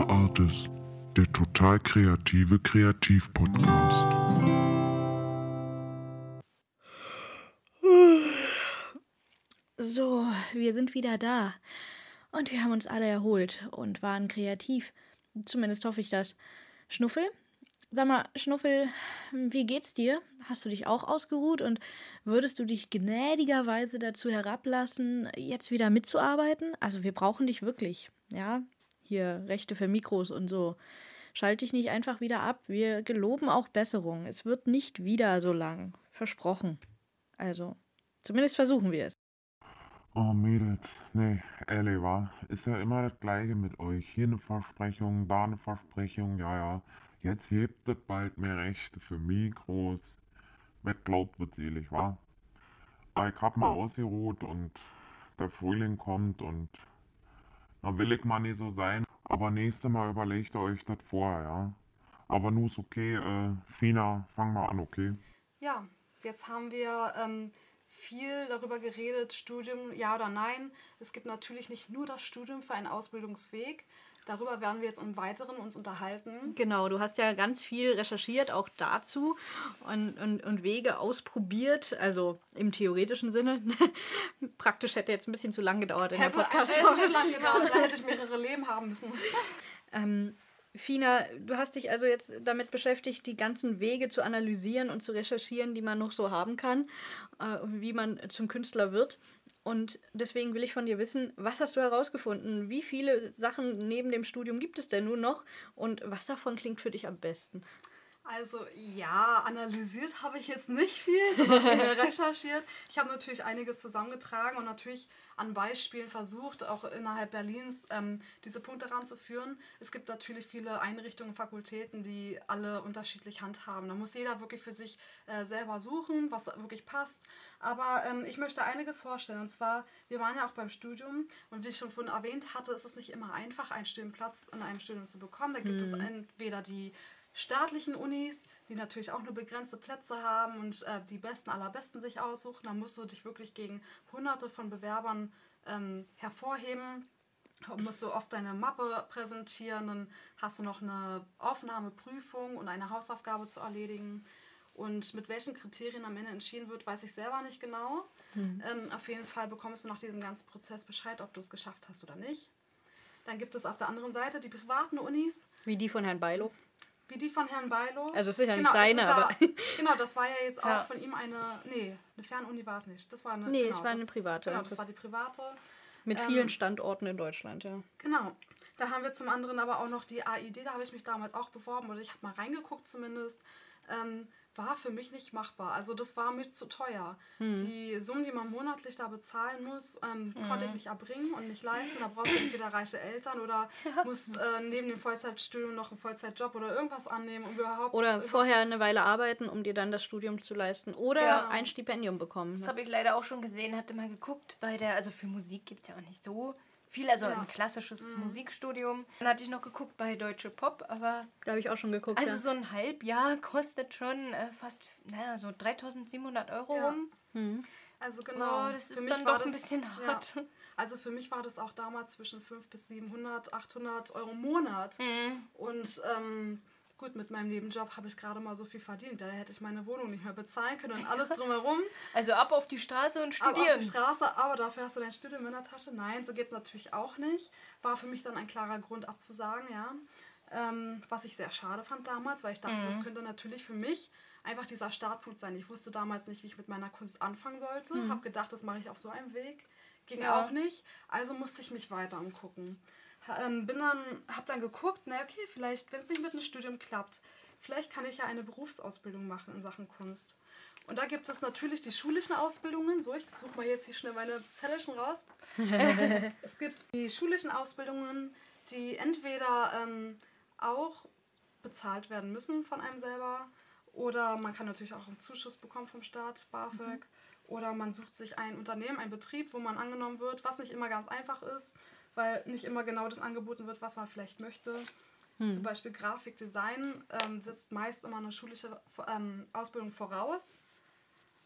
Super Artist, der total kreative Kreativpodcast. So, wir sind wieder da. Und wir haben uns alle erholt und waren kreativ. Zumindest hoffe ich das. Schnuffel? Sag mal, Schnuffel, wie geht's dir? Hast du dich auch ausgeruht und würdest du dich gnädigerweise dazu herablassen, jetzt wieder mitzuarbeiten? Also wir brauchen dich wirklich, ja? Hier Rechte für Mikros und so. Schalt dich nicht einfach wieder ab. Wir geloben auch Besserung. Es wird nicht wieder so lang. Versprochen. Also, zumindest versuchen wir es. Oh Mädels, nee, ehrlich war, ist ja immer das gleiche mit euch. Hier eine Versprechung, da eine Versprechung, ja, ja. Jetzt hebt es bald mehr Rechte für Mikros. Wer glaubt, wird selig, wa? Aber ich hab mal ausgeruht und der Frühling kommt und da will ich mal nicht so sein. Aber nächstes Mal überlegt ihr euch das vorher, ja? Aber nu ist okay, äh, Fina, fang mal an, okay? Ja, jetzt haben wir ähm, viel darüber geredet, Studium, ja oder nein. Es gibt natürlich nicht nur das Studium für einen Ausbildungsweg. Darüber werden wir jetzt im Weiteren uns unterhalten. Genau, du hast ja ganz viel recherchiert, auch dazu und, und, und Wege ausprobiert, also im theoretischen Sinne. Praktisch hätte jetzt ein bisschen zu lang gedauert in der Hätte podcast hätte so lange gedauert, da hätte ich mehrere Leben haben müssen. Ähm, Fina, du hast dich also jetzt damit beschäftigt, die ganzen Wege zu analysieren und zu recherchieren, die man noch so haben kann, äh, wie man zum Künstler wird. Und deswegen will ich von dir wissen, was hast du herausgefunden? Wie viele Sachen neben dem Studium gibt es denn nun noch? Und was davon klingt für dich am besten? Also ja, analysiert habe ich jetzt nicht viel, sondern recherchiert. Ich habe natürlich einiges zusammengetragen und natürlich an Beispielen versucht, auch innerhalb Berlins ähm, diese Punkte ranzuführen. Es gibt natürlich viele Einrichtungen Fakultäten, die alle unterschiedlich handhaben. Da muss jeder wirklich für sich äh, selber suchen, was wirklich passt. Aber ähm, ich möchte einiges vorstellen. Und zwar, wir waren ja auch beim Studium und wie ich schon vorhin erwähnt hatte, ist es nicht immer einfach, einen Studienplatz in einem Studium zu bekommen. Da gibt es entweder die staatlichen Unis, die natürlich auch nur begrenzte Plätze haben und äh, die besten allerbesten sich aussuchen. Da musst du dich wirklich gegen hunderte von Bewerbern ähm, hervorheben. Musst du oft deine Mappe präsentieren, dann hast du noch eine Aufnahmeprüfung und eine Hausaufgabe zu erledigen. Und mit welchen Kriterien am Ende entschieden wird, weiß ich selber nicht genau. Ähm, auf jeden Fall bekommst du nach diesem ganzen Prozess Bescheid, ob du es geschafft hast oder nicht. Dann gibt es auf der anderen Seite die privaten Unis, Wie die von Herrn Beilo? Wie die von Herrn Beilo. Also es ist ja Genau, seine, ist aber. genau, das war ja jetzt auch Ja. von ihm eine. Nee, eine Fernuni war es nicht. Das war eine. Nee, genau, es war eine das, private. Genau, das war die private. Mit ähm, vielen Standorten in Deutschland, ja. Genau. Da haben wir zum anderen aber auch noch die AID, da habe ich mich damals auch beworben oder ich habe mal reingeguckt zumindest. Ähm, war für mich nicht machbar. Also das war mir zu teuer. Hm. Die Summen, die man monatlich da bezahlen muss, ähm, konnte Hm. ich nicht erbringen und nicht leisten. Da brauchst du entweder reiche Eltern oder musst äh, neben dem Vollzeitstudium noch einen Vollzeitjob oder irgendwas annehmen, um überhaupt Oder vorher eine Weile arbeiten, um dir dann das Studium zu leisten. Oder Ja. ein Stipendium bekommen. Das habe ich leider auch schon gesehen, hatte mal geguckt bei der, also für Musik gibt es ja auch nicht so viel, also Ja. ein klassisches Musikstudium. Dann hatte ich noch geguckt bei Deutsche Pop, aber Da habe ich auch schon geguckt. also ja. so ein Halbjahr kostet schon äh, fast, naja, so 3700 Euro Ja. rum. Also genau. Oh, das Für ist mich dann war doch ein das- bisschen ja. hart. Also für mich war das auch damals zwischen 500 bis 700, 800 Euro im Monat. Mhm. Und ähm, gut, mit meinem Nebenjob habe ich gerade mal so viel verdient. Da hätte ich meine Wohnung nicht mehr bezahlen können und alles drumherum. Also ab auf die Straße und aber auf studieren. die Straße, aber dafür hast du dein Studium in der Tasche. Nein, so geht es natürlich auch nicht. War für mich dann ein klarer Grund abzusagen, ja. Ähm, was ich sehr schade fand damals, weil ich dachte, das könnte natürlich für mich einfach dieser Startpunkt sein. Ich wusste damals nicht, wie ich mit meiner Kunst anfangen sollte. Habe gedacht, das mache ich auf so einem Weg. Ging Ja. auch nicht. Also musste ich mich weiter umgucken. Ähm, bin dann, habe dann geguckt, na okay, vielleicht, wenn es nicht mit dem Studium klappt, vielleicht kann ich ja eine Berufsausbildung machen in Sachen Kunst. Und da gibt es natürlich die schulischen Ausbildungen. So, ich suche mal jetzt hier schnell meine Zettelchen raus. es gibt die schulischen Ausbildungen, die entweder ähm, auch bezahlt werden müssen von einem selber oder man kann natürlich auch einen Zuschuss bekommen vom Staat, BAföG. Oder man sucht sich ein Unternehmen, einen Betrieb, wo man angenommen wird, was nicht immer ganz einfach ist, weil nicht immer genau das angeboten wird, was man vielleicht möchte. Zum Beispiel Grafikdesign ähm, setzt meist immer eine schulische ähm, Ausbildung voraus.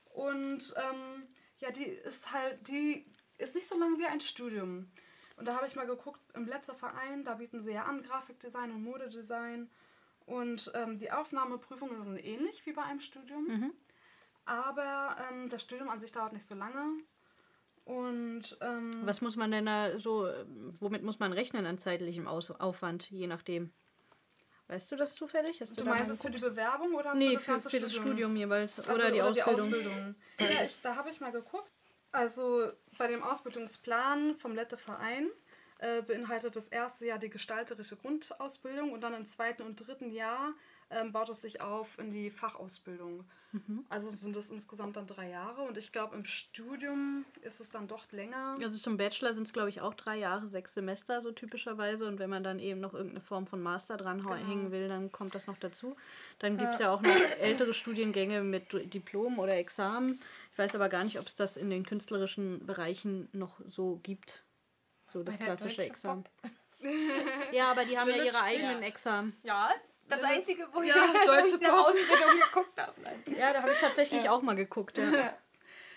Und ähm, ja, die ist halt, die ist nicht so lange wie ein Studium. Und da habe ich mal geguckt, im Blätterverein, da bieten sie ja an, Grafikdesign und Modedesign. Und ähm, die Aufnahmeprüfungen sind ähnlich wie bei einem Studium. Mhm. Aber ähm, das Studium an sich dauert nicht so lange. Und ähm, Was muss man denn da so, womit muss man rechnen an zeitlichem Aus Aufwand, je nachdem? Weißt du das zufällig? Hast du mal meinst es für die Bewerbung oder Nee, für das für, ganze für das Studium? Studium jeweils. Ach so, oder die Ausbildung. Ausbildung. Ja, ich, da habe ich mal geguckt. Also bei dem Ausbildungsplan vom Lette Verein äh, beinhaltet das erste Jahr die gestalterische Grundausbildung und dann im zweiten und dritten Jahr ähm, baut es sich auf in die Fachausbildung. Mhm. Also sind das insgesamt dann drei Jahre und ich glaube im Studium ist es dann doch länger. Also zum Bachelor sind es, glaube ich, auch drei Jahre, sechs Semester so typischerweise. Und wenn man dann eben noch irgendeine Form von Master dran Genau. hängen will, dann kommt das noch dazu. Dann gibt es ja auch noch ältere Studiengänge mit Diplom oder Examen. Ich weiß aber gar nicht, ob es das in den künstlerischen Bereichen noch so gibt. So das klassische Examen. Ja, aber die haben ja Lilith ihre eigenen Examen. Ja, das Einzige, wo, Ja, ich, wo deutsche ich eine. Ausbildung geguckt habe. Nein. Ja, da habe ich tatsächlich auch mal geguckt. Ja.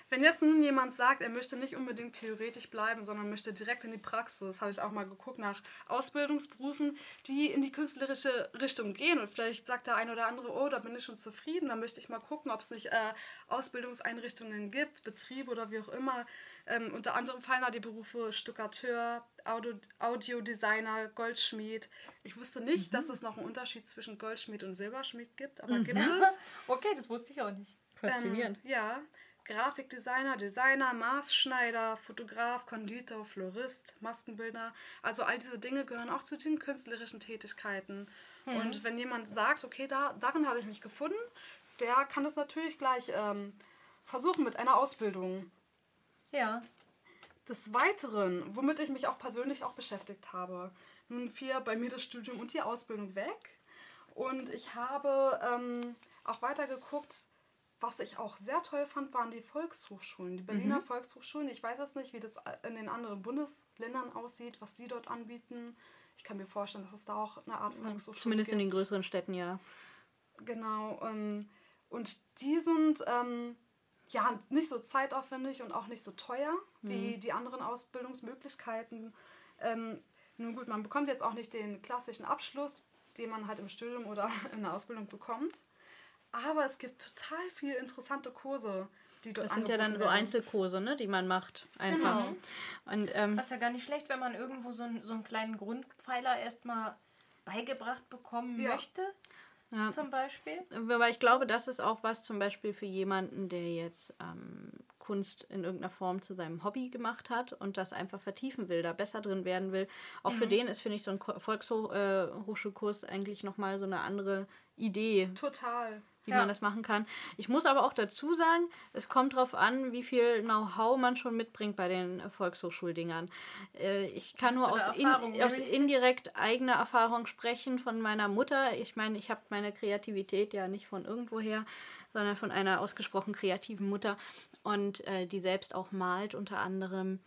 Wenn jetzt nun jemand sagt, er möchte nicht unbedingt theoretisch bleiben, sondern möchte direkt in die Praxis, habe ich auch mal geguckt nach Ausbildungsberufen, die in die künstlerische Richtung gehen. Und vielleicht sagt der eine oder andere, oh, da bin ich schon zufrieden, da möchte ich mal gucken, ob es nicht äh, Ausbildungseinrichtungen gibt, Betriebe oder wie auch immer. Ähm, unter anderem fallen da die Berufe Stuckateur, Audio, Audiodesigner, Goldschmied. Ich wusste nicht, dass es noch einen Unterschied zwischen Goldschmied und Silberschmied gibt, aber gibt es. Okay, das wusste ich auch nicht. Faszinierend. Ähm, ja. Grafikdesigner, Designer, Maßschneider, Fotograf, Konditor, Florist, Maskenbildner. Also all diese Dinge gehören auch zu den künstlerischen Tätigkeiten. Und wenn jemand sagt, okay, da, darin habe ich mich gefunden, der kann das natürlich gleich ähm, versuchen mit einer Ausbildung. Ja. Des Weiteren, womit ich mich auch persönlich auch beschäftigt habe, nun fiel bei mir das Studium und die Ausbildung weg. Und ich habe ähm, auch weiter geguckt, was ich auch sehr toll fand, waren die Volkshochschulen, die Berliner Volkshochschulen. Ich weiß jetzt nicht, wie das in den anderen Bundesländern aussieht, was die dort anbieten. Ich kann mir vorstellen, dass es da auch eine Art Volkshochschule Zumindest in den gibt. größeren Städten, ja. Genau. Ähm, und die sind ähm, ja nicht so zeitaufwendig und auch nicht so teuer wie die anderen Ausbildungsmöglichkeiten. Ähm, nun gut, man bekommt jetzt auch nicht den klassischen Abschluss, den man halt im Studium oder in der Ausbildung bekommt. Aber es gibt total viele interessante Kurse, die dort Das sind ja dann angeboten so werden. Einzelkurse, ne, die man macht. Einfach. Genau. Und ähm, Was ist ja gar nicht schlecht, wenn man irgendwo so, einen- so einen kleinen Grundpfeiler erstmal beigebracht bekommen Ja. möchte, ja, zum Beispiel. aber ich glaube, das ist auch was zum Beispiel für jemanden, der jetzt ähm, Kunst in irgendeiner Form zu seinem Hobby gemacht hat und das einfach vertiefen will, da besser drin werden will. Auch für den ist, finde ich, so ein Volkshochschulkurs eigentlich nochmal so eine andere Idee, Total. Wie Ja. man das machen kann. Ich muss aber auch dazu sagen, es kommt darauf an, wie viel Know-how man schon mitbringt bei den Volkshochschuldingern. Äh, ich kann nur aus, in, aus indirekt eigener Erfahrung sprechen von meiner Mutter. Ich meine, ich habe meine Kreativität ja nicht von irgendwoher, sondern von einer ausgesprochen kreativen Mutter und äh, die selbst auch malt unter anderem.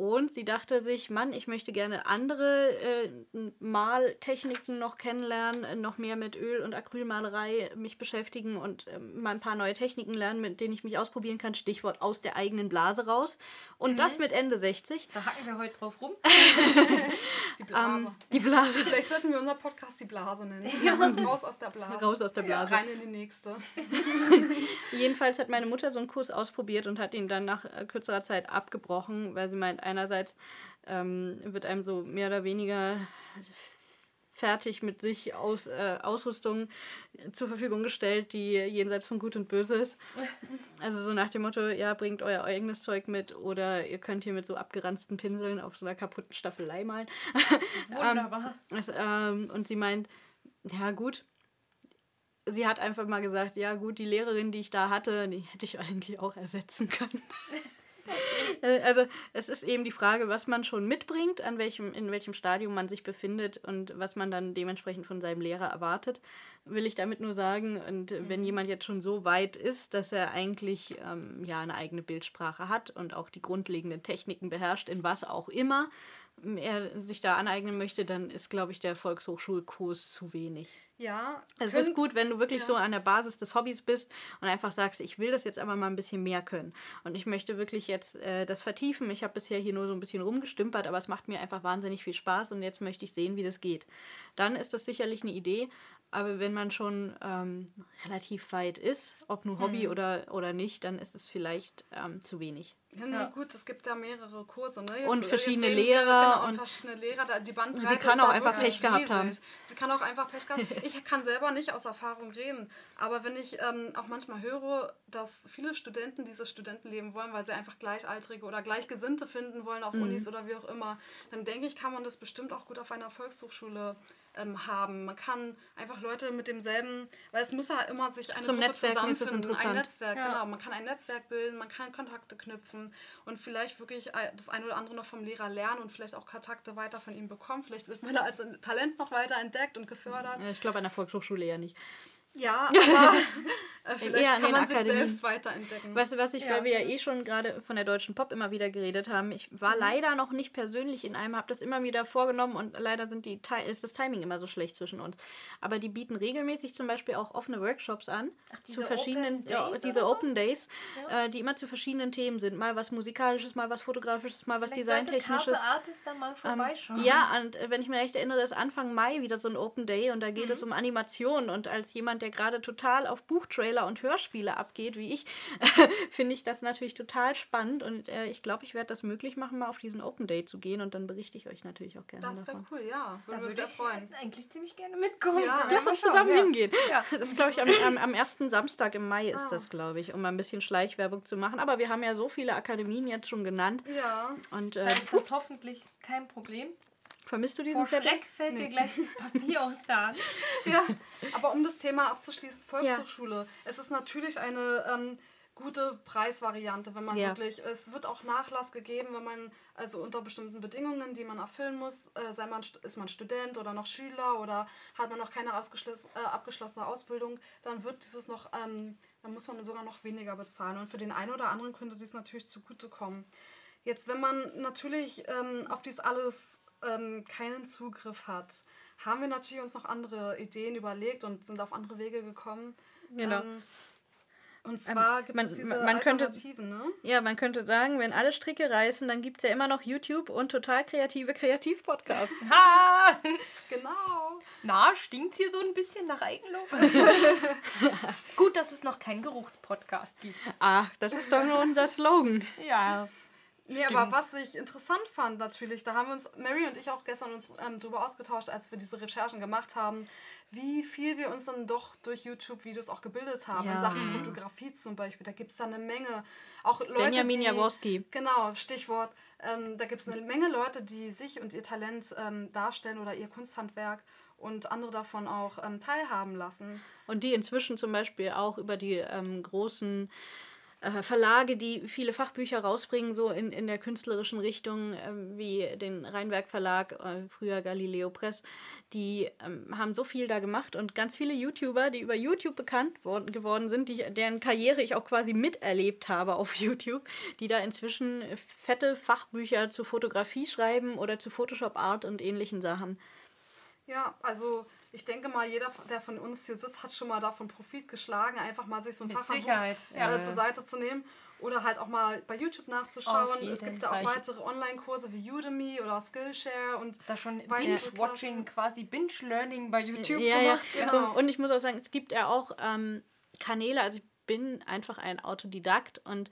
Und sie dachte sich, Mann, ich möchte gerne andere äh, Maltechniken noch kennenlernen, äh, noch mehr mit Öl- und Acrylmalerei mich beschäftigen und ähm, mal ein paar neue Techniken lernen, mit denen ich mich ausprobieren kann. Stichwort aus der eigenen Blase raus. Und das mit Ende 60. Da hacken wir heute drauf rum. Die Blase. Ähm, die Blase. Vielleicht sollten wir unser Podcast die Blase nennen. Raus aus der Blase. Raus aus der Blase. Rein in die nächste. Jedenfalls hat meine Mutter so einen Kurs ausprobiert und hat ihn dann nach äh, kürzerer Zeit abgebrochen, weil sie meint, einerseits ähm, wird einem so mehr oder weniger fertig mit sich aus, äh, Ausrüstung zur Verfügung gestellt, die jenseits von Gut und Böse ist. Also so nach dem Motto, ja, bringt euer eigenes Zeug mit oder ihr könnt hier mit so abgeranzten Pinseln auf so einer kaputten Staffelei malen. Wunderbar. Es, ähm, und sie meint, ja gut. Sie hat einfach mal gesagt, ja gut, die Lehrerin, die ich da hatte, die hätte ich eigentlich auch ersetzen können. Äh, also es ist eben die Frage, was man schon mitbringt, an welchem, in welchem Stadium man sich befindet und was man dann dementsprechend von seinem Lehrer erwartet, will ich damit nur sagen. Und äh, wenn jemand jetzt schon so weit ist, dass er eigentlich ähm, ja eine eigene Bildsprache hat und auch die grundlegenden Techniken beherrscht, in was auch immer er sich da aneignen möchte, dann ist, glaube ich, der Volkshochschulkurs zu wenig. Ja. Es können- ist gut, wenn du wirklich ja. so an der Basis des Hobbys bist und einfach sagst, ich will das jetzt aber mal ein bisschen mehr können. Und ich möchte wirklich jetzt äh, das vertiefen. Ich habe bisher hier nur so ein bisschen rumgestümpert, aber es macht mir einfach wahnsinnig viel Spaß und jetzt möchte ich sehen, wie das geht. Dann ist das sicherlich eine Idee. Aber wenn man schon ähm, relativ weit ist, ob nun Hobby oder, oder nicht, dann ist es vielleicht ähm, zu wenig. Ja, gut, es gibt ja mehrere Kurse. Ne? Und verschiedene reden wir- Lehrer Genau, und und- verschiedene Lehrer. da- Die Bandbreite Sie kann auch da einfach Pech gehabt riesig. haben. Sie kann auch einfach Pech gehabt Ich kann selber nicht aus Erfahrung reden. Aber wenn ich ähm, auch manchmal höre, dass viele Studenten dieses Studentenleben wollen, weil sie einfach Gleichaltrige oder Gleichgesinnte finden wollen auf Mhm. Unis oder wie auch immer, dann denke ich, kann man das bestimmt auch gut auf einer Volkshochschule ähm, haben. Man kann einfach Leute mit demselben, weil es muss ja immer sich eine Zum Gruppe Netzwerken zusammenfinden, ein. Netzwerk, Ja. genau. Man kann ein Netzwerk bilden, man kann Kontakte knüpfen und vielleicht wirklich äh, das eine oder andere noch vom Lehrer lernen und vielleicht auch Kontakte weiter von ihm bekommen. Vielleicht wird man da als Talent noch weiter entdeckt und gefördert. Ich glaube, an der Volkshochschule ja nicht. Ja, aber äh, vielleicht an kann man sich selbst weiterentdecken. Weißt du, was ich, Ja. weil wir ja eh schon gerade von der Deutschen Pop immer wieder geredet haben, ich war Mhm. leider noch nicht persönlich in einem, habe das immer wieder vorgenommen und leider sind die, ist das Timing immer so schlecht zwischen uns. Aber die bieten regelmäßig zum Beispiel auch offene Workshops an, zu diese verschiedenen, Open ja, Days diese oder? Open Days, äh, die immer zu verschiedenen Themen sind. Mal was Musikalisches, mal was Fotografisches, mal was Vielleicht Designtechnisches. Artist da mal Ähm, vorbeischauen. ja, und äh, wenn ich mir recht erinnere, ist Anfang Mai wieder so ein Open Day und da geht Mhm. es um Animation. Und als jemand, der gerade total auf Buchtrailer und Hörspiele abgeht, wie ich, finde ich das natürlich total spannend. Und äh, ich glaube, ich werde das möglich machen, mal auf diesen Open Day zu gehen. Und dann berichte ich euch natürlich auch gerne das wäre davon. cool, ja. Da Würden wir uns würde sehr ich freuen. eigentlich ziemlich gerne mitkommen. Ja. Lass uns zusammen ja. hingehen. Ja. Das ist, glaube ich, am, am, am ersten Samstag im Mai ist Ah. das, glaube ich, um mal ein bisschen Schleichwerbung zu machen. Aber wir haben ja so viele Akademien jetzt schon genannt. Ja, Und äh, Da ist das hoffentlich kein Problem. Vermisst du diesen Vor Zettel? Schreck fällt dir gleich das Papier aus Hand. ja. Aber um das Thema abzuschließen, Volkshochschule. Es ist natürlich eine ähm, gute Preisvariante, wenn man Ja. wirklich, es wird auch Nachlass gegeben, wenn man, also unter bestimmten Bedingungen, die man erfüllen muss, äh, sei man, ist man Student oder noch Schüler oder hat man noch keine ausgeschloss, äh, abgeschlossene Ausbildung, dann wird dieses noch, ähm, dann muss man sogar noch weniger bezahlen. Und für den einen oder anderen könnte dies natürlich zugutekommen. Jetzt, wenn man natürlich ähm, auf dies alles ähm, keinen Zugriff hat, haben wir natürlich uns noch andere Ideen überlegt und sind auf andere Wege gekommen. Genau. Ähm, und zwar gibt man- es diese man- könnte- Alternativen, ne? Ja, man könnte sagen, wenn alle Stricke reißen, dann gibt es ja immer noch YouTube und total kreative Kreativpodcasts. Ha! Genau. Na, stinkt's hier so ein bisschen nach Eigenlob? Gut, dass es noch keinen Geruchspodcast gibt. Ach, das ist doch nur unser Slogan. Ja. Nee, aber was ich interessant fand natürlich, da haben wir uns, Mary und ich auch gestern uns ähm, darüber ausgetauscht, als wir diese Recherchen gemacht haben, wie viel wir uns dann doch durch YouTube-Videos auch gebildet haben. Ja. In Sachen Fotografie zum Beispiel, da gibt es da eine Menge. Auch Leute, Benjamin die, Jaworski. Genau, Stichwort. Ähm, da gibt es eine Menge Leute, die sich und ihr Talent ähm, darstellen oder ihr Kunsthandwerk und andere davon auch ähm, teilhaben lassen. Und die inzwischen zum Beispiel auch über die ähm, großen äh, Verlage, die viele Fachbücher rausbringen, so in, in der künstlerischen Richtung, ähm, wie den Rheinwerk Verlag, äh, früher Galileo Press, die ähm, haben so viel da gemacht und ganz viele YouTuber, die über YouTube bekannt worden, geworden sind, die, deren Karriere ich auch quasi miterlebt habe auf YouTube, die da inzwischen fette Fachbücher zu Fotografie schreiben oder zu Photoshop Art und ähnlichen Sachen. Ja, also ich denke mal, jeder, der von uns hier sitzt, hat schon mal davon Profit geschlagen, einfach mal sich so ein Mit Fachhandbuch Sicherheit, ja. äh, zur Seite zu nehmen oder halt auch mal bei YouTube nachzuschauen. Es gibt ja auch weitere Online-Kurse wie Udemy oder Skillshare und Da schon Binge-Watching, quasi Binge-Learning bei YouTube ja, gemacht. Ja. Genau. Und, und ich muss auch sagen, es gibt ja auch ähm, Kanäle, also ich bin einfach ein Autodidakt und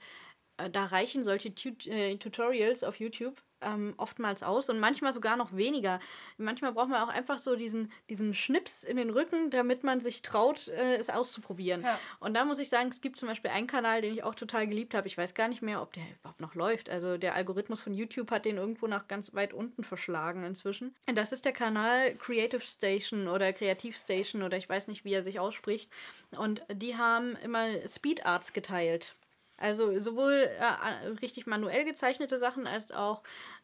äh, da reichen solche Tut äh, Tutorials auf YouTube ähm, oftmals aus und manchmal sogar noch weniger. Manchmal braucht man auch einfach so diesen, diesen Schnips in den Rücken, damit man sich traut, äh, es auszuprobieren. Ja. Und da muss ich sagen, es gibt zum Beispiel einen Kanal, den ich auch total geliebt habe. Ich weiß gar nicht mehr, ob der überhaupt noch läuft. Also der Algorithmus von YouTube hat den irgendwo nach ganz weit unten verschlagen inzwischen. Und das ist der Kanal Creative Station oder Kreativ Station oder ich weiß nicht, wie er sich ausspricht. Und die haben immer Speed Arts geteilt. Also sowohl äh, richtig manuell gezeichnete Sachen als auch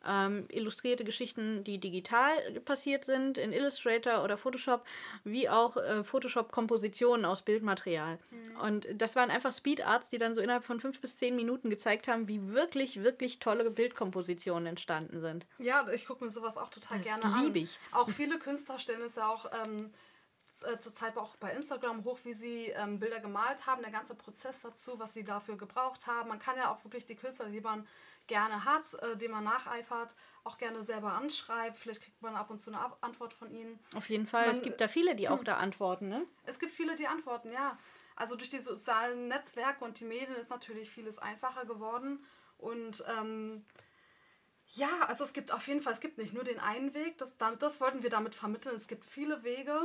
ähm, illustrierte Geschichten, die digital passiert sind in Illustrator oder Photoshop, wie auch äh, Photoshop-Kompositionen aus Bildmaterial. Und das waren einfach Speed-Arts, die dann so innerhalb von fünf bis zehn Minuten gezeigt haben, wie wirklich, wirklich tolle Bildkompositionen entstanden sind. ja, ich gucke mir sowas auch total Das gerne an. lieb ich. Auch viele Künstler stellen es ja auch ähm, äh, zurzeit auch bei Instagram hoch, wie sie ähm, Bilder gemalt haben, der ganze Prozess dazu, was sie dafür gebraucht haben. Man kann ja auch wirklich die Künstler, die man gerne hat, äh, dem man nacheifert, auch gerne selber anschreibt. Vielleicht kriegt man ab und zu eine Ab Antwort von ihnen. Auf jeden Fall. Man- es gibt da viele, die auch da antworten, ne? Es gibt viele, die antworten, ja. Also durch die sozialen Netzwerke und die Medien ist natürlich vieles einfacher geworden. Und ähm, ja, also es gibt auf jeden Fall, es gibt nicht nur den einen Weg, das, damit- das wollten wir damit vermitteln. Es gibt viele Wege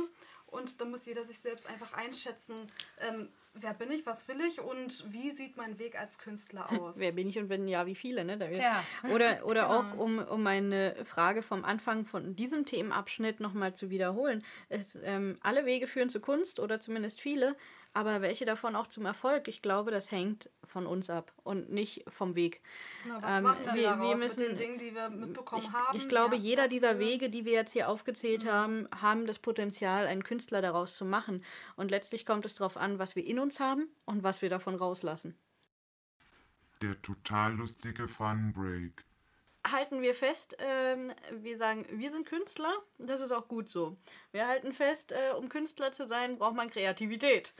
und da muss jeder sich selbst einfach einschätzen, ähm, wer bin ich, was will ich und wie sieht mein Weg als Künstler aus. Wer bin ich und wenn ja, wie viele, ne? Da wir- Tja. Oder, oder Genau. auch, um, um meine Frage vom Anfang von diesem Themenabschnitt nochmal zu wiederholen. Es, ähm, alle Wege führen zur Kunst oder zumindest viele, aber welche davon auch zum Erfolg? Ich glaube, das hängt von uns ab und nicht vom Weg. Na, was ähm, machen wir, wir- wir daraus mit müssen- den Dingen, die wir mitbekommen Ich, haben? ich glaube, die jeder dieser? Wege, die wir jetzt hier aufgezählt haben, haben das Potenzial, einen Künstler daraus zu machen. Und letztlich kommt es darauf an, was wir in uns haben und was wir davon rauslassen. Der total lustige Funbreak. Halten wir fest, ähm, wir sagen, wir sind Künstler, das ist auch gut so. Wir halten fest, äh, um Künstler zu sein, braucht man Kreativität.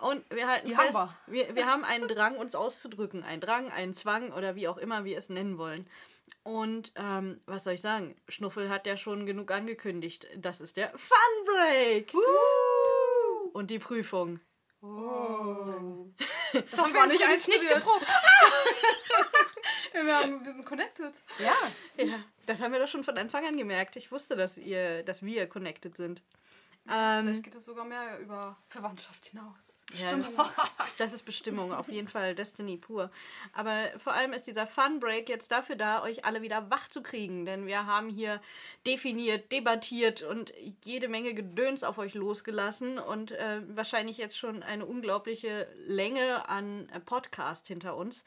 Und wir halten Die fest, haben wir, wir haben einen Drang, uns auszudrücken. Einen Drang, einen Zwang oder wie auch immer wir es nennen wollen. Und ähm, was soll ich sagen? Schnuffel hat ja schon genug angekündigt. Das ist der Fun Break. Und die Prüfung. Das, haben wir nicht einstudiert. wir, haben, wir sind connected. Ja. Ja, das haben wir doch schon von Anfang an gemerkt. Ich wusste, dass ihr, dass wir connected sind. Ähm, Vielleicht geht es sogar mehr über Verwandtschaft hinaus. Ja, Bestimmt. Das ist Bestimmung, auf jeden Fall Destiny pur. Aber vor allem ist dieser Fun Break jetzt dafür da, euch alle wieder wach zu kriegen. Denn wir haben hier definiert, debattiert und jede Menge Gedöns auf euch losgelassen und äh, wahrscheinlich jetzt schon eine unglaubliche Länge an äh, Podcast hinter uns.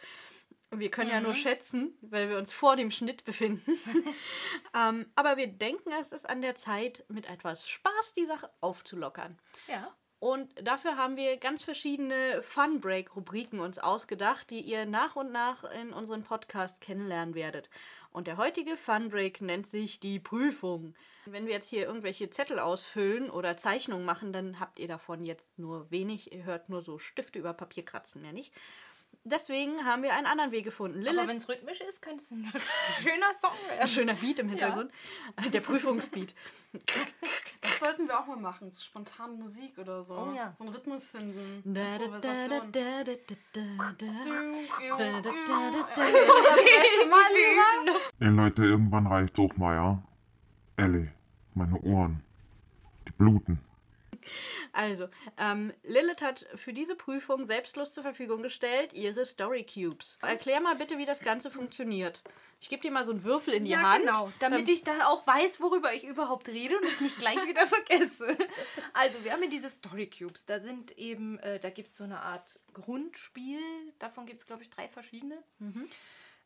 Wir können ja nur schätzen, weil wir uns vor dem Schnitt befinden. ähm, aber wir denken, es ist an der Zeit, mit etwas Spaß die Sache aufzulockern. Ja. Und dafür haben wir ganz verschiedene Fun Break Rubriken uns ausgedacht, die ihr nach und nach in unserem Podcast kennenlernen werdet. Und der heutige Fun Break nennt sich die Prüfung. Wenn wir jetzt hier irgendwelche Zettel ausfüllen oder Zeichnungen machen, dann habt ihr davon jetzt nur wenig. Ihr hört nur so Stifte über Papier kratzen, mehr nicht. Deswegen haben wir einen anderen Weg gefunden. Aber Lilith, wenn es rhythmisch ist, könnte es ein schöner Song ein werden. schöner Beat im Hintergrund. Der Prüfungsbeat. Das sollten wir auch mal machen, so spontane Musik oder so. Oh ja. So einen Rhythmus finden. Improvisation. Ey Leute, irgendwann reicht's auch mal, ja? Ellie, meine Ohren. Die bluten. Also, ähm, Lilith hat für diese Prüfung selbstlos zur Verfügung gestellt ihre Story Cubes. Erklär mal bitte, wie das Ganze funktioniert. Ich gebe dir mal so einen Würfel in die Ja, Hand. genau. Damit ich da auch weiß, worüber ich überhaupt rede und es nicht gleich wieder vergesse. Also, wir haben hier diese Story Cubes. Da sind eben, äh, da gibt es so eine Art Grundspiel. Davon gibt es, glaube ich, drei verschiedene.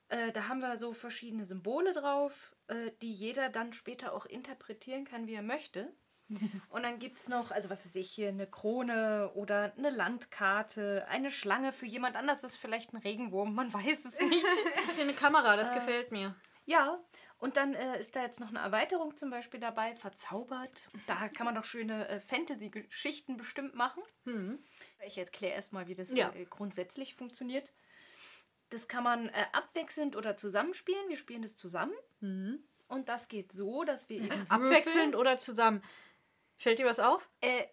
Äh, da haben wir so verschiedene Symbole drauf, äh, die jeder dann später auch interpretieren kann, wie er möchte. Und dann gibt es noch, also was weiß ich hier, eine Krone oder eine Landkarte, eine Schlange für jemand anders ist vielleicht ein Regenwurm, man weiß es nicht. Das ist hier eine Kamera, das gefällt mir. Ja, und dann äh, ist da jetzt noch eine Erweiterung zum Beispiel dabei, verzaubert. Da kann man doch schöne äh, Fantasy-Geschichten bestimmt machen. Ich erkläre erstmal, wie das Ja. äh, grundsätzlich funktioniert. Das kann man äh, abwechselnd oder zusammenspielen. Wir spielen das zusammen. Und das geht so, dass wir eben würfeln. Abwechselnd oder zusammen. Fällt dir was auf? Äh,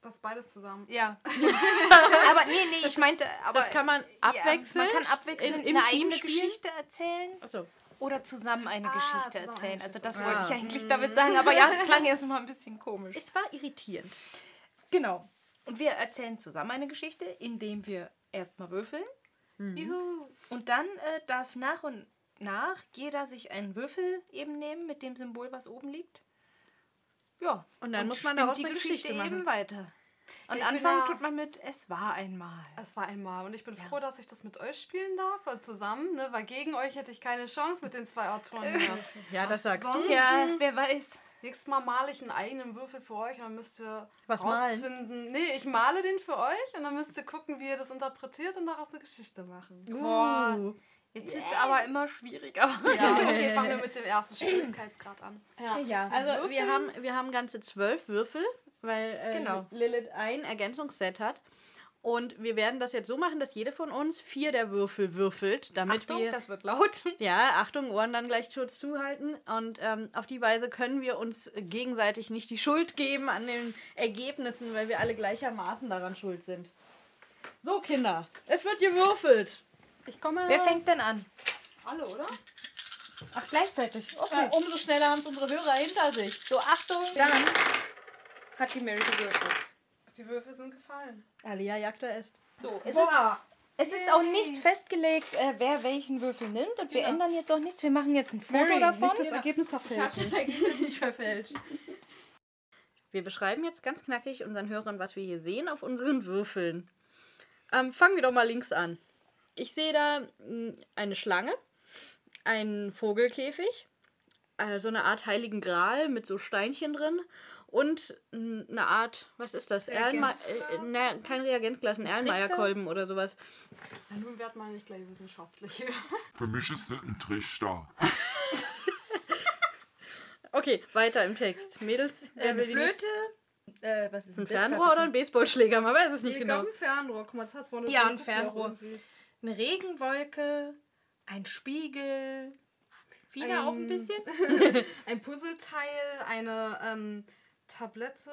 Das beides zusammen. ja. aber nee, nee, ich meinte, aber Das kann man ja, abwechselnd. man kann abwechselnd in- im eine Team eigene spielen? Geschichte erzählen. Achso. Oder zusammen eine Ah, Geschichte zusammen erzählen. eine Also Geschichte das erzählen. wollte ich Ah. eigentlich damit sagen. Aber ja, es klang erst mal ein bisschen komisch. Es war irritierend. Genau. Und wir erzählen zusammen eine Geschichte, indem wir erstmal würfeln. Juhu. Und dann äh, darf nach und nach jeder sich einen Würfel eben nehmen mit dem Symbol, was oben liegt. Ja. Und dann muss man daraus die eine Geschichte, Geschichte machen. eben weiter. Und bin anfangen da- tut man mit Es war einmal. Es war einmal. Und ich bin froh, dass ich das mit euch spielen darf, weil zusammen, ne? Weil gegen euch hätte ich keine Chance mit den zwei Autoren hier. Ja, das sagst du. Ja, wer weiß. Nächstes Mal male ich einen eigenen Würfel für euch und dann müsst ihr Was malen? rausfinden. Nee, ich male den für euch und dann müsst ihr gucken, wie ihr das interpretiert und daraus eine Geschichte machen. Boah. Jetzt wird es aber immer schwieriger. Ja, okay, fangen wir mit dem ersten Schwierigkeitsgrad an. Ja. Ja. Also wir haben, wir haben ganze zwölf Würfel weil äh, Genau. Lilith ein Ergänzungsset hat. Und wir werden das jetzt so machen, dass jede von uns vier der Würfel würfelt, damit Achtung, wir. das wird laut. Ja, Achtung, Ohren dann gleich kurz zuhalten. Und ähm, auf die Weise können wir uns gegenseitig nicht die Schuld geben an den Ergebnissen, weil wir alle gleichermaßen daran schuld sind. So, Kinder, es wird gewürfelt. Ich komme. Wer fängt denn an? Alle, oder? Ach, gleichzeitig. Äh, umso schneller haben es unsere Hörer hinter sich. So, Achtung. Dann hat die Mary gewürfelt. Die Würfel sind gefallen. Alia Jagda ist. So, es ist, Boah. es ist auch nicht festgelegt, äh, wer welchen Würfel nimmt. Und wir Genau. ändern jetzt auch nichts. Wir machen jetzt ein Foto Mary, davon. nicht das Ergebnis verfälschen. Ergebnis nicht verfälscht. Wir beschreiben jetzt ganz knackig unseren Hörern, was wir hier sehen auf unseren Würfeln. Ähm, fangen wir doch mal links an. Ich sehe da mh, eine Schlange, einen Vogelkäfig, äh, so eine Art heiligen Gral mit so Steinchen drin und mh, eine Art, was ist das? Erlenme äh, ne, kein Reagenzglas, ein Erlenmeyer-Kolben oder sowas. Na, nun wird man nicht gleich wissenschaftlich. Für mich ist das ein Trichter. Okay, weiter im Text. Mädels, wer Eine Flöte. Äh, was ist Ein da Fernrohr oder ein? Baseballschläger? Man weiß es nicht ich genau. glaube ein Fernrohr. Guck mal, das hat vorne Ja, so ein Fernrohr. irgendwie. Eine Regenwolke, ein Spiegel. Fina auch ein Ein- bisschen? Ein Puzzleteil, eine ähm, Tablette,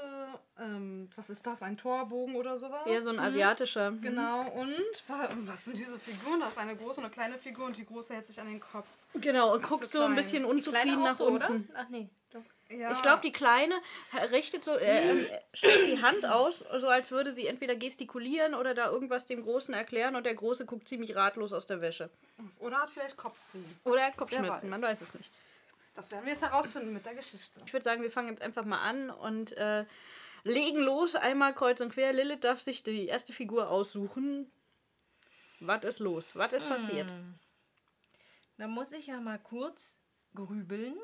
ähm, was ist das? Ein Torbogen oder sowas? Eher so ein asiatischer. Genau, und wa- was sind diese Figuren? Da ist eine große und eine kleine Figur und die große hält sich an den Kopf. Genau, und guckt so ein bisschen unzufrieden nach so, unten. oder? Ach nee. Doch. Ja, Ich glaube, die Kleine richtet so, äh, ähm, streckt die Hand aus, so als würde sie entweder gestikulieren oder da irgendwas dem Großen erklären und der Große guckt ziemlich ratlos aus der Wäsche. Oder hat vielleicht Kopfweh. Oder er hat Kopfschmerzen, weiß. man weiß es nicht. Das werden wir jetzt herausfinden mit der Geschichte. Ich würde sagen, wir fangen jetzt einfach mal an und äh, legen los, einmal kreuz und quer. Lilith darf sich die erste Figur aussuchen. Was ist los? Was ist passiert? Da muss ich ja mal kurz grübeln.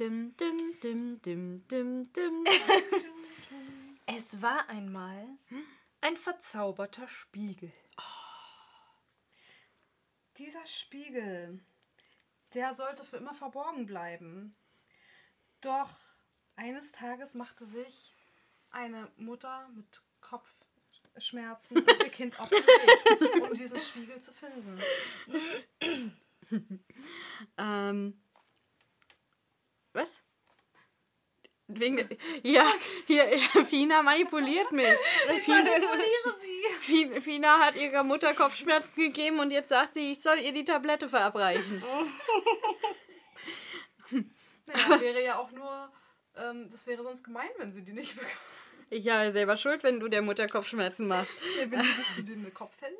Dim, dim, dim, dim, dim, dim. Es war einmal ein verzauberter Spiegel. Dieser Spiegel, der sollte für immer verborgen bleiben. Doch eines Tages machte sich eine Mutter mit Kopfschmerzen und ihr Kind auf den Weg, um diesen Spiegel zu finden. Ähm. Was? Wegen, ja, hier, Fina manipuliert mich. Fina, Fi- Fina hat ihrer Mutter Kopfschmerzen gegeben und jetzt sagt sie, ich soll ihr die Tablette verabreichen. Naja, wäre ja auch nur, ähm, das wäre sonst gemein, wenn sie die nicht bekommt. Ja, selber schuld, wenn du der Mutter Kopfschmerzen machst. Wenn die sich in den Kopf hält.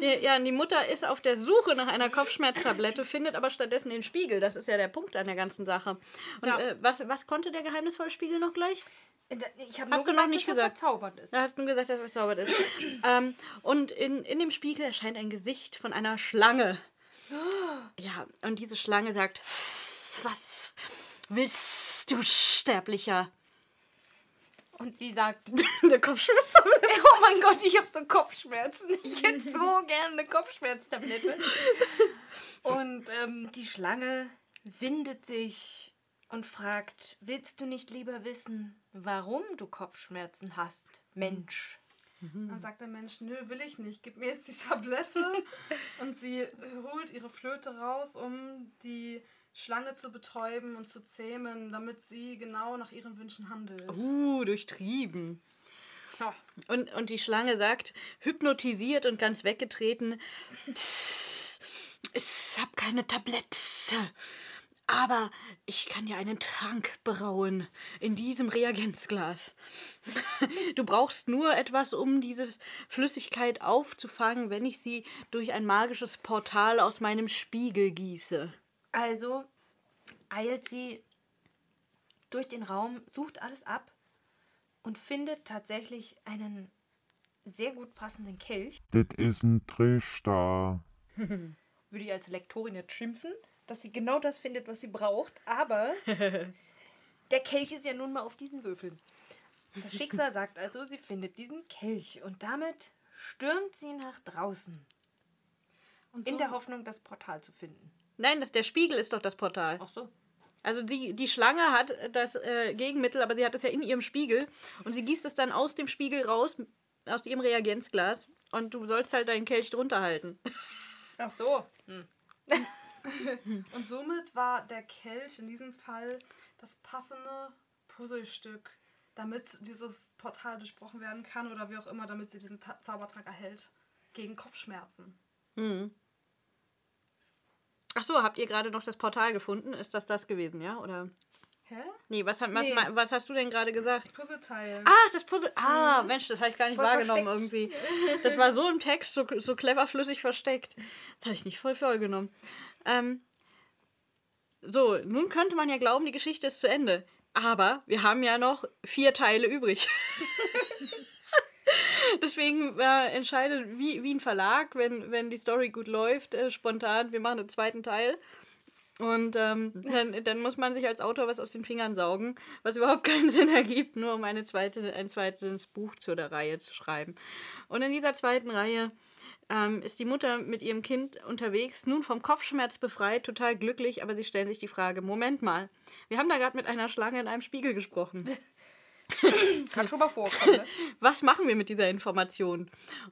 Ja, die Mutter ist auf der Suche nach einer Kopfschmerztablette, findet aber stattdessen den Spiegel. Das ist ja der Punkt an der ganzen Sache. Und Ja. äh, was, was konnte der geheimnisvolle Spiegel noch gleich? Äh, Ich habe Hast nur du noch gesagt, nicht dass er gesagt? verzaubert ist. Da hast du gesagt, dass er verzaubert ist. ähm, und in, in dem Spiegel erscheint ein Gesicht von einer Schlange. Ja, und diese Schlange sagt, was willst du, Sterblicher? Und sie sagt, Der Kopfschmerzen. oh mein Gott, ich habe so Kopfschmerzen. Ich hätte so gerne eine Kopfschmerztablette. Und ähm, die Schlange windet sich und fragt, willst du nicht lieber wissen, warum du Kopfschmerzen hast, Mensch? Dann sagt der Mensch, nö, will ich nicht, gib mir jetzt die Tablette. Und sie holt ihre Flöte raus, um die Schlange zu betäuben und zu zähmen, damit sie genau nach ihren Wünschen handelt. Uh, durchtrieben. Ja. Und, und die Schlange sagt, hypnotisiert und ganz weggetreten, ich hab keine Tablette, aber ich kann dir einen Trank brauen in diesem Reagenzglas. Du brauchst nur etwas, um diese Flüssigkeit aufzufangen, wenn ich sie durch ein magisches Portal aus meinem Spiegel gieße. Also eilt sie durch den Raum, sucht alles ab und findet tatsächlich einen sehr gut passenden Kelch. Das ist ein Trichter. Würde ich als Lektorin jetzt schimpfen, dass sie genau das findet, was sie braucht. Aber der Kelch ist ja nun mal auf diesen Würfeln. Das Schicksal sagt also, sie findet diesen Kelch und damit stürmt sie nach draußen. Und In so- der Hoffnung, das Portal zu finden. Nein, das, der Spiegel ist doch das Portal. Ach so. Also die, die Schlange hat das äh, Gegenmittel, aber sie hat es ja in ihrem Spiegel und sie gießt es dann aus dem Spiegel raus, aus ihrem Reagenzglas und du sollst halt deinen Kelch drunter halten. Ach so. Und somit war der Kelch in diesem Fall das passende Puzzlestück, damit dieses Portal durchbrochen werden kann oder wie auch immer, damit sie diesen Ta Zaubertrank erhält gegen Kopfschmerzen. Ach so, habt ihr gerade noch das Portal gefunden? Ist das das gewesen, ja? Oder? Hä? Nee, was, hat- was, Nee. was hast du denn gerade gesagt? Puzzleteil. Ah, das Puzzle. Ah, Mensch, das habe ich gar nicht Voll wahrgenommen versteckt. irgendwie. Das war so im Text, so, so clever flüssig versteckt. Das habe ich nicht voll vorgenommen. Ähm, so, nun könnte man ja glauben, die Geschichte ist zu Ende. Aber wir haben ja noch vier Teile übrig. Deswegen äh, entscheidet wie, wie ein Verlag, wenn, wenn die Story gut läuft, äh, spontan, wir machen einen zweiten Teil. Und ähm, dann, dann muss man sich als Autor was aus den Fingern saugen, was überhaupt keinen Sinn ergibt, nur um eine zweite, ein zweites Buch zu der Reihe zu schreiben. Und in dieser zweiten Reihe ähm, ist die Mutter mit ihrem Kind unterwegs, nun vom Kopfschmerz befreit, total glücklich, aber sie stellen sich die Frage, Moment mal, wir haben da gerade mit einer Schlange in einem Spiegel gesprochen. Kann schon mal vorkommen. Ne? was machen wir mit dieser Information?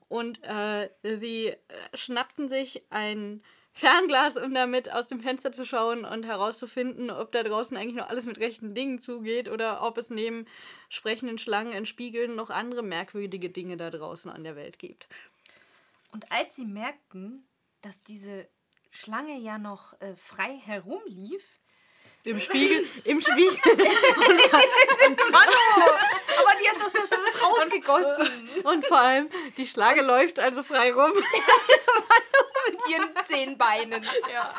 Und äh, sie äh, schnappten sich ein Fernglas, um damit aus dem Fenster zu schauen und herauszufinden, ob da draußen eigentlich noch alles mit rechten Dingen zugeht oder ob es neben sprechenden Schlangen in Spiegeln noch andere merkwürdige Dinge da draußen an der Welt gibt. Und als sie merkten, dass diese Schlange ja noch äh, frei herumlief, Im Spiegel, im Spiegel. aber die hat doch das alles rausgegossen Und vor allem, die Schlange läuft also frei rum. mit ihren zehn Beinen. Ja.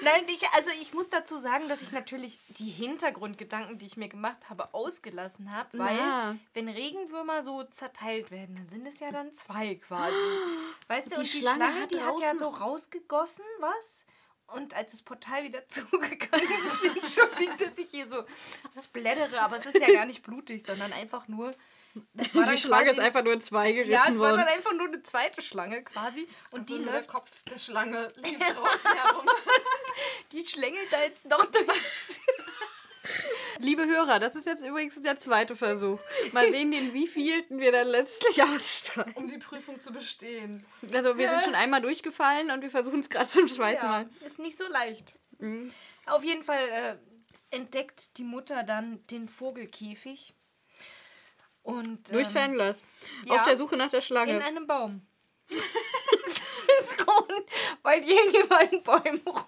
Nein, ich, also ich muss dazu sagen, dass ich natürlich die Hintergrundgedanken, die ich mir gemacht habe, ausgelassen habe, weil Na. wenn Regenwürmer so zerteilt werden, dann sind es ja dann zwei quasi. Weißt du, Die und die Schlange Schlange, hat die hat ja so rausgegossen, was? Und als das Portal wieder zugegangen ist, entschuldigt, dass ich hier so splattere, aber es ist ja gar nicht blutig, sondern einfach nur. Das war Die Schlange ist quasi- einfach nur in zwei gerissen Ja, es war dann einfach nur eine zweite Schlange quasi. Und Also die läuft der Kopf der Schlange lief draußen herum. Die schlängelt da jetzt noch durchs. Liebe Hörer, das ist jetzt übrigens der zweite Versuch. Mal sehen, den wievielten wir dann letztlich ausstrahlen. um die Prüfung zu bestehen. Also wir sind schon einmal durchgefallen und wir versuchen es gerade zum zweiten Ja, Mal. ist nicht so leicht. Mhm. Auf jeden Fall äh, entdeckt die Mutter dann den Vogelkäfig. Und, Durchs ähm, Fernglas. ja. Auf der Suche nach der In Schlange. einem Baum. Grund, weil in Bäumen rum.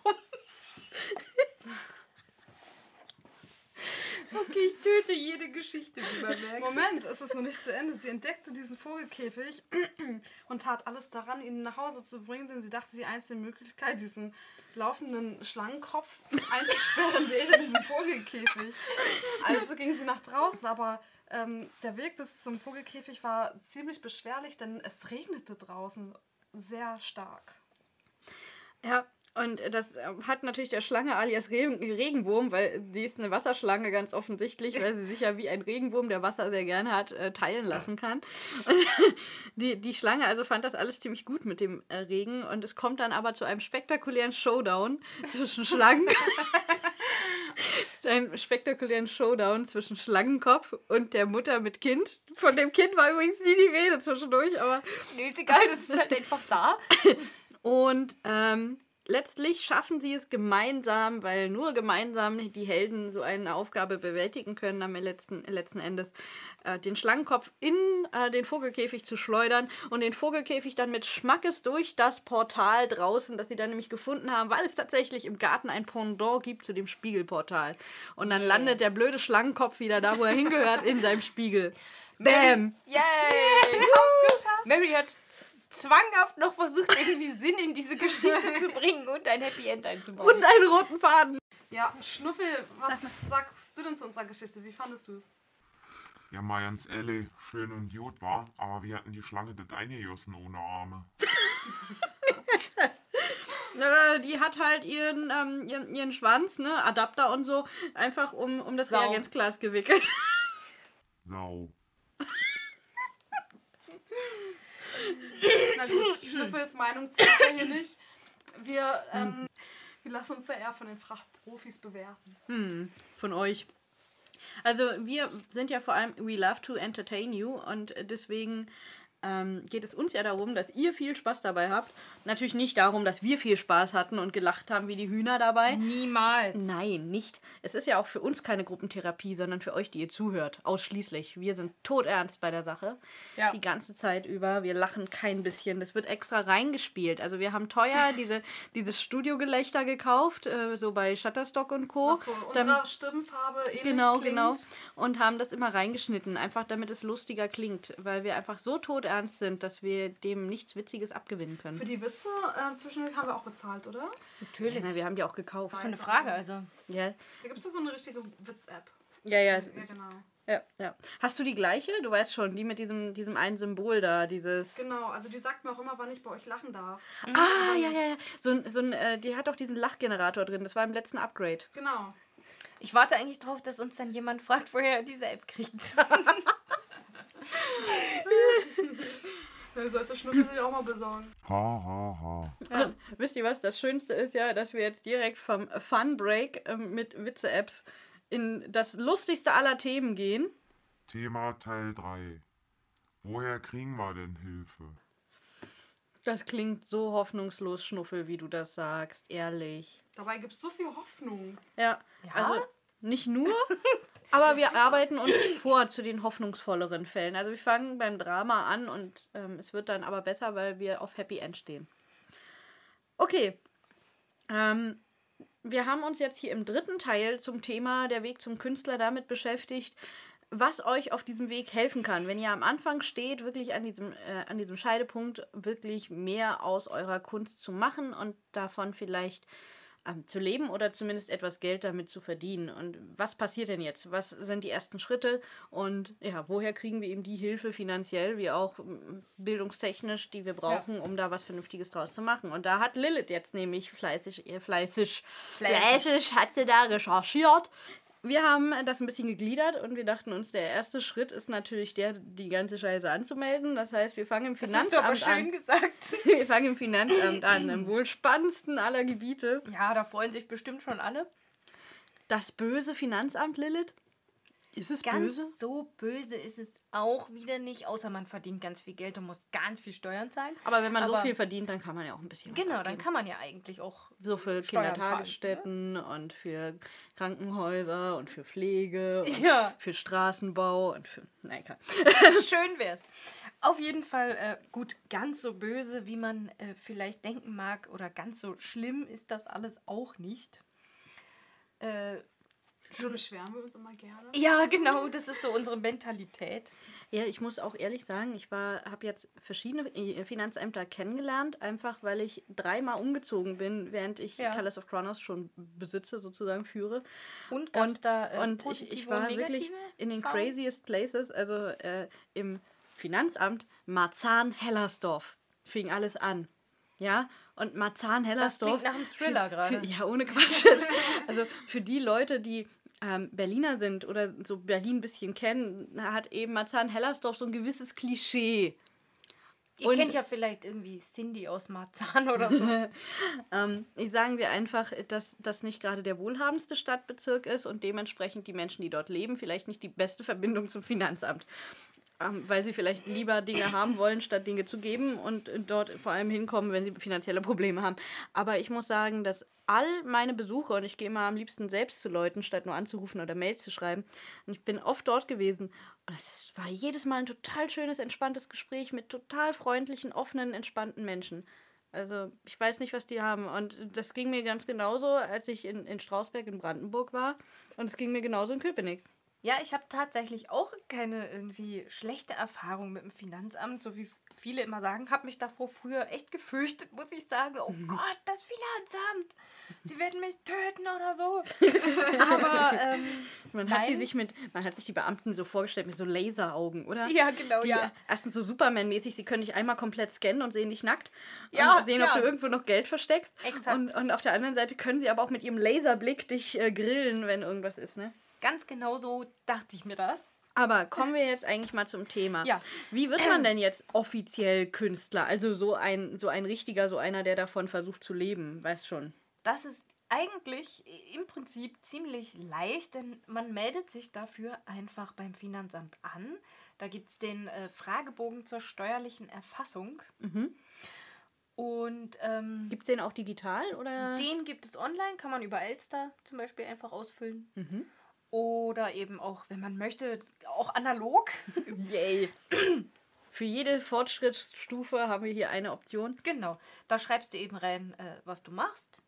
Okay, ich töte jede Geschichte, wie man merkt. Moment, es ist noch nicht zu Ende. Sie entdeckte diesen Vogelkäfig und tat alles daran, ihn nach Hause zu bringen, denn sie dachte, die einzige Möglichkeit, diesen laufenden Schlangenkopf einzusperren, wäre diesen Vogelkäfig. Also ging sie nach draußen, aber ähm, der Weg bis zum Vogelkäfig war ziemlich beschwerlich, denn es regnete draußen sehr stark. Ja, und das äh, hat natürlich der Schlange alias Re Regenwurm, weil sie ist eine Wasserschlange ganz offensichtlich, weil sie sich ja wie ein Regenwurm, der Wasser sehr gerne hat, äh, teilen lassen kann. Und die, die Schlange also fand das alles ziemlich gut mit dem äh, Regen und es kommt dann aber zu einem spektakulären Showdown zwischen Schlangen. zu einem spektakulären Showdown zwischen Schlangenkopf und der Mutter mit Kind. Von dem Kind war übrigens nie die Rede zwischendurch, aber Nee, ist egal, das ist halt einfach da. und ähm, letztlich schaffen sie es gemeinsam, weil nur gemeinsam die Helden so eine Aufgabe bewältigen können, am letzten, letzten Endes äh, den Schlangenkopf in äh, den Vogelkäfig zu schleudern und den Vogelkäfig dann mit Schmackes durch das Portal draußen, das sie dann nämlich gefunden haben, weil es tatsächlich im Garten ein Pendant gibt zu dem Spiegelportal. Und dann landet der blöde Schlangenkopf wieder da, wo er hingehört, in seinem Spiegel. Bam! Yay! Mary hat zwanghaft noch versucht, irgendwie Sinn in diese Geschichte zu bringen und ein Happy End einzubauen. Und einen roten Faden. Ja, Schnuffel, was sagst du denn zu unserer Geschichte? Wie fandest du es? Ja, mal ganz ehrlich, schön und gut war, aber wir hatten die Schlange das eingejossen ohne Arme. Die hat halt ihren, ähm, ihren, ihren Schwanz, ne, Adapter und so, einfach um, um das Sau. Reagenzglas gewickelt. Sau. Na gut, Schnuffels Meinung zählt ja hier nicht. Wir, ähm, wir lassen uns da eher von den Fach Profis bewerten. Hm, von euch. Also wir sind ja vor allem, we love to entertain you und deswegen ähm, geht es uns ja darum, dass ihr viel Spaß dabei habt. Natürlich nicht darum, dass wir viel Spaß hatten und gelacht haben wie die Hühner dabei. Niemals. Nein, nicht. Es ist ja auch für uns keine Gruppentherapie, sondern für euch, die ihr zuhört. Ausschließlich. Wir sind todernst bei der Sache. Ja. Die ganze Zeit über. Wir lachen kein bisschen. Das wird extra reingespielt. Also wir haben teuer diese, dieses Studiogelächter gekauft, äh, so bei Shutterstock und Co. Was so Dann- unserer Stimmfarbe ähnlich Genau, klingt. genau. Und haben das immer reingeschnitten, einfach damit es lustiger klingt, weil wir einfach so todernst sind, dass wir dem nichts Witziges abgewinnen können. Für die Witze äh, zwischendurch haben wir auch bezahlt, oder? Natürlich. Ja, wir haben die auch gekauft. Was für eine Frage, also. Ja, Da gibt es ja so eine richtige Witz-App. ja, ja. Ja, genau. Ja, ja. Hast du die gleiche? Du weißt schon, die mit diesem, diesem einen Symbol da, dieses. Genau, also die sagt mir auch immer, wann ich bei euch lachen darf. Ah, ja, ja, ja. So, ein- so ein, äh, die hat auch diesen Lachgenerator drin. Das war im letzten Upgrade. Genau. Ich warte eigentlich drauf, dass uns dann jemand fragt, woher er diese App kriegt. Ja, sollte Schnuckel sich auch mal besorgen. Ha, ha, ha. Und wisst ihr was? Das Schönste ist ja, dass wir jetzt direkt vom Fun Break ähm, mit Witze-Apps in das lustigste aller Themen gehen. Thema Teil 3. Woher kriegen wir denn Hilfe? Das klingt so hoffnungslos, Schnuffel, wie du das sagst, ehrlich. Dabei gibt es so viel Hoffnung. Ja, Ja? also nicht nur, aber wir arbeiten uns vor zu den hoffnungsvolleren Fällen. Also wir fangen beim Drama an und ähm, es wird dann aber besser, weil wir auf Happy End stehen. Okay. Ähm, wir haben uns jetzt hier im dritten Teil zum Thema der Weg zum Künstler damit beschäftigt, was euch auf diesem Weg helfen kann. Wenn ihr am Anfang steht, wirklich an diesem, äh, an diesem Scheidepunkt, wirklich mehr aus eurer Kunst zu machen und davon vielleicht ähm, zu leben oder zumindest etwas Geld damit zu verdienen. Und was passiert denn jetzt? Was sind die ersten Schritte? Und ja, woher kriegen wir eben die Hilfe finanziell wie auch ähm, bildungstechnisch, die wir brauchen, um da was Vernünftiges draus zu machen? Und da hat Lilith jetzt nämlich fleißig, äh, fleißig, Fleißig. fleißig hat sie da recherchiert. Wir haben das ein bisschen gegliedert und wir dachten uns, der erste Schritt ist natürlich der, die ganze Scheiße anzumelden. Das heißt, wir fangen im Das hast du aber Finanzamt schön an. gesagt. Wir fangen im Finanzamt an, im wohl spannendsten aller Gebiete. Ja, da freuen sich bestimmt schon alle. Das böse Finanzamt, Lilith? Ist es Ganz böse? so böse ist es auch wieder nicht, außer man verdient ganz viel Geld und muss ganz viel Steuern zahlen. Aber wenn man so Aber- viel verdient, dann kann man ja auch ein bisschen. Genau, dann abgeben. kann man ja eigentlich auch So für Steuern zahlen, Kindertagesstätten und für Krankenhäuser und für Pflege und Ja. für Straßenbau und für. Nein, egal. Schön wär's. Auf jeden Fall, äh, gut, ganz so böse, wie man äh, vielleicht denken mag, oder ganz so schlimm ist das alles auch nicht. Äh, Schon beschweren wir uns immer gerne. ja, genau, das ist so unsere Mentalität. Ja, ich muss auch ehrlich sagen, ich war, habe jetzt verschiedene äh, Finanzämter kennengelernt, einfach weil ich dreimal umgezogen bin, während ich Ja. Palace of Kronos schon besitze, sozusagen führe. Und gab's Und, da äh, und ich, ich war wirklich in den Erfahrungen? craziest places, also äh, im Finanzamt Marzahn-Hellersdorf fing alles an. Ja, und Marzahn-Hellersdorf. klingt nach einem Thriller für- gerade. Ja, ohne Quatsch. also für die Leute, die ähm, Berliner sind oder so Berlin ein bisschen kennen, hat eben Marzahn-Hellersdorf so ein gewisses Klischee. Ihr Und- kennt ja vielleicht irgendwie Cindy aus Marzahn oder so. Ähm, ich sagen wir einfach, dass das nicht gerade der wohlhabendste Stadtbezirk ist und dementsprechend die Menschen, die dort leben, vielleicht nicht die beste Verbindung zum Finanzamt. Ähm, weil sie vielleicht lieber Dinge haben wollen, statt Dinge zu geben und dort vor allem hinkommen, wenn sie finanzielle Probleme haben. Aber ich muss sagen, dass all meine Besuche, und ich gehe immer am liebsten selbst zu Leuten, statt nur anzurufen oder Mails zu schreiben, und ich bin oft dort gewesen, und es war jedes Mal ein total schönes, entspanntes Gespräch mit total freundlichen, offenen, entspannten Menschen. Also ich weiß nicht, was die haben. Und das ging mir ganz genauso, als ich in, in Strausberg in Brandenburg war. Und es ging mir genauso in Köpenick. Ja, ich habe tatsächlich auch keine irgendwie schlechte Erfahrung mit dem Finanzamt, so wie viele immer sagen. Habe mich davor früher echt gefürchtet, muss ich sagen. Oh Gott, das Finanzamt! Sie werden mich töten oder so. Aber ähm, Man hat, Nein. sich mit, man hat sich die Beamten so vorgestellt mit so Laseraugen, oder? Ja, genau, die, ja. Erstens so Superman-mäßig, sie können dich einmal komplett scannen und sehen dich nackt. Ja, und sehen, ob ja. du irgendwo noch Geld versteckst. Exakt. Und, und auf der anderen Seite können sie aber auch mit ihrem Laserblick dich äh, grillen, wenn irgendwas ist, ne? Ganz genau so dachte ich mir das. Aber kommen wir jetzt eigentlich mal zum Thema. Ja. Wie wird man denn jetzt offiziell Künstler? Also so ein, so ein richtiger, so einer, der davon versucht zu leben, weißt schon. Das ist eigentlich im Prinzip ziemlich leicht, denn man meldet sich dafür einfach beim Finanzamt an. Da gibt es den äh, Fragebogen zur steuerlichen Erfassung. Mhm. Und ähm, Gibt es den auch digital oder? den gibt es online, kann man über Elster zum Beispiel einfach ausfüllen. Mhm. Oder eben auch, wenn man möchte, auch analog. Yay. Für jede Fortschrittsstufe haben wir hier eine Option. Genau, da schreibst du eben rein, äh, was du machst.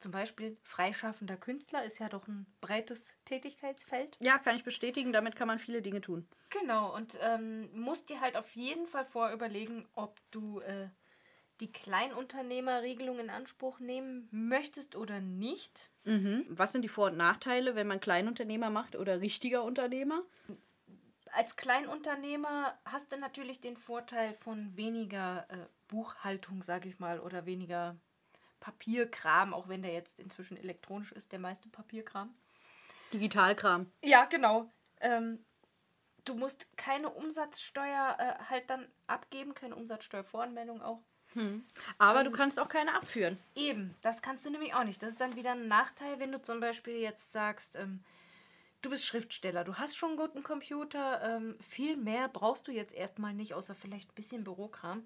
Zum Beispiel freischaffender Künstler ist ja doch ein breites Tätigkeitsfeld. Ja, kann ich bestätigen, damit kann man viele Dinge tun. Genau, und ähm, musst dir halt auf jeden Fall vorüberlegen, ob du äh, die Kleinunternehmerregelung in Anspruch nehmen möchtest oder nicht. Mhm. Was sind die Vor- und Nachteile, wenn man Kleinunternehmer macht oder richtiger Unternehmer? Als Kleinunternehmer hast du natürlich den Vorteil von weniger äh, Buchhaltung, sage ich mal, oder weniger Papierkram, auch wenn der jetzt inzwischen elektronisch ist, der meiste Papierkram. Digitalkram. Ja, genau. Ähm, du musst keine Umsatzsteuer äh, halt dann abgeben, keine Umsatzsteuervoranmeldung auch. Aber du kannst auch keine abführen. Eben, das kannst du nämlich auch nicht. Das ist dann wieder ein Nachteil, wenn du zum Beispiel jetzt sagst, ähm, du bist Schriftsteller, du hast schon einen guten Computer, ähm, viel mehr brauchst du jetzt erstmal nicht, außer vielleicht ein bisschen Bürokram.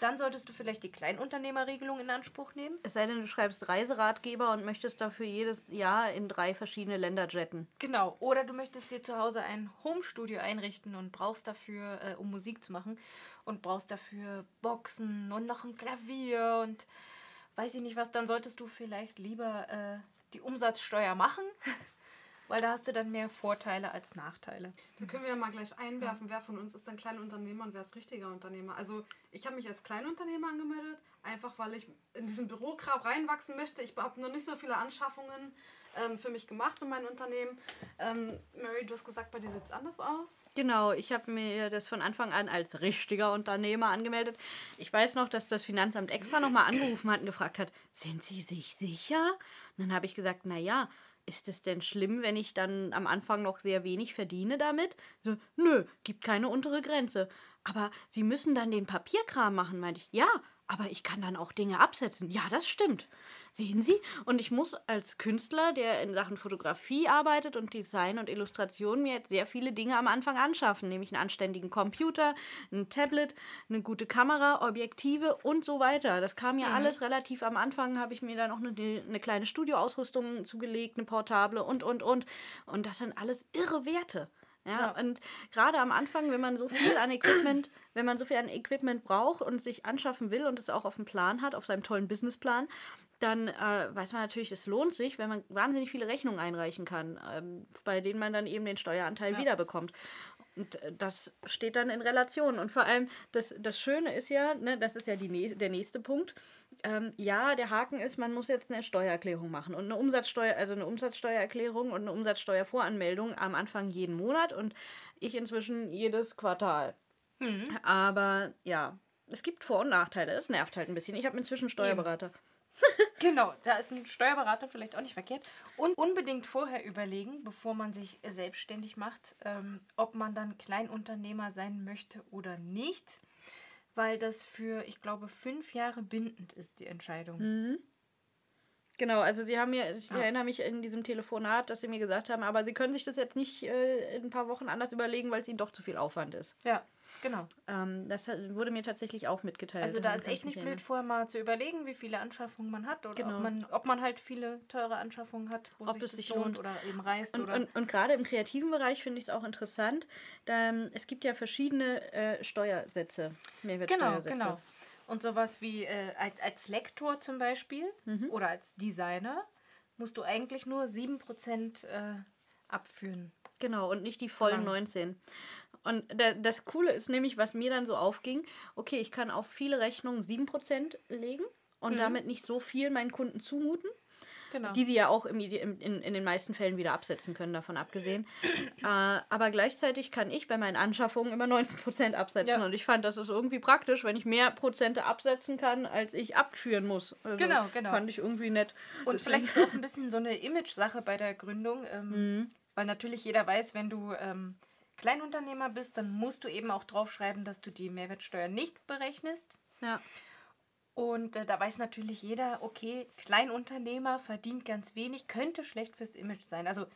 Dann solltest du vielleicht die Kleinunternehmerregelung in Anspruch nehmen. Es sei denn, du schreibst Reiseratgeber und möchtest dafür jedes Jahr in drei verschiedene Länder jetten. Genau. Oder du möchtest dir zu Hause ein Homestudio einrichten und brauchst dafür, äh, um Musik zu machen, und brauchst dafür Boxen und noch ein Klavier und weiß ich nicht was, dann solltest du vielleicht lieber äh, die Umsatzsteuer machen, weil da hast du dann mehr Vorteile als Nachteile. Da können wir ja mal gleich einwerfen, wer von uns ist ein Kleinunternehmer und wer ist richtiger Unternehmer. Also ich habe mich als Kleinunternehmer angemeldet, einfach weil ich in diesen Bürokram reinwachsen möchte. Ich habe noch nicht so viele Anschaffungen ähm, für mich gemacht und mein Unternehmen. Ähm, Mary, du hast gesagt, bei dir sieht es anders aus. Genau, ich habe mir das von Anfang an als richtiger Unternehmer angemeldet. Ich weiß noch, dass das Finanzamt extra nochmal angerufen hat und gefragt hat, sind Sie sich sicher? Und dann habe ich gesagt, na ja, ist es denn schlimm, wenn ich dann am Anfang noch sehr wenig verdiene damit? So, nö, gibt keine untere Grenze. Aber Sie müssen dann den Papierkram machen, meinte ich. Ja, aber ich kann dann auch Dinge absetzen. Ja, das stimmt. Sehen Sie? Und ich muss als Künstler, der in Sachen Fotografie arbeitet und Design und Illustration, mir jetzt sehr viele Dinge am Anfang anschaffen, nämlich einen anständigen Computer, ein Tablet, eine gute Kamera, Objektive und so weiter. Das kam ja alles relativ am Anfang, habe ich mir dann auch eine, eine kleine Studioausrüstung zugelegt, eine portable und, und, und. Und das sind alles irre Werte. Ja, Ja. und gerade am Anfang, wenn man so viel an Equipment, wenn man so viel an Equipment braucht und sich anschaffen will und es auch auf dem Plan hat, auf seinem tollen Businessplan, dann äh, weiß man natürlich, es lohnt sich, wenn man wahnsinnig viele Rechnungen einreichen kann, ähm, bei denen man dann eben den Steueranteil Ja. wiederbekommt. Und äh, das steht dann in Relation. Und vor allem, das, das Schöne ist ja, ne, das ist ja die, der nächste Punkt. Ähm, ja, der Haken ist, man muss jetzt eine Steuererklärung machen und eine Umsatzsteuer, also eine Umsatzsteuererklärung und eine Umsatzsteuervoranmeldung am Anfang jeden Monat und ich inzwischen jedes Quartal. Aber ja, es gibt Vor- und Nachteile. Das nervt halt ein bisschen. Ich habe inzwischen Steuerberater. Genau, da ist ein Steuerberater vielleicht auch nicht verkehrt. Und unbedingt vorher überlegen, bevor man sich selbstständig macht, ähm, ob man dann Kleinunternehmer sein möchte oder nicht. Weil das für, ich glaube, fünf Jahre bindend ist, die Entscheidung. Genau, also sie haben mir, ich Ja. erinnere mich in diesem Telefonat, dass sie mir gesagt haben, aber sie können sich das jetzt nicht äh, in ein paar Wochen anders überlegen, weil es ihnen doch zu viel Aufwand ist. Ja, genau. Ähm, das wurde mir tatsächlich auch mitgeteilt. Also da ist echt nicht blöd, vorher mal zu überlegen, wie viele Anschaffungen man hat oder Genau. ob, man, ob man halt viele teure Anschaffungen hat, wo Ob sich es das sich lohnt, lohnt. oder eben reißt. Und, und, und gerade im kreativen Bereich finde ich es auch interessant. Da, ähm, es gibt ja verschiedene äh, Steuersätze, Genau, Mehrwertsteuersätze. genau. Und sowas wie äh, als, als Lektor zum Beispiel Mhm. oder als Designer musst du eigentlich nur 7% äh, abführen. Genau, und nicht die vollen Verlangen. 19. Und da, das Coole ist nämlich, was mir dann so aufging, okay, ich kann auf viele Rechnungen 7% legen und damit nicht so viel meinen Kunden zumuten. Genau. Die sie ja auch im, in, in den meisten Fällen wieder absetzen können, davon abgesehen. äh, aber gleichzeitig kann ich bei meinen Anschaffungen immer 19% absetzen. Ja. Und ich fand, das ist irgendwie praktisch, wenn ich mehr Prozente absetzen kann, als ich abführen muss. Also Genau, genau. Fand ich irgendwie nett. Und Deswegen- vielleicht ist auch ein bisschen so eine Image-Sache bei der Gründung, ähm, weil natürlich jeder weiß, wenn du ähm, Kleinunternehmer bist, dann musst du eben auch draufschreiben, dass du die Mehrwertsteuer nicht berechnest. Ja. Und äh, da weiß natürlich jeder, okay, Kleinunternehmer verdient ganz wenig, könnte schlecht fürs Image sein. Also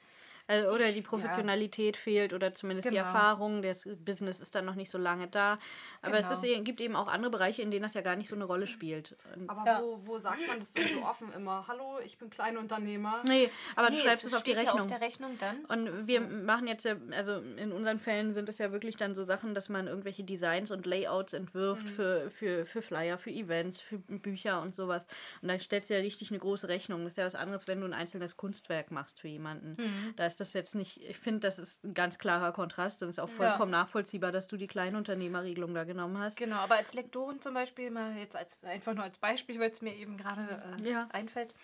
Also, oder die Professionalität fehlt oder zumindest die Genau. Erfahrung, das Business ist dann noch nicht so lange da. Aber Genau. es ist, e- gibt eben auch andere Bereiche, in denen das ja gar nicht so eine Rolle spielt. Aber Ja. wo, wo sagt man das denn so offen immer? Hallo, ich bin Kleinunternehmer. nee, aber du nee, schreibst es auf die steht ja Rechnung. auf der Rechnung dann. Und wir machen jetzt ja, also in unseren Fällen sind es ja wirklich dann so Sachen, dass man irgendwelche Designs und Layouts entwirft für, für, für Flyer, für Events, für Bücher und sowas. Und da stellst du ja richtig eine große Rechnung. Das ist ja was anderes, wenn du ein einzelnes Kunstwerk machst für jemanden. Da ist das jetzt nicht, ich finde, das ist ein ganz klarer Kontrast und ist auch Ja. vollkommen nachvollziehbar, dass du die Kleinunternehmerregelung da genommen hast. Genau, aber als Lektorin zum Beispiel, mal jetzt als, einfach nur als Beispiel, weil es mir eben gerade äh, Ja. einfällt,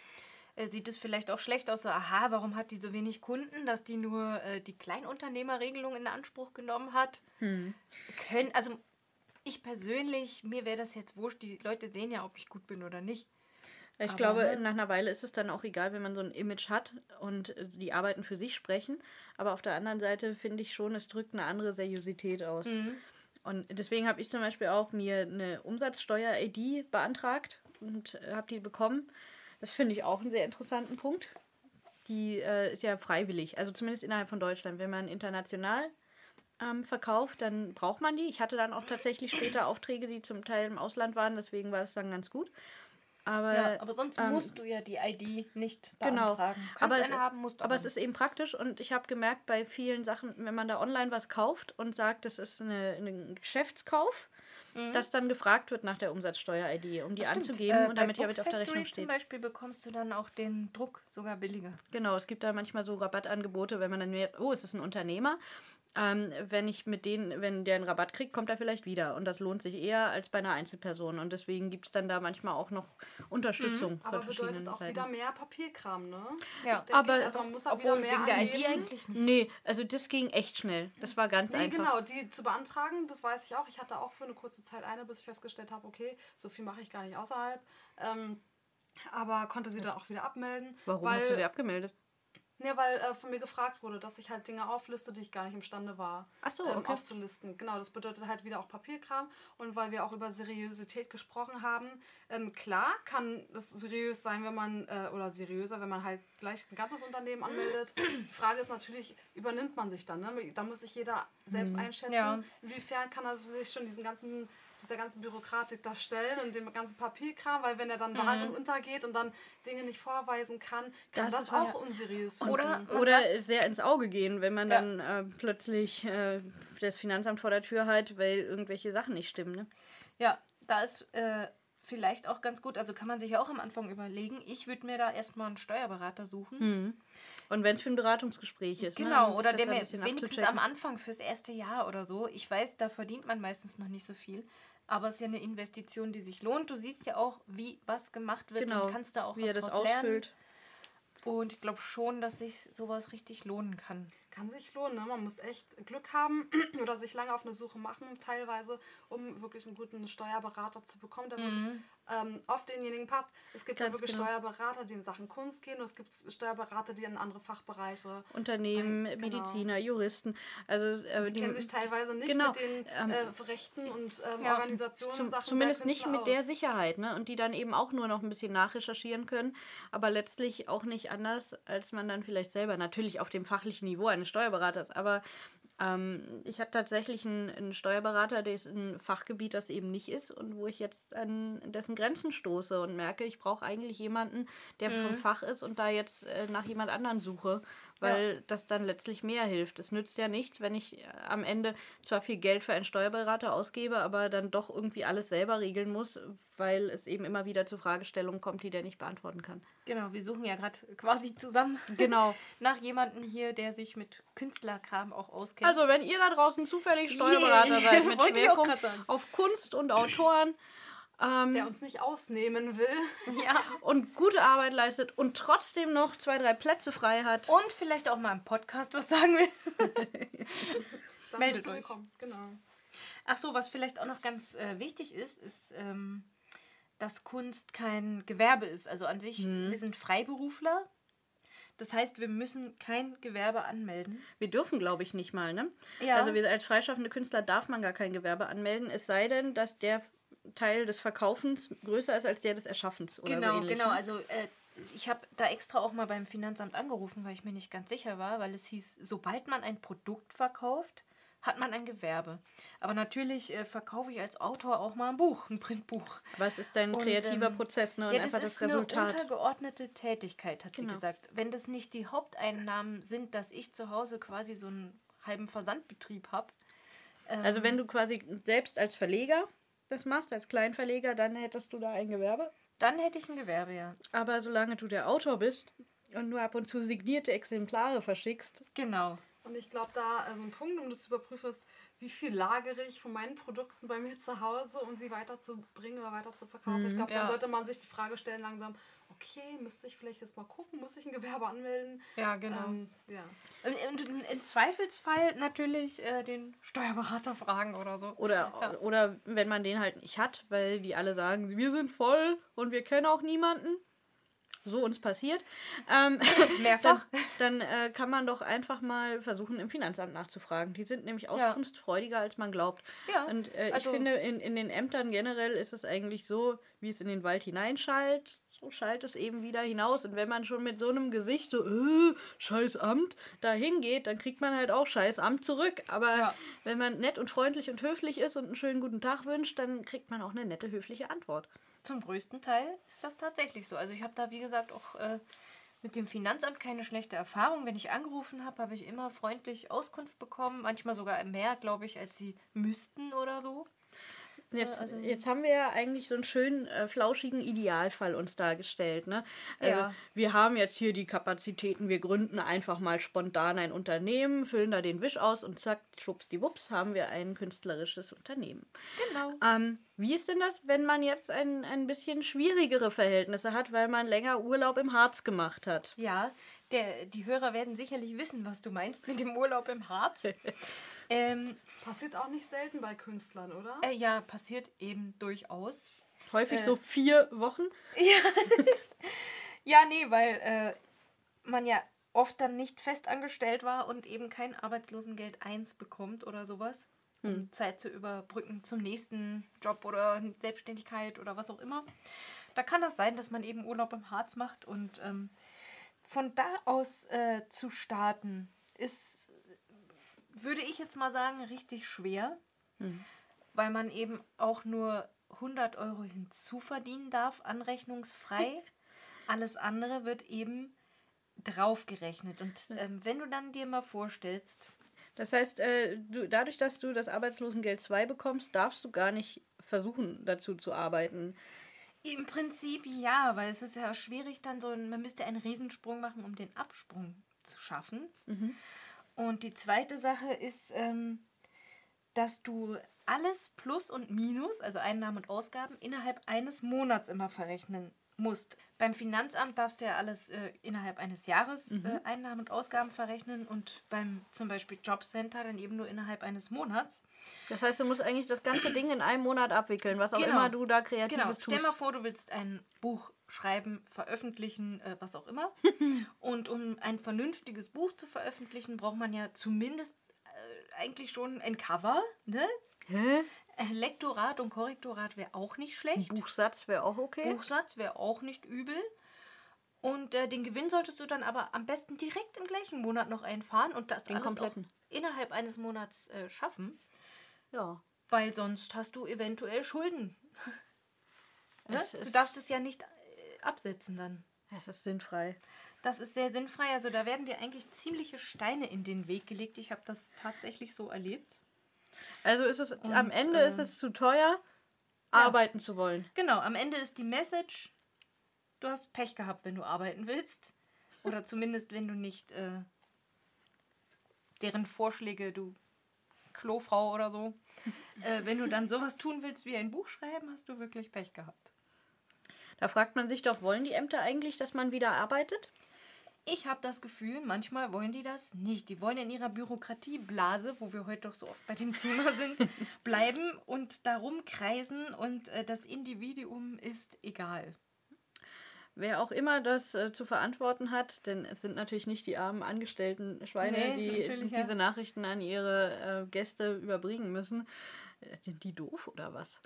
äh, sieht es vielleicht auch schlecht aus, so, aha, warum hat die so wenig Kunden, dass die nur äh, die Kleinunternehmerregelung in Anspruch genommen hat. Hm. Können, also ich persönlich, mir wäre das jetzt wurscht, die Leute sehen ja, ob ich gut bin oder nicht. Ich Aber, glaube, ne? nach einer Weile ist es dann auch egal, wenn man so ein Image hat und die Arbeiten für sich sprechen. Aber auf der anderen Seite finde ich schon, es drückt eine andere Seriosität aus. Mhm. Und deswegen habe ich zum Beispiel auch mir eine Umsatzsteuer-ID beantragt und habe die bekommen. Das finde ich auch einen sehr interessanten Punkt. Die äh, ist ja freiwillig, also zumindest innerhalb von Deutschland. Wenn man international ähm, verkauft, dann braucht man die. Ich hatte dann auch tatsächlich später Aufträge, die zum Teil im Ausland waren, deswegen war das dann ganz gut. Aber, Ja, aber sonst ähm, musst du ja die ID nicht Genau. beantragen. Kannst Aber, eine es, haben, musst du aber es ist eben praktisch und ich habe gemerkt, bei vielen Sachen, wenn man da online was kauft und sagt, das ist eine, ein Geschäftskauf, dass dann gefragt wird nach der Umsatzsteuer-ID, um die Mhm. Anzugeben Äh, und damit Books auf der Rechnung Zum steht. Beispiel bekommst du dann auch den Druck sogar billiger. Genau, es gibt da manchmal so Rabattangebote, wenn man dann merkt, oh, es ist ein Unternehmer. Ähm, wenn ich mit denen, wenn der einen Rabatt kriegt, kommt er vielleicht wieder. Und das lohnt sich eher als bei einer Einzelperson. Und deswegen gibt es dann da manchmal auch noch Unterstützung von Aber bedeutet auch Seiten. wieder mehr Papierkram, ne? Ja. Aber- ich. also man muss halt Obwohl wieder mehr wegen der ID eigentlich nicht. Nee, also das ging echt schnell. Das war ganz Nee, einfach. genau, die zu beantragen, das weiß ich auch. Ich hatte auch für eine kurze Zeit eine, bis ich festgestellt habe, okay, so viel mache ich gar nicht außerhalb. Ähm, aber konnte sie dann auch wieder abmelden. Warum weil, hast du sie abgemeldet? Nee, weil äh, von mir gefragt wurde, dass ich halt Dinge aufliste, die ich gar nicht imstande war so, ähm, okay. aufzulisten. Genau, das bedeutet halt wieder auch Papierkram. Und weil wir auch über Seriosität gesprochen haben, ähm, klar kann es seriös sein, wenn man, äh, oder seriöser, wenn man halt gleich ein ganzes Unternehmen anmeldet. Die Frage ist natürlich, übernimmt man sich dann? Ne? Da muss sich jeder selbst einschätzen. Ja. Inwiefern kann er sich schon diesen ganzen dieser ganzen Bürokratik da stellen und dem ganzen Papierkram, weil wenn er dann darin untergeht und dann Dinge nicht vorweisen kann, kann Das das, auch unseriös Oder- wirken. Man Oder sehr ins Auge gehen, wenn man Ja. dann äh, plötzlich äh, das Finanzamt vor der Tür hat, weil irgendwelche Sachen nicht stimmen. Ne? Ja, da ist äh, vielleicht auch ganz gut, also kann man sich ja auch am Anfang überlegen, ich würde mir da erstmal einen Steuerberater suchen. Und wenn es für ein Beratungsgespräch ist. ne, Genau, sich oder der mir wenigstens am Anfang fürs erste Jahr oder so, ich weiß, da verdient man meistens noch nicht so viel, aber es ist ja eine Investition, die sich lohnt. Du siehst ja auch, wie was gemacht wird Genau, und kannst da auch wie was er das draus lernen. ausfüllt. Und ich glaube schon, dass sich sowas richtig lohnen kann. Kann sich lohnen, ne? Man muss echt Glück haben oder sich lange auf eine Suche machen, teilweise, um wirklich einen guten Steuerberater zu bekommen, der wirklich ähm, auf denjenigen passt. Es gibt ja Ganz wirklich genau. Steuerberater, die in Sachen Kunst gehen und es gibt Steuerberater, die in andere Fachbereiche. Unternehmen, Ein- genau. Mediziner, Juristen. Also äh, Die, kennen sich teilweise nicht genau, mit den ähm, äh, Rechten und ähm, ja, Organisationen zum, Sachen zumindest der nicht mit der aus. Sicherheit, ne? Und die dann eben auch nur noch ein bisschen nachrecherchieren können, aber letztlich auch nicht anders, als man dann vielleicht selber natürlich auf dem fachlichen Niveau eines Steuerberaters. Aber ähm, ich hatte tatsächlich einen, einen Steuerberater, der ist ein Fachgebiet, das eben nicht ist und wo ich jetzt an dessen Grenzen stoße und merke, ich brauche eigentlich jemanden, der vom Fach ist und da jetzt äh, nach jemand anderen suche, weil das dann letztlich mehr hilft. Es nützt ja nichts, wenn ich äh, am Ende zwar viel Geld für einen Steuerberater ausgebe, aber dann doch irgendwie alles selber regeln muss, weil es eben immer wieder zu Fragestellungen kommt, die der nicht beantworten kann. Genau, wir suchen ja gerade quasi zusammen Genau. nach jemandem hier, der sich mit Künstlerkram auch auskennt. Also, wenn ihr da draußen zufällig Steuerberater seid mit Schwerpunkt auf Kunst und Autoren ähm, Der uns nicht ausnehmen will. ja. und gute Arbeit leistet und trotzdem noch zwei, drei Plätze frei hat, Und vielleicht auch mal im Podcast was sagen will. Meldet euch. Genau. Ach so, was vielleicht auch noch ganz äh, wichtig ist, ist, ähm, dass Kunst kein Gewerbe ist. Also an sich, wir sind Freiberufler. Das heißt, wir müssen kein Gewerbe anmelden. Wir dürfen, glaube ich, nicht mal, ne? Ja. Also wir als freischaffende Künstler darf man gar kein Gewerbe anmelden, es sei denn, dass der Teil des Verkaufens größer ist als der des Erschaffens oder Genau, so ähnlich. genau. ne? Also äh, ich habe da extra auch mal beim Finanzamt angerufen, weil ich mir nicht ganz sicher war, weil es hieß, sobald man ein Produkt verkauft, hat man ein Gewerbe. Aber natürlich äh, verkaufe ich als Autor auch mal ein Buch, ein Printbuch. Es ist dein Und, kreativer ähm, Prozess ne? und ja, das einfach ist das Resultat. eine untergeordnete Tätigkeit, hat Genau. sie gesagt. Wenn das nicht die Haupteinnahmen sind, dass ich zu Hause quasi so einen halben Versandbetrieb habe. Also wenn du quasi selbst als Verleger das machst, als Kleinverleger, dann hättest du da ein Gewerbe. Dann hätte ich ein Gewerbe, ja. Aber solange du der Autor bist und nur ab und zu signierte Exemplare verschickst, Genau. Und ich glaube, da also ein Punkt, um das zu überprüfen, ist, wie viel lagere ich von meinen Produkten bei mir zu Hause, um sie weiterzubringen oder weiter zu verkaufen. ich glaube, ja. dann sollte man sich die Frage stellen langsam, okay, müsste ich vielleicht jetzt mal gucken, muss ich ein Gewerbe anmelden? Ja, genau. Ähm, ja. Und, und im- im Zweifelsfall natürlich äh, den Steuerberater fragen oder so. Oder, Ja. oder wenn man den halt nicht hat, weil die alle sagen, wir sind voll und wir kennen auch niemanden. So uns passiert. Ähm, Mehrfach. dann, dann äh, kann man doch einfach mal versuchen, im Finanzamt nachzufragen. Die sind nämlich auskunftsfreudiger, als man glaubt. Ja, Und äh, also- ich finde, in, in den Ämtern generell ist es eigentlich so, wie es in den Wald hineinschallt, so schallt es eben wieder hinaus. Und wenn man schon mit so einem Gesicht so, äh, scheiß Amt, da hingeht, dann kriegt man halt auch scheiß Amt zurück. Aber Ja. wenn man nett und freundlich und höflich ist und einen schönen guten Tag wünscht, dann kriegt man auch eine nette, höfliche Antwort. Zum größten Teil ist das tatsächlich so. Also ich habe da, wie gesagt, auch äh, mit dem Finanzamt keine schlechte Erfahrung. Wenn ich angerufen habe, habe ich immer freundlich Auskunft bekommen. Manchmal sogar mehr, glaube ich, als sie müssten oder so. Jetzt, also- jetzt haben wir ja eigentlich so einen schönen, äh, flauschigen Idealfall uns dargestellt. Ne? Also, Ja. Wir haben jetzt hier die Kapazitäten, wir gründen einfach mal spontan ein Unternehmen, füllen da den Wisch aus und zack, schwuppsdiwupps, haben wir ein künstlerisches Unternehmen. Genau. Ähm, wie ist denn das, wenn man jetzt ein, ein bisschen schwierigere Verhältnisse hat, weil man länger Urlaub im Harz gemacht hat? Ja, der, die Hörer werden sicherlich wissen, was du meinst mit dem Urlaub im Harz. ähm, Passiert auch nicht selten bei Künstlern, oder? äh, ja, passiert eben durchaus. Häufig Äh. so vier Wochen. Ja, nee, weil äh, man ja oft dann nicht festangestellt war und eben kein Arbeitslosengeld 1 bekommt oder sowas. Um Zeit zu überbrücken zum nächsten Job oder Selbstständigkeit oder was auch immer. Da kann das sein, dass man eben Urlaub im Harz macht und ähm, von da aus äh, zu starten ist, würde ich jetzt mal sagen, richtig schwer, weil man eben auch nur 100 Euro hinzuverdienen darf, anrechnungsfrei. Alles andere wird eben draufgerechnet. Und ähm, wenn du dann dir mal vorstellst, Das heißt, äh, du, dadurch, dass du das Arbeitslosengeld 2 bekommst, darfst du gar nicht versuchen, dazu zu arbeiten. im Prinzip ja, weil es ist ja schwierig dann so, ein- man müsste einen Riesensprung machen, um den Absprung zu schaffen. Und die zweite Sache ist, ähm, dass du alles Plus und Minus, also Einnahmen und Ausgaben, innerhalb eines Monats immer verrechnen musst. Beim Finanzamt darfst du ja alles äh, innerhalb eines Jahres äh, Einnahmen und Ausgaben verrechnen und beim zum Beispiel Jobcenter dann eben nur innerhalb eines Monats. Das heißt, du musst eigentlich das ganze Ding in einem Monat abwickeln, was auch Genau. immer du da kreatives Genau, tust. stell mal vor, du willst ein Buch schreiben, veröffentlichen, äh, was auch immer. Und um ein vernünftiges Buch zu veröffentlichen, braucht man ja zumindest äh, eigentlich schon ein Cover. Ne? Hä? Äh, Lektorat und Korrektorat wäre auch nicht schlecht. Buchsatz wäre auch okay. Buchsatz wäre auch nicht übel. Und äh, den Gewinn solltest du dann aber am besten direkt im gleichen Monat noch einfahren und das Den alles kompletten. innerhalb eines Monats äh, schaffen, Ja. weil sonst hast du eventuell Schulden. Ne? Du darfst es ja nicht äh, absetzen dann. Es ist sinnfrei. Das ist sehr sinnfrei. Also da werden dir eigentlich ziemliche Steine in den Weg gelegt. Ich habe das tatsächlich so erlebt. Also ist es am Und, Ende äh, ist es zu teuer, arbeiten zu wollen. Genau, am Ende ist die Message, du hast Pech gehabt, wenn du arbeiten willst. Oder zumindest, wenn du nicht äh, deren Vorschläge, du Klofrau oder so, äh, wenn du dann sowas tun willst wie ein Buch schreiben, hast du wirklich Pech gehabt. Da fragt man sich doch, wollen die Ämter eigentlich, dass man wieder arbeitet? Ich habe das Gefühl, manchmal wollen die das nicht. Die wollen in ihrer Bürokratieblase, wo wir heute doch so oft bei dem Thema sind, bleiben und darum kreisen und äh, das Individuum ist egal. Wer auch immer das äh, zu verantworten hat, denn es sind natürlich nicht die armen angestellten Schweine, Nee, die ja. diese Nachrichten an ihre äh, Gäste überbringen müssen. Sind die doof oder was?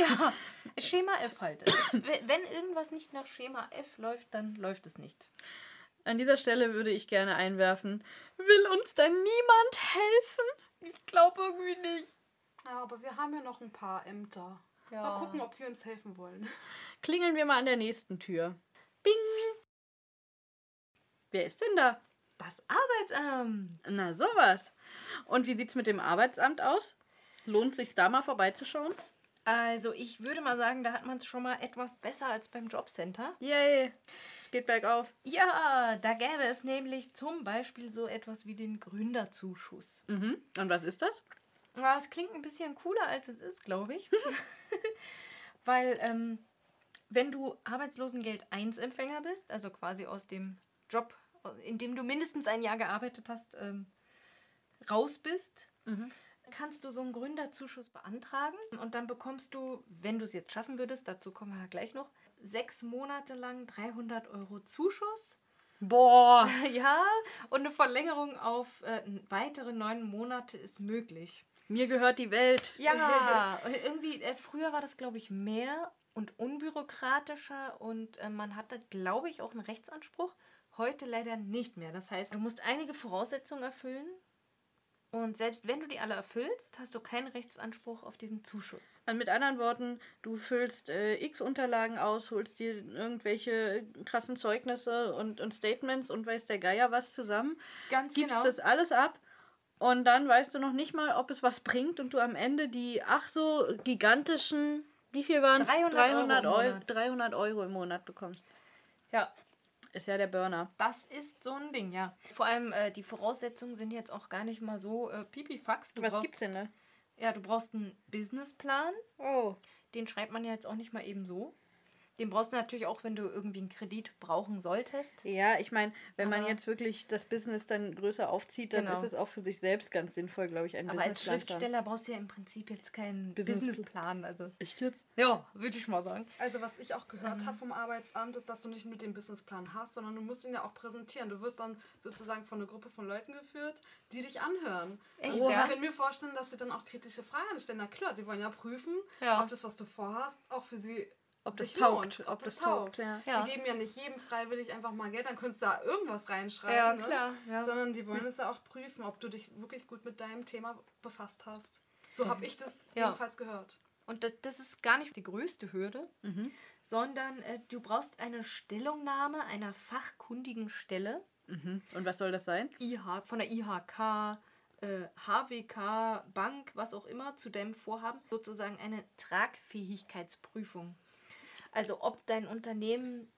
Ja, Schema F halt. Es ist, we- wenn irgendwas nicht nach Schema F läuft, dann läuft es nicht. An dieser Stelle würde ich gerne einwerfen, will uns denn niemand helfen? Ich glaube irgendwie nicht. Ja, aber wir haben ja noch ein paar Ämter. Ja. Mal gucken, ob die uns helfen wollen. Klingeln wir mal an der nächsten Tür. Bing! Wer ist denn da? Das Arbeitsamt. Na, sowas. Und wie sieht's mit dem Arbeitsamt aus? Lohnt sich's da mal vorbeizuschauen? Also ich würde mal sagen, da hat man es schon mal etwas besser als beim Jobcenter. Yay! Geht bergauf. Ja, da gäbe es nämlich zum Beispiel so etwas wie den Gründerzuschuss. Mhm. Und was ist das? Ja, Es klingt ein bisschen cooler, als es ist, glaube ich. Weil, ähm, wenn du Arbeitslosengeld 1-Empfänger bist, also quasi aus dem Job, in dem du mindestens ein Jahr gearbeitet hast, ähm, raus bist, kannst du so einen Gründerzuschuss beantragen. Und dann bekommst du, wenn du es jetzt schaffen würdest, dazu kommen wir ja gleich noch, sechs Monate lang 300 Euro Zuschuss. Boah! Ja, und eine Verlängerung auf äh, weitere neun Monate ist möglich. Mir gehört die Welt. Ja, irgendwie, äh, früher war das, glaube ich, mehr und unbürokratischer und äh, man hatte, glaube ich, auch einen Rechtsanspruch. Heute leider nicht mehr. Das heißt, du musst einige Voraussetzungen erfüllen und selbst wenn du die alle erfüllst, hast du keinen Rechtsanspruch auf diesen Zuschuss. Und mit anderen Worten, du füllst äh, x Unterlagen aus, holst dir irgendwelche krassen Zeugnisse und, und Statements und weiß der Geier was zusammen, Ganz gibst genau. das alles ab und dann weißt du noch nicht mal, ob es was bringt und du am Ende die ach so gigantischen, wie viel waren es? 300 300 Euro im Euro, Monat. 300 Euro im Monat bekommst. Ja, Ist ja der Burner. das ist so ein Ding, ja. Vor allem, äh, die Voraussetzungen sind jetzt auch gar nicht mal so äh, pipifax. Du was brauchst, gibt's denn da? Ja, du brauchst einen Businessplan. Oh. Den schreibt man ja jetzt auch nicht mal eben so. Den brauchst du natürlich auch, wenn du irgendwie einen Kredit brauchen solltest. Ja, ich meine, wenn man Aber- jetzt wirklich das Business dann größer aufzieht, dann Genau. ist es auch für sich selbst ganz sinnvoll, glaube ich, einen Aber als. Schriftsteller brauchst du ja im Prinzip jetzt keinen Business- Businessplan. Also. Echt jetzt? Ja, würde ich mal sagen. Also was ich auch gehört habe vom Arbeitsamt, ist, dass du nicht nur den Businessplan hast, sondern du musst ihn ja auch präsentieren. Du wirst dann sozusagen von einer Gruppe von Leuten geführt, die dich anhören. Echt, also ja? ich kann mir vorstellen, dass sie dann auch kritische Fragen stellen. Na klar, die wollen ja prüfen, Ja. ob das, was du vorhast, auch für sie Ob das taugt, lohnt, ob das taugt, ja. Ja. Die geben ja nicht jedem freiwillig einfach mal Geld, dann könntest du da irgendwas reinschreiben. Ja, ne? klar, ja. Sondern die wollen es ja auch prüfen, ob du dich wirklich gut mit deinem Thema befasst hast. So habe ich das Ja. jedenfalls gehört. Und das, das ist gar nicht die größte Hürde, sondern äh, du brauchst eine Stellungnahme einer fachkundigen Stelle. Mhm. Und was soll das sein? IH, von der IHK, äh, HWK, Bank, was auch immer, zu deinem Vorhaben. Sozusagen eine Tragfähigkeitsprüfung. Also ob dein Unternehmen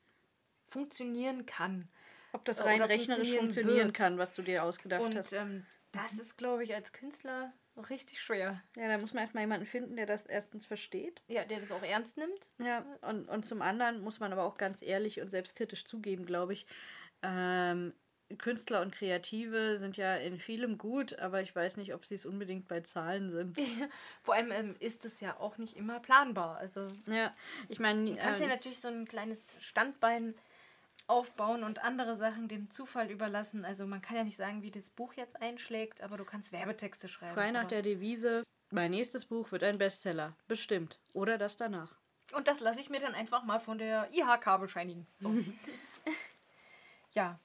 funktionieren kann. Ob das Äh, rein rechnerisch funktionieren funktionieren kann, was du dir ausgedacht Und hast. ähm, das ist, glaube ich, als Künstler richtig schwer. Ja, da muss man erstmal jemanden finden, der das erstens versteht. Ja, der das auch ernst nimmt. Ja, und, und zum anderen muss man aber auch ganz ehrlich und selbstkritisch zugeben, glaube ich. Ähm, Künstler und Kreative sind ja in vielem gut, aber ich weiß nicht, ob sie es unbedingt bei Zahlen sind. Vor allem ähm, ist es ja auch nicht immer planbar. Also Ja, ich meine, du kannst ja ähm, natürlich so ein kleines Standbein aufbauen und andere Sachen dem Zufall überlassen. Also man kann ja nicht sagen, wie das Buch jetzt einschlägt, aber du kannst Werbetexte schreiben. frei nach der Devise, mein nächstes Buch wird ein Bestseller. Bestimmt. Oder das danach. Und das lasse ich mir dann einfach mal von der IHK bescheinigen. So. ja.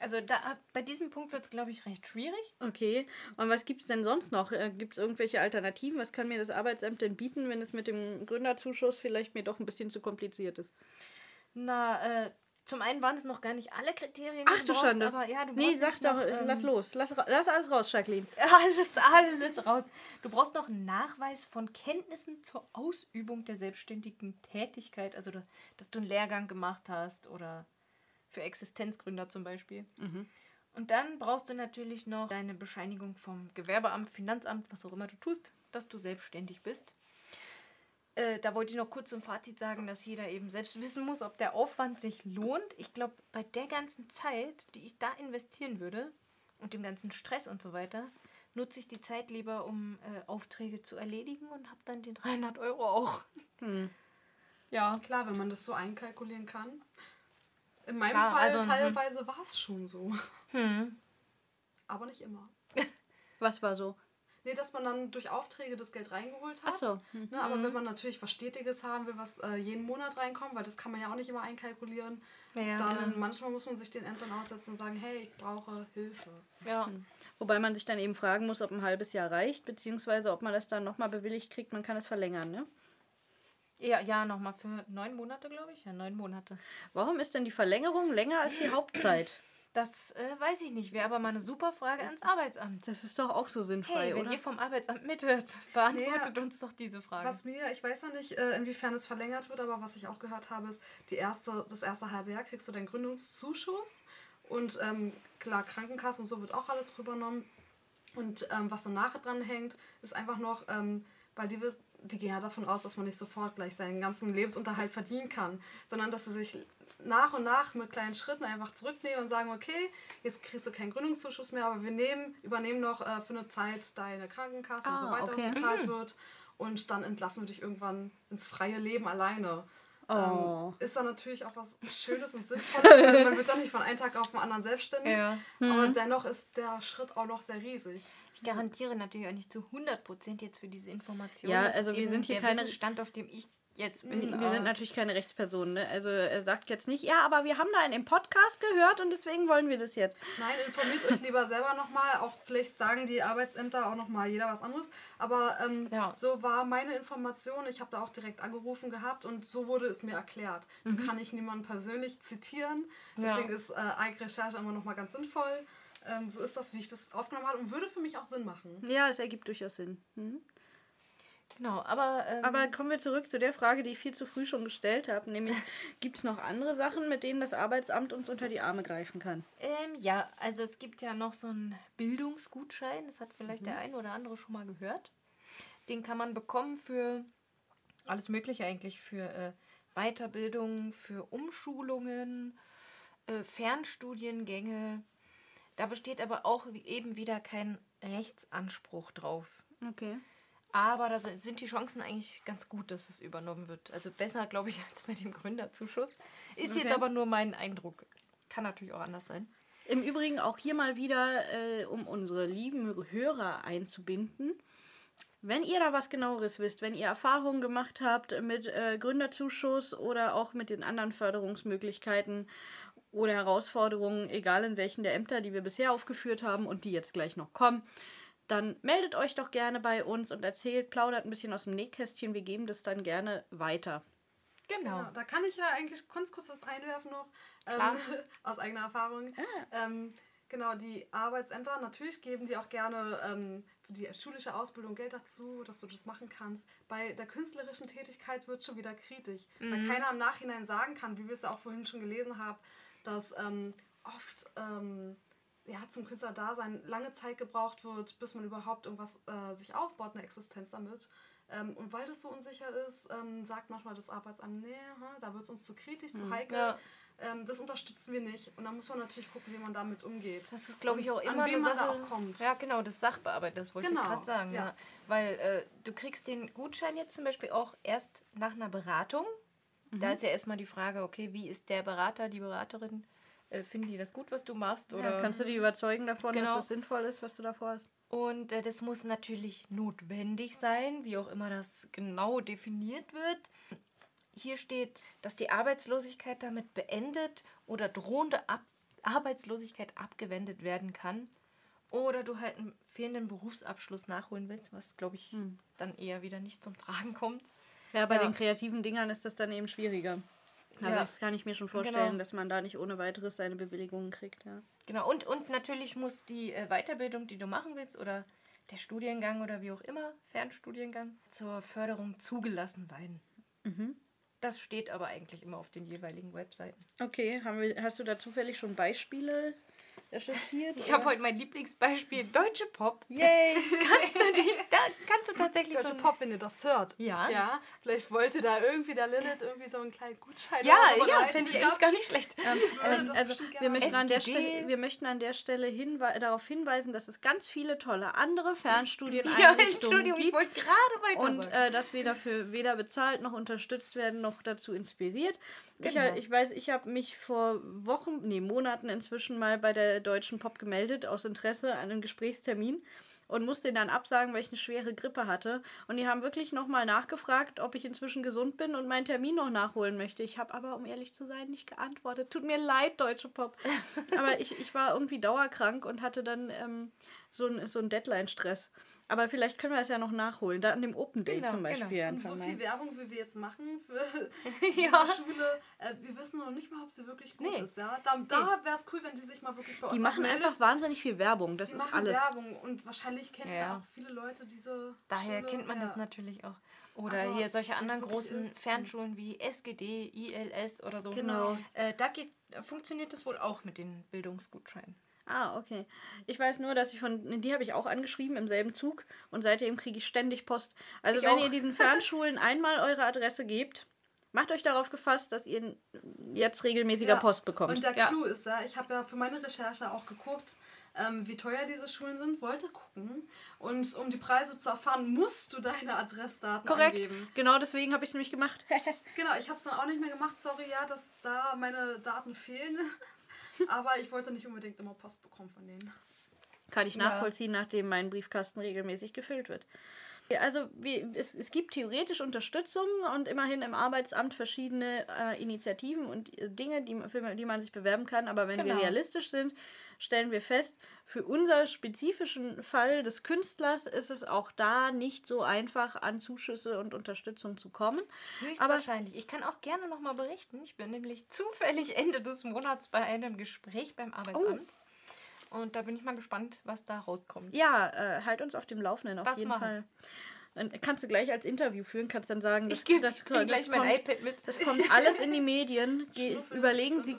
Also da, bei diesem Punkt wird es, glaube ich, recht schwierig. Okay, und was gibt es denn sonst noch? Gibt es irgendwelche Alternativen? Was kann mir das Arbeitsamt denn bieten, wenn es mit dem Gründerzuschuss vielleicht mir doch ein bisschen zu kompliziert ist? Na, äh, zum einen waren es noch gar nicht alle Kriterien, Ach du brauchst, Schande. aber ja, du nee, sag doch, noch, äh, lass ähm, los. Lass, lass alles raus, Jacqueline. Alles, alles raus. Du brauchst noch einen Nachweis von Kenntnissen zur Ausübung der selbstständigen Tätigkeit. Also, da- dass du einen Lehrgang gemacht hast oder für Existenzgründer zum Beispiel. Und dann brauchst du natürlich noch deine Bescheinigung vom Gewerbeamt, Finanzamt, was auch immer du tust, dass du selbstständig bist. Äh, da wollte ich noch kurz zum Fazit sagen, dass jeder eben selbst wissen muss, ob der Aufwand sich lohnt. Ich glaube, bei der ganzen Zeit, die ich da investieren würde und dem ganzen Stress und so weiter, nutze ich die Zeit lieber, um äh, Aufträge zu erledigen und habe dann den 300 Euro auch. Ja. Klar, wenn man das so einkalkulieren kann. In meinem Klar, Fall also, hm. teilweise war es schon so. Hm. Aber nicht immer. Was war so? Nee, dass man dann durch Aufträge das Geld reingeholt hat. Ach so. Mhm. Ne, aber wenn man natürlich was Stetiges haben will, was äh, jeden Monat reinkommt, weil das kann man ja auch nicht immer einkalkulieren, Ja, dann ja. manchmal muss man sich den Ämtern aussetzen und sagen, hey, ich brauche Hilfe. Ja. Wobei man sich dann eben fragen muss, ob ein halbes Jahr reicht, beziehungsweise ob man das dann nochmal bewilligt kriegt. Man kann es verlängern, ne? Ja, ja, nochmal für neun Monate, glaube ich. Ja, neun Monate. Warum ist denn die Verlängerung länger als die Hauptzeit? Das äh, weiß ich nicht. Wäre aber mal eine super Frage ans Arbeitsamt. Das ist doch auch so sinnfrei, Hey, wenn oder? ihr vom Arbeitsamt mithört, beantwortet uns doch diese Frage. Was mir, ich weiß ja nicht, äh, inwiefern es verlängert wird, aber was ich auch gehört habe, ist, die erste, das erste halbe Jahr kriegst du deinen Gründungszuschuss und ähm, klar, Krankenkasse und so wird auch alles drüber genommen. Und ähm, was danach dran hängt, ist einfach noch, ähm, weil die, die gehen ja davon aus, dass man nicht sofort gleich seinen ganzen Lebensunterhalt verdienen kann, sondern dass sie sich nach und nach mit kleinen Schritten einfach zurücknehmen und sagen, okay, jetzt kriegst du keinen Gründungszuschuss mehr, aber wir nehmen, übernehmen noch äh, für eine Zeit deine Krankenkasse und so Ah, weiter, okay. was bezahlt wird. Und dann entlassen wir dich irgendwann ins freie Leben alleine. Oh. Ähm, ist dann natürlich auch was Schönes und Sinnvolles, weil man wird dann nicht von einem Tag auf den anderen selbstständig. Ja. Aber dennoch ist der Schritt auch noch sehr riesig. Ich garantiere natürlich auch nicht zu 100% jetzt für diese Information. Ja, also wir sind hier keine- Wissensstand, auf dem ich jetzt Wir bin. wir aber- sind natürlich keine Rechtspersonen, ne? Also er sagt jetzt nicht, ja, aber wir haben da in dem Podcast gehört und deswegen wollen wir das jetzt. Nein, informiert euch lieber selber nochmal. Auch vielleicht sagen die Arbeitsämter auch nochmal jeder was anderes. Aber ähm, Ja. so war meine Information. Ich habe da auch direkt angerufen gehabt und so wurde es mir erklärt. Nun kann ich niemanden persönlich zitieren. Ja. Deswegen ist äh, Eigenrecherche immer nochmal ganz sinnvoll. Ähm, so ist das, wie ich das aufgenommen habe und würde für mich auch Sinn machen. Ja, es ergibt durchaus Sinn. Mhm. Genau, aber. Ähm, Aber kommen wir zurück zu der Frage, die ich viel zu früh schon gestellt habe, nämlich gibt es noch andere Sachen, mit denen das Arbeitsamt uns unter die Arme greifen kann? Ähm, ja, also es gibt ja noch so einen Bildungsgutschein, das hat vielleicht der ein oder andere schon mal gehört. Den kann man bekommen für alles Mögliche eigentlich, für äh, Weiterbildung, für Umschulungen, äh, Fernstudiengänge. Da besteht aber auch eben wieder kein Rechtsanspruch drauf. Okay. Aber da sind die Chancen eigentlich ganz gut, dass es übernommen wird. Also besser, glaube ich, als bei dem Gründerzuschuss. Ist Okay. jetzt aber nur mein Eindruck. Kann natürlich auch anders sein. Im Übrigen auch hier mal wieder, äh, um unsere lieben Hörer einzubinden. Wenn ihr da was genaueres wisst, wenn ihr Erfahrungen gemacht habt mit äh, Gründerzuschuss oder auch mit den anderen Förderungsmöglichkeiten oder Herausforderungen, egal in welchen der Ämter, die wir bisher aufgeführt haben und die jetzt gleich noch kommen, dann meldet euch doch gerne bei uns und erzählt, plaudert ein bisschen aus dem Nähkästchen. Wir geben das dann gerne weiter. Genau. Ja, da kann ich ja eigentlich ganz kurz was einwerfen noch, Klar. ähm, aus eigener Erfahrung. Ähm, genau, die Arbeitsämter, natürlich geben die auch gerne ähm, für die schulische Ausbildung Geld dazu, dass du das machen kannst. Bei der künstlerischen Tätigkeit wird schon wieder kritisch, weil keiner im Nachhinein sagen kann, wie wir es ja auch vorhin schon gelesen haben, dass ähm, oft ähm, ja, zum Künstlerdasein lange Zeit gebraucht wird, bis man überhaupt irgendwas äh, sich aufbaut, eine Existenz damit. Ähm, und weil das so unsicher ist, ähm, sagt manchmal das Arbeitsamt, nee, ha, da wird es uns zu kritisch, zu heikel. Ja. Ähm, das unterstützen wir nicht. Und da muss man natürlich gucken, wie man damit umgeht. Das ist, glaube ich, auch an immer wen eine man Sache. da auch kommt. Ja, genau, das Sachbearbeiters wollte Genau, ich gerade sagen. Ja. ja. Weil äh, du kriegst den Gutschein jetzt zum Beispiel auch erst nach einer Beratung. Mhm. Da ist ja erstmal die Frage, okay, wie ist der Berater, die Beraterin? Äh, finden die das gut, was du machst? Oder Ja, kannst du die überzeugen davon, Genau. dass das sinnvoll ist, was du davor hast? Und äh, das muss natürlich notwendig sein, wie auch immer das genau definiert wird. Hier steht, dass die Arbeitslosigkeit damit beendet oder drohende Ab Arbeitslosigkeit abgewendet werden kann. Oder du halt einen fehlenden Berufsabschluss nachholen willst, was, glaube ich, dann eher wieder nicht zum Tragen kommt. Ja, bei Ja. den kreativen Dingern ist das dann eben schwieriger. Also Ja. das kann ich mir schon vorstellen, Genau. dass man da nicht ohne weiteres seine Bewilligungen kriegt. Ja. Genau, und, und natürlich muss die äh, Weiterbildung, die du machen willst, oder der Studiengang oder wie auch immer, Fernstudiengang, zur Förderung zugelassen sein. Das steht aber eigentlich immer auf den jeweiligen Webseiten. Okay, haben wir, hast du da zufällig schon Beispiele recherchiert? Ich habe heute mein Lieblingsbeispiel, Deutsche Pop. Yay! Kannst du, die, da kannst du tatsächlich Deutsche so Pop, wenn ihr das hört. Ja. Ja, vielleicht wollte da irgendwie der Lilith irgendwie so einen kleinen Gutschein Ja, oder so ja, finde ich Ja, eigentlich gar nicht schlecht. Ähm, also wir möchten, an der. Stelle, wir möchten an der Stelle hinwe darauf hinweisen, dass es ganz viele tolle andere Ja, Fernstudieneinrichtungen Entschuldigung, ich gibt. wollte gerade weiter Und sagen. äh, dass wir dafür weder bezahlt noch unterstützt werden, noch dazu inspiriert. Ich, Genau. äh, ich weiß, ich habe mich vor Wochen, nee, Monaten inzwischen mal bei der Deutschen Pop gemeldet, aus Interesse an einem Gesprächstermin. und musste ihn dann absagen, weil ich eine schwere Grippe hatte. Und die haben wirklich nochmal nachgefragt, ob ich inzwischen gesund bin und meinen Termin noch nachholen möchte. Ich habe aber, um ehrlich zu sein, nicht geantwortet. Tut mir leid, Deutsche Pop. aber ich, ich war irgendwie dauerkrank und hatte dann ähm, so, ein, so einen Deadline-Stress. Aber vielleicht können wir es ja noch nachholen. Da an dem Open Day Genau, zum genau. Beispiel. Und Anfang so viel Werbung, wie wir jetzt machen für Ja. Schule, äh, wir wissen noch nicht mal, ob sie wirklich gut Nee. ist. Ja? Da, da wäre es cool, wenn die sich mal wirklich bei uns Die machen meldet. einfach wahnsinnig viel Werbung. Das Die ist machen alles. Werbung und wahrscheinlich kennen Ja. auch viele Leute diese Daher Schule. kennt man ja. das natürlich auch. Oder Aber hier solche anderen großen ist, Fernschulen wie SGD, ILS oder so. Genau. Äh, da geht, funktioniert das wohl auch mit den Bildungsgutscheinen. Ah, okay. Ich weiß nur, dass ich von, die habe ich auch angeschrieben im selben Zug und seitdem kriege ich ständig Post. Also Ich wenn auch. ihr diesen Fernschulen einmal eure Adresse gebt, macht euch darauf gefasst, dass ihr jetzt regelmäßiger Ja, Post bekommt. Und der ja. Clou ist ja, ich habe ja für meine Recherche auch geguckt, ähm, wie teuer diese Schulen sind, wollte gucken. Und um die Preise zu erfahren, musst du deine Adressdaten Korrekt. angeben. Genau deswegen habe ich es nämlich gemacht. Genau, ich habe es dann auch nicht mehr gemacht. Sorry, ja, dass da meine Daten fehlen. Aber ich wollte nicht unbedingt immer Post bekommen von denen. Kann ich Ja. nachvollziehen, nachdem mein Briefkasten regelmäßig gefüllt wird. Also wie, es, es gibt theoretisch Unterstützung und immerhin im Arbeitsamt verschiedene äh, Initiativen und äh, Dinge, die, man- für die man sich bewerben kann. Aber wenn wir Genau. realistisch sind, stellen wir fest, für unser spezifischen Fall des Künstlers ist es auch da nicht so einfach, an Zuschüsse und Unterstützung zu kommen. Höchstwahrscheinlich. ich kann auch gerne nochmal berichten. Ich bin nämlich zufällig Ende des Monats bei einem Gespräch beim Arbeitsamt. Und da bin ich mal gespannt, was da rauskommt. Ja, äh, halt uns auf dem Laufenden auf Das jeden mach ich. Und kannst du gleich als Interview führen, kannst dann sagen, Ich gebe das, bring gleich mein kommt, iPad mit. Das kommt alles in die Medien. Ge überlegen Sie,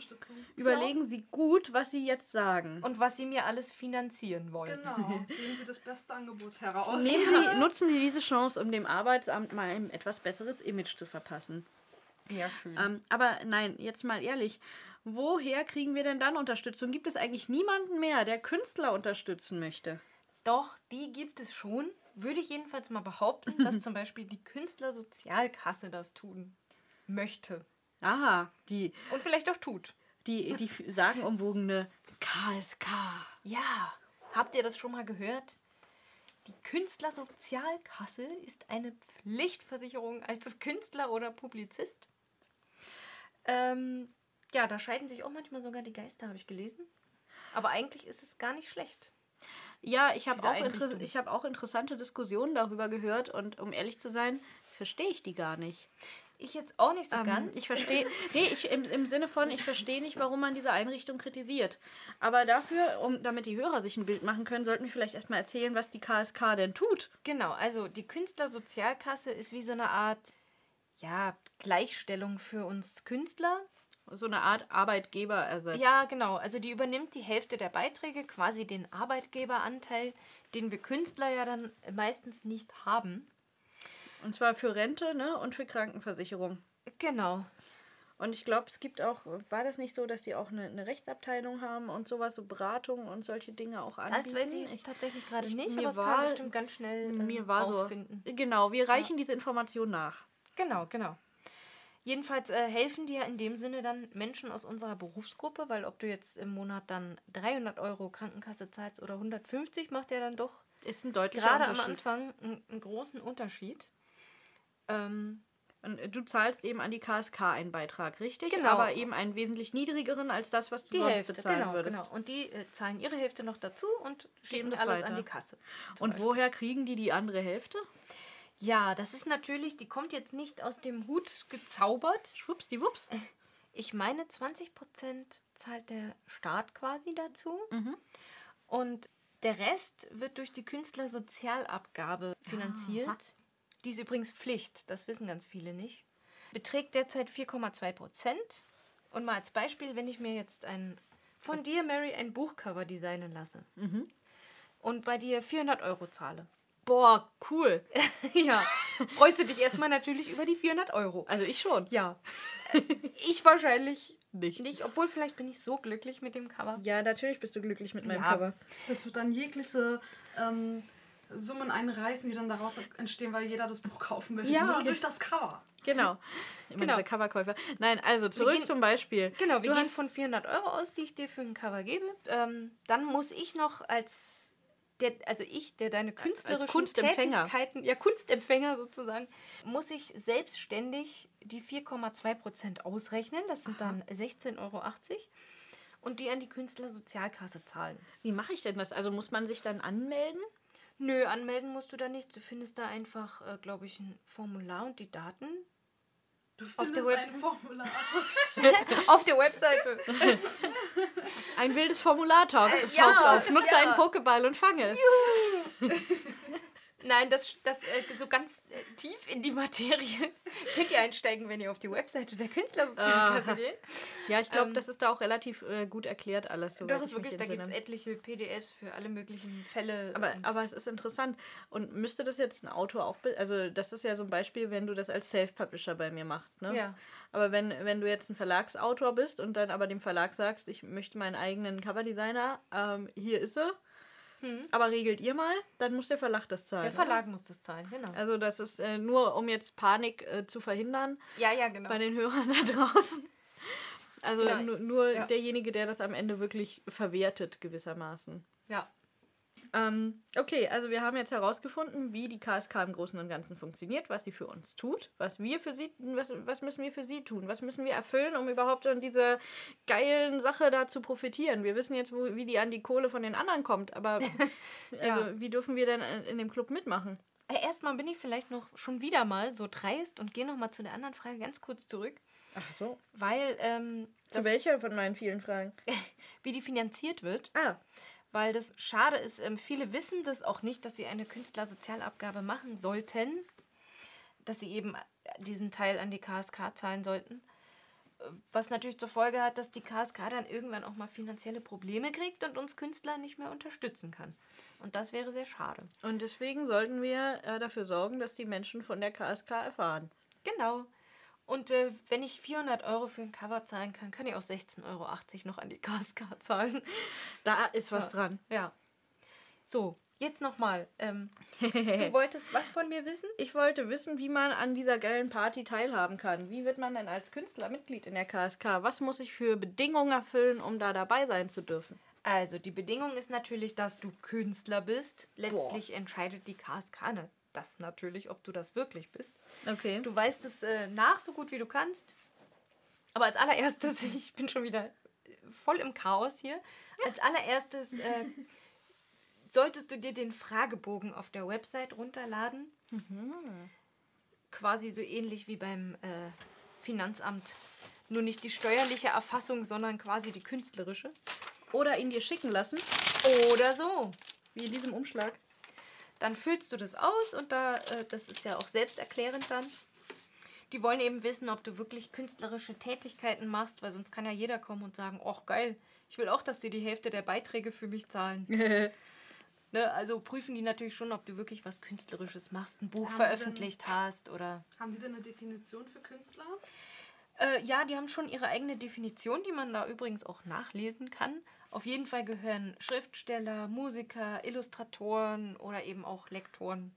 überlegen Sie gut, was Sie jetzt sagen. Und was sie mir alles finanzieren wollen. Genau, geben Sie das beste Angebot heraus. Nehmen Sie, nutzen Sie diese Chance, um dem Arbeitsamt mal ein etwas besseres Image zu verpassen. Sehr schön. Ähm, aber nein, jetzt mal ehrlich. Woher kriegen wir denn dann Unterstützung? Gibt es eigentlich niemanden mehr, der Künstler unterstützen möchte? Doch, die gibt es schon. Würde ich jedenfalls mal behaupten, dass zum Beispiel die Künstlersozialkasse das tun möchte. Aha, die, Und vielleicht auch tut. die, die sagenumwogene KSK. Ja, habt ihr das schon mal gehört? Die Künstlersozialkasse ist eine Pflichtversicherung als Künstler oder Publizist. Ähm, ja, da scheiden sich auch manchmal sogar die Geister, habe ich gelesen. Aber eigentlich ist es gar nicht schlecht. Ja, ich habe auch, inter Einrichtung. ich hab auch interessante Diskussionen darüber gehört und um ehrlich zu sein, verstehe ich die gar nicht. Ich jetzt auch nicht so Ähm, ganz. Ich verstehe, nee, ich, im, im Sinne von, ich verstehe nicht, warum man diese Einrichtung kritisiert. Aber dafür, um, damit die Hörer sich ein Bild machen können, sollten wir vielleicht erstmal erzählen, was die KSK denn tut. Genau, also die Künstlersozialkasse ist wie so eine Art ja, Gleichstellung für uns Künstler. So eine Art Arbeitgeberersatz. Ja, genau. Also die übernimmt die Hälfte der Beiträge, quasi den Arbeitgeberanteil, den wir Künstler ja dann meistens nicht haben. Und zwar für Rente ne, und für Krankenversicherung. Genau. Und ich glaube, es gibt auch, war das nicht so, dass die auch eine, eine Rechtsabteilung haben und sowas, so Beratungen und solche Dinge auch anbieten? Das weiß ich jetzt tatsächlich gerade ich- nicht, mir aber es kann war- man bestimmt ganz schnell äh, mir war rausfinden. so. Genau, wir reichen diese Information nach. Genau, genau. Jedenfalls äh, helfen dir in dem Sinne dann Menschen aus unserer Berufsgruppe, weil ob du jetzt im Monat dann 300 Euro Krankenkasse zahlst oder 150, macht ja dann doch Ist ein deutlicher gerade am. Anfang einen, einen großen Unterschied. Ähm, Und du zahlst eben an die KSK einen Beitrag, richtig? Genau. Aber eben einen wesentlich niedrigeren als das, was du die sonst Hälfte, bezahlen genau, würdest. genau. Und die äh, zahlen ihre Hälfte noch dazu und schieben das alles weiter. an die Kasse. Und Beispiel. woher kriegen die die andere Hälfte? Ja, das ist natürlich, die kommt jetzt nicht aus dem Hut gezaubert. Schwuppsdiwupps. Ich meine, 20% zahlt der Staat quasi dazu. Mhm. Und der Rest wird durch die Künstlersozialabgabe finanziert. Die ist übrigens Pflicht, das wissen ganz viele nicht. Beträgt derzeit 4,2 Prozent. Und mal als Beispiel, wenn ich mir jetzt ein von dir, Mary, ein Buchcover designen lasse und bei dir 400 Euro zahle. Boah, cool. ja, freust du dich erstmal natürlich über die 400 Euro. Also ich schon. Ja. ich wahrscheinlich Nicht. nicht, obwohl vielleicht bin ich so glücklich mit dem Cover. Ja, natürlich bist du glücklich mit meinem Ja. Cover. Das wird dann jegliche ähm, Summen einreißen, die dann daraus entstehen, weil jeder das Buch kaufen möchte. Ja. Nur durch das Cover. Genau. Immer Genau. diese Coverkäufer. Nein, also zurück gehen- zum Beispiel. Genau, wir Du gehen von 400 Euro aus, die ich dir für ein Cover gebe. Ähm, dann muss ich noch als der, also ich, der deine künstlerischen Kunstempfänger. Tätigkeiten, ja Kunstempfänger sozusagen, muss ich selbstständig die 4,2% ausrechnen. Das sind dann 16,80 Euro. Und die an die Künstlersozialkasse zahlen. Wie mache ich denn das? Also muss man sich dann anmelden? Nö, anmelden musst du da nicht. Du findest da einfach, äh, glaube ich, ein Formular und die Daten. Du Auf der. Formular. Auf der Webseite. Ein wildes Formular taucht Äh, ja, auf. Nutze ja. einen Pokéball und fange es. Nein, das, das äh, so ganz äh, tief in die Materie könnt ihr einsteigen, wenn ihr auf die Webseite der Künstlersozialkasse Aha. geht. Ja, ich glaube, Ähm, das ist da auch relativ äh, gut erklärt alles. Doch, ist ich mich wirklich, da gibt es etliche PDFs für alle möglichen Fälle. Aber, aber es ist interessant. Und müsste das jetzt ein Autor auch... Also das ist ja so ein Beispiel, wenn du das als Self-Publisher bei mir machst. Ne? Ja. Aber wenn, wenn du jetzt ein Verlagsautor bist und dann aber dem Verlag sagst, ich möchte meinen eigenen Coverdesigner, ähm, hier ist er, aber regelt ihr mal, dann muss der Verlag das zahlen. der oder? Verlag muss das zahlen, genau. Also das ist äh, nur, um jetzt Panik äh, zu verhindern ja, ja, genau. bei den Hörern da draußen. Also Genau. nur, nur Ja. derjenige, der das am Ende wirklich verwertet, gewissermaßen. ja. Ähm, okay, also wir haben jetzt herausgefunden, wie die KSK im Großen und Ganzen funktioniert, was sie für uns tut, was wir für sie, was, was müssen wir für sie tun, was müssen wir erfüllen, um überhaupt an dieser geilen Sache da zu profitieren. Wir wissen jetzt, wo, wie die an die Kohle von den anderen kommt, aber also, wie dürfen wir denn in dem Club mitmachen? Äh, Erstmal bin ich vielleicht noch schon wieder mal so dreist und gehe noch mal zu der anderen Frage ganz kurz zurück, Ach so. weil ähm, Zu welcher von meinen vielen Fragen? wie die finanziert wird. Ah, weil das schade ist. Ähm, viele wissen das auch nicht, dass sie eine Künstlersozialabgabe machen sollten, dass sie eben äh, diesen Teil an die KSK zahlen sollten. Äh, Was natürlich zur Folge hat, dass die KSK dann irgendwann auch mal finanzielle Probleme kriegt und uns Künstler nicht mehr unterstützen kann. Und das wäre sehr schade. und deswegen sollten wir äh, dafür sorgen, dass die Menschen von der KSK erfahren. Genau. Und äh, wenn ich 400 Euro für ein Cover zahlen kann, kann ich auch 16,80 Euro noch an die KSK zahlen. Da ist was Ja. dran. Ja. So, jetzt nochmal. Ähm, du wolltest was von mir wissen? Ich wollte wissen, wie man an dieser geilen Party teilhaben kann. Wie wird man denn als Künstler Mitglied in der KSK? Was muss ich für Bedingungen erfüllen, um da dabei sein zu dürfen? Also, die Bedingung ist natürlich, dass du Künstler bist. Letztlich entscheidet die KSK ne- das natürlich, ob du das wirklich bist. Okay. Du weißt es äh, nach, so gut wie du kannst. Aber als allererstes, ich bin schon wieder voll im Chaos hier. Als allererstes äh, solltest du dir den Fragebogen auf der Website runterladen. Quasi so ähnlich wie beim äh, Finanzamt. Nur nicht die steuerliche Erfassung, sondern quasi die künstlerische. Oder ihn dir schicken lassen, Oder so. wie in diesem Umschlag. Dann füllst du das aus und da, äh, das ist ja auch selbsterklärend dann. Die wollen eben wissen, ob du wirklich künstlerische Tätigkeiten machst, weil sonst kann ja jeder kommen und sagen, ach geil, ich will auch, dass die die Hälfte der Beiträge für mich zahlen. ne, also prüfen die natürlich schon, ob du wirklich was Künstlerisches machst, ein Buch Haben sie denn- veröffentlicht hast oder... Haben die denn eine Definition für Künstler? Äh, ja, die haben schon ihre eigene Definition, die man da übrigens auch nachlesen kann. Auf jeden Fall gehören Schriftsteller, Musiker, Illustratoren oder eben auch Lektoren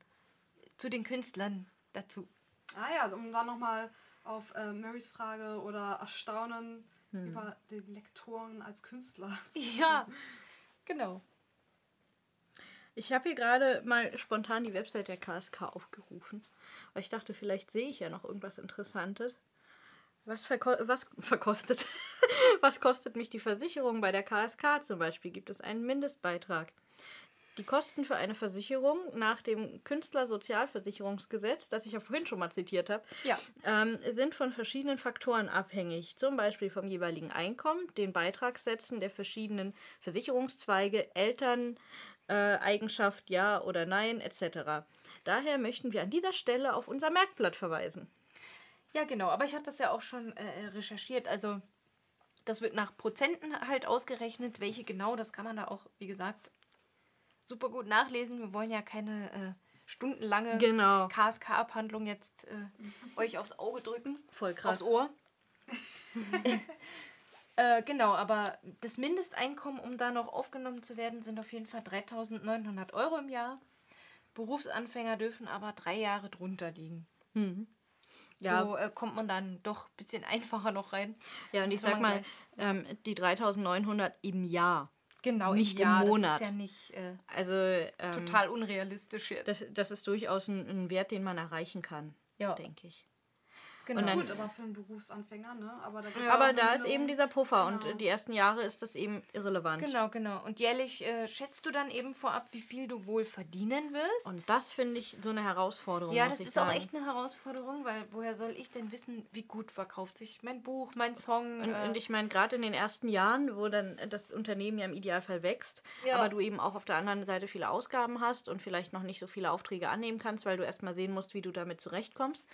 zu den Künstlern dazu. Ah ja, also um dann nochmal auf äh, Marys Frage oder Erstaunen über den Lektoren als Künstler. zu Ja, genau. Ich habe hier gerade mal spontan die Website der KSK aufgerufen, weil ich dachte, vielleicht sehe ich ja noch irgendwas Interessantes. Was, verko was verkostet? was kostet mich die Versicherung bei der KSK zum Beispiel? Gibt es einen Mindestbeitrag? Die Kosten für eine Versicherung nach dem Künstlersozialversicherungsgesetz, das ich ja vorhin schon mal zitiert habe, Ja. ähm, sind von verschiedenen Faktoren abhängig. Zum Beispiel vom jeweiligen Einkommen, den Beitragssätzen der verschiedenen Versicherungszweige, Elterneigenschaft, äh, Eigenschaft, ja oder nein, etc. Daher möchten wir an dieser Stelle auf unser Merkblatt verweisen. Ja, genau. Aber ich hatte das ja auch schon äh, recherchiert. Also, das wird nach Prozenten halt ausgerechnet. Welche genau, das kann man da auch, wie gesagt, super gut nachlesen. Wir wollen ja keine äh, stundenlange Genau. KSK-Abhandlung jetzt äh, euch aufs Auge drücken. Voll krass. Aufs Ohr. äh, genau, aber das Mindesteinkommen, um da noch aufgenommen zu werden, sind auf jeden Fall 3.900 Euro im Jahr. Berufsanfänger dürfen aber drei Jahre drunter liegen. Ja. So äh, kommt man dann doch ein bisschen einfacher noch rein. Ja, und ich Soll sag mal, ähm, die 3900 im Jahr. Genau, nicht im, Jahr. im Monat. Das ist ja nicht äh, Also ähm, total unrealistisch jetzt. das, das ist durchaus ein, ein Wert, den man erreichen kann, Ja. denke ich. Genau. und dann- Gut, aber für einen Berufsanfänger, ne? Aber da, gibt's Aber da ist eben dieser Puffer und Genau. äh, die ersten Jahre ist das eben irrelevant. Genau, genau. Und jährlich äh, schätzt du dann eben vorab, wie viel du wohl verdienen wirst. Und das finde ich so eine Herausforderung. ja, muss das ich ist sagen. auch echt eine Herausforderung, weil woher soll ich denn wissen, wie gut verkauft sich mein Buch, mein Song? Und, äh, und ich meine, gerade in den ersten Jahren, wo dann das Unternehmen ja im Idealfall wächst, Ja. aber du eben auch auf der anderen Seite viele Ausgaben hast und vielleicht noch nicht so viele Aufträge annehmen kannst, weil du erstmal sehen musst, wie du damit zurechtkommst,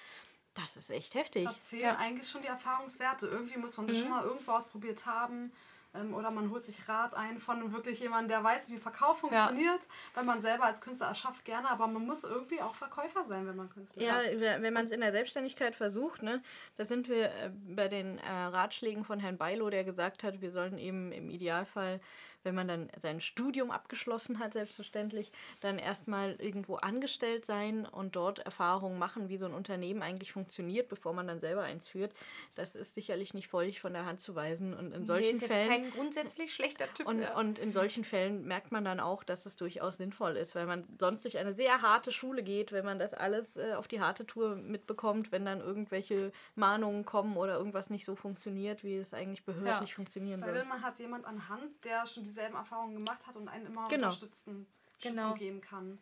das ist echt heftig. Da zählen eigentlich schon die Erfahrungswerte. Irgendwie muss man das Mhm. schon mal irgendwo ausprobiert haben. Ähm, oder man holt sich Rat ein von wirklich jemandem, der weiß, wie Verkauf funktioniert. Weil man selber als Künstler erschafft gerne, aber man muss irgendwie auch Verkäufer sein, wenn man Künstler Ja, ist. we- wenn man es in der Selbstständigkeit versucht, ne, da sind wir äh, bei den äh, Ratschlägen von Herrn Beilo, der gesagt hat, wir sollten eben im Idealfall, wenn man dann sein Studium abgeschlossen hat, selbstverständlich, dann erstmal irgendwo angestellt sein und dort Erfahrungen machen, wie so ein Unternehmen eigentlich funktioniert, bevor man dann selber eins führt. Das ist sicherlich nicht völlig von der Hand zu weisen. Und in nee, solchen ist jetzt Fällen. kein grundsätzlich schlechter Typ. Und, ja. und in solchen Fällen merkt man dann auch, dass es durchaus sinnvoll ist, weil man sonst durch eine sehr harte Schule geht, wenn man das alles äh, auf die harte Tour mitbekommt, wenn dann irgendwelche Mahnungen kommen oder irgendwas nicht so funktioniert, wie es eigentlich behördlich Ja. funktionieren soll. man hat jemand an Hand, der schon dieselben Erfahrungen gemacht hat und einen immer Genau. unterstützen, Genau. Geben kann.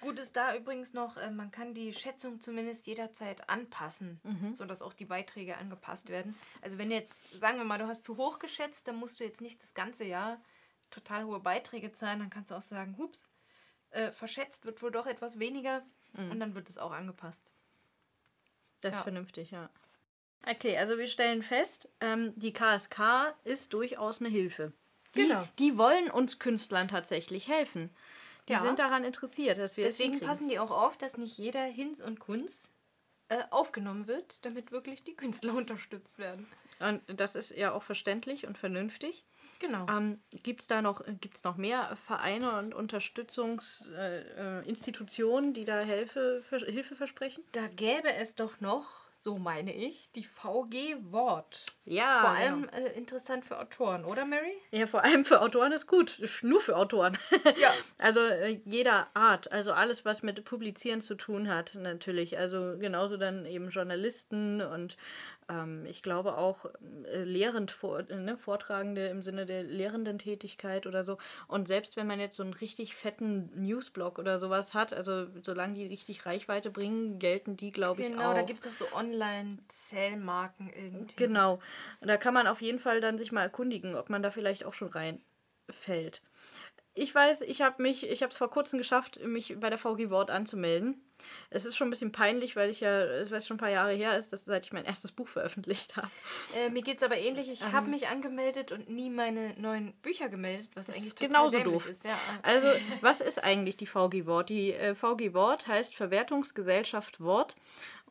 Gut ist da übrigens noch, äh, man kann die Schätzung zumindest jederzeit anpassen, Mhm. sodass auch die Beiträge angepasst werden. Also wenn jetzt, sagen wir mal, du hast zu hoch geschätzt, dann musst du jetzt nicht das ganze Jahr total hohe Beiträge zahlen. Dann kannst du auch sagen, hups, äh, verschätzt wird wohl doch etwas weniger Mhm. und dann wird es auch angepasst. Das ist Ja. vernünftig, ja. Okay, also wir stellen fest, ähm, die KSK ist durchaus eine Hilfe. Die, Genau. die wollen uns Künstlern tatsächlich helfen. Die Ja. sind daran interessiert, dass wir es Deswegen passen die auch auf, dass nicht jeder Hinz und Kunz äh, aufgenommen wird, damit wirklich die Künstler unterstützt werden. Und das ist ja auch verständlich und vernünftig. Genau. Ähm, Gibt es da noch, gibt's noch mehr Vereine und Unterstützungsinstitutionen, äh, Institutionen, die da Hilfe, Hilfe versprechen? Da gäbe es doch noch, so meine ich, die VG Wort. Ja, Vor allem äh, interessant für Autoren, oder Mary? Ja, vor allem für Autoren ist gut. Nur für Autoren. Ja. Also äh, jeder Art, also alles, was mit Publizieren zu tun hat, natürlich. Also genauso dann eben Journalisten und ähm, ich glaube auch äh, lehrend vor, äh, ne, Vortragende im Sinne der lehrenden Tätigkeit oder so. Und selbst wenn man jetzt so einen richtig fetten Newsblog oder sowas hat, also solange die richtig Reichweite bringen, gelten die, glaube ich, auch. Genau, da gibt es auch so Online-Zellmarken irgendwie. Genau. Und da kann man auf jeden Fall dann sich mal erkundigen, ob man da vielleicht auch schon reinfällt. Ich weiß, ich habe mich, ich habe es vor kurzem geschafft, mich bei der VG Wort anzumelden. Es ist schon ein bisschen peinlich, weil ich ja, es weiß schon ein paar Jahre her ist, dass, seit ich mein erstes Buch veröffentlicht habe. Äh, mir geht es aber ähnlich. Ich habe Ähm. mich angemeldet und nie meine neuen Bücher gemeldet, was eigentlich ist total genauso doof. ist. Ja. Also, was ist eigentlich die VG Wort? Die äh, VG Wort heißt Verwertungsgesellschaft Wort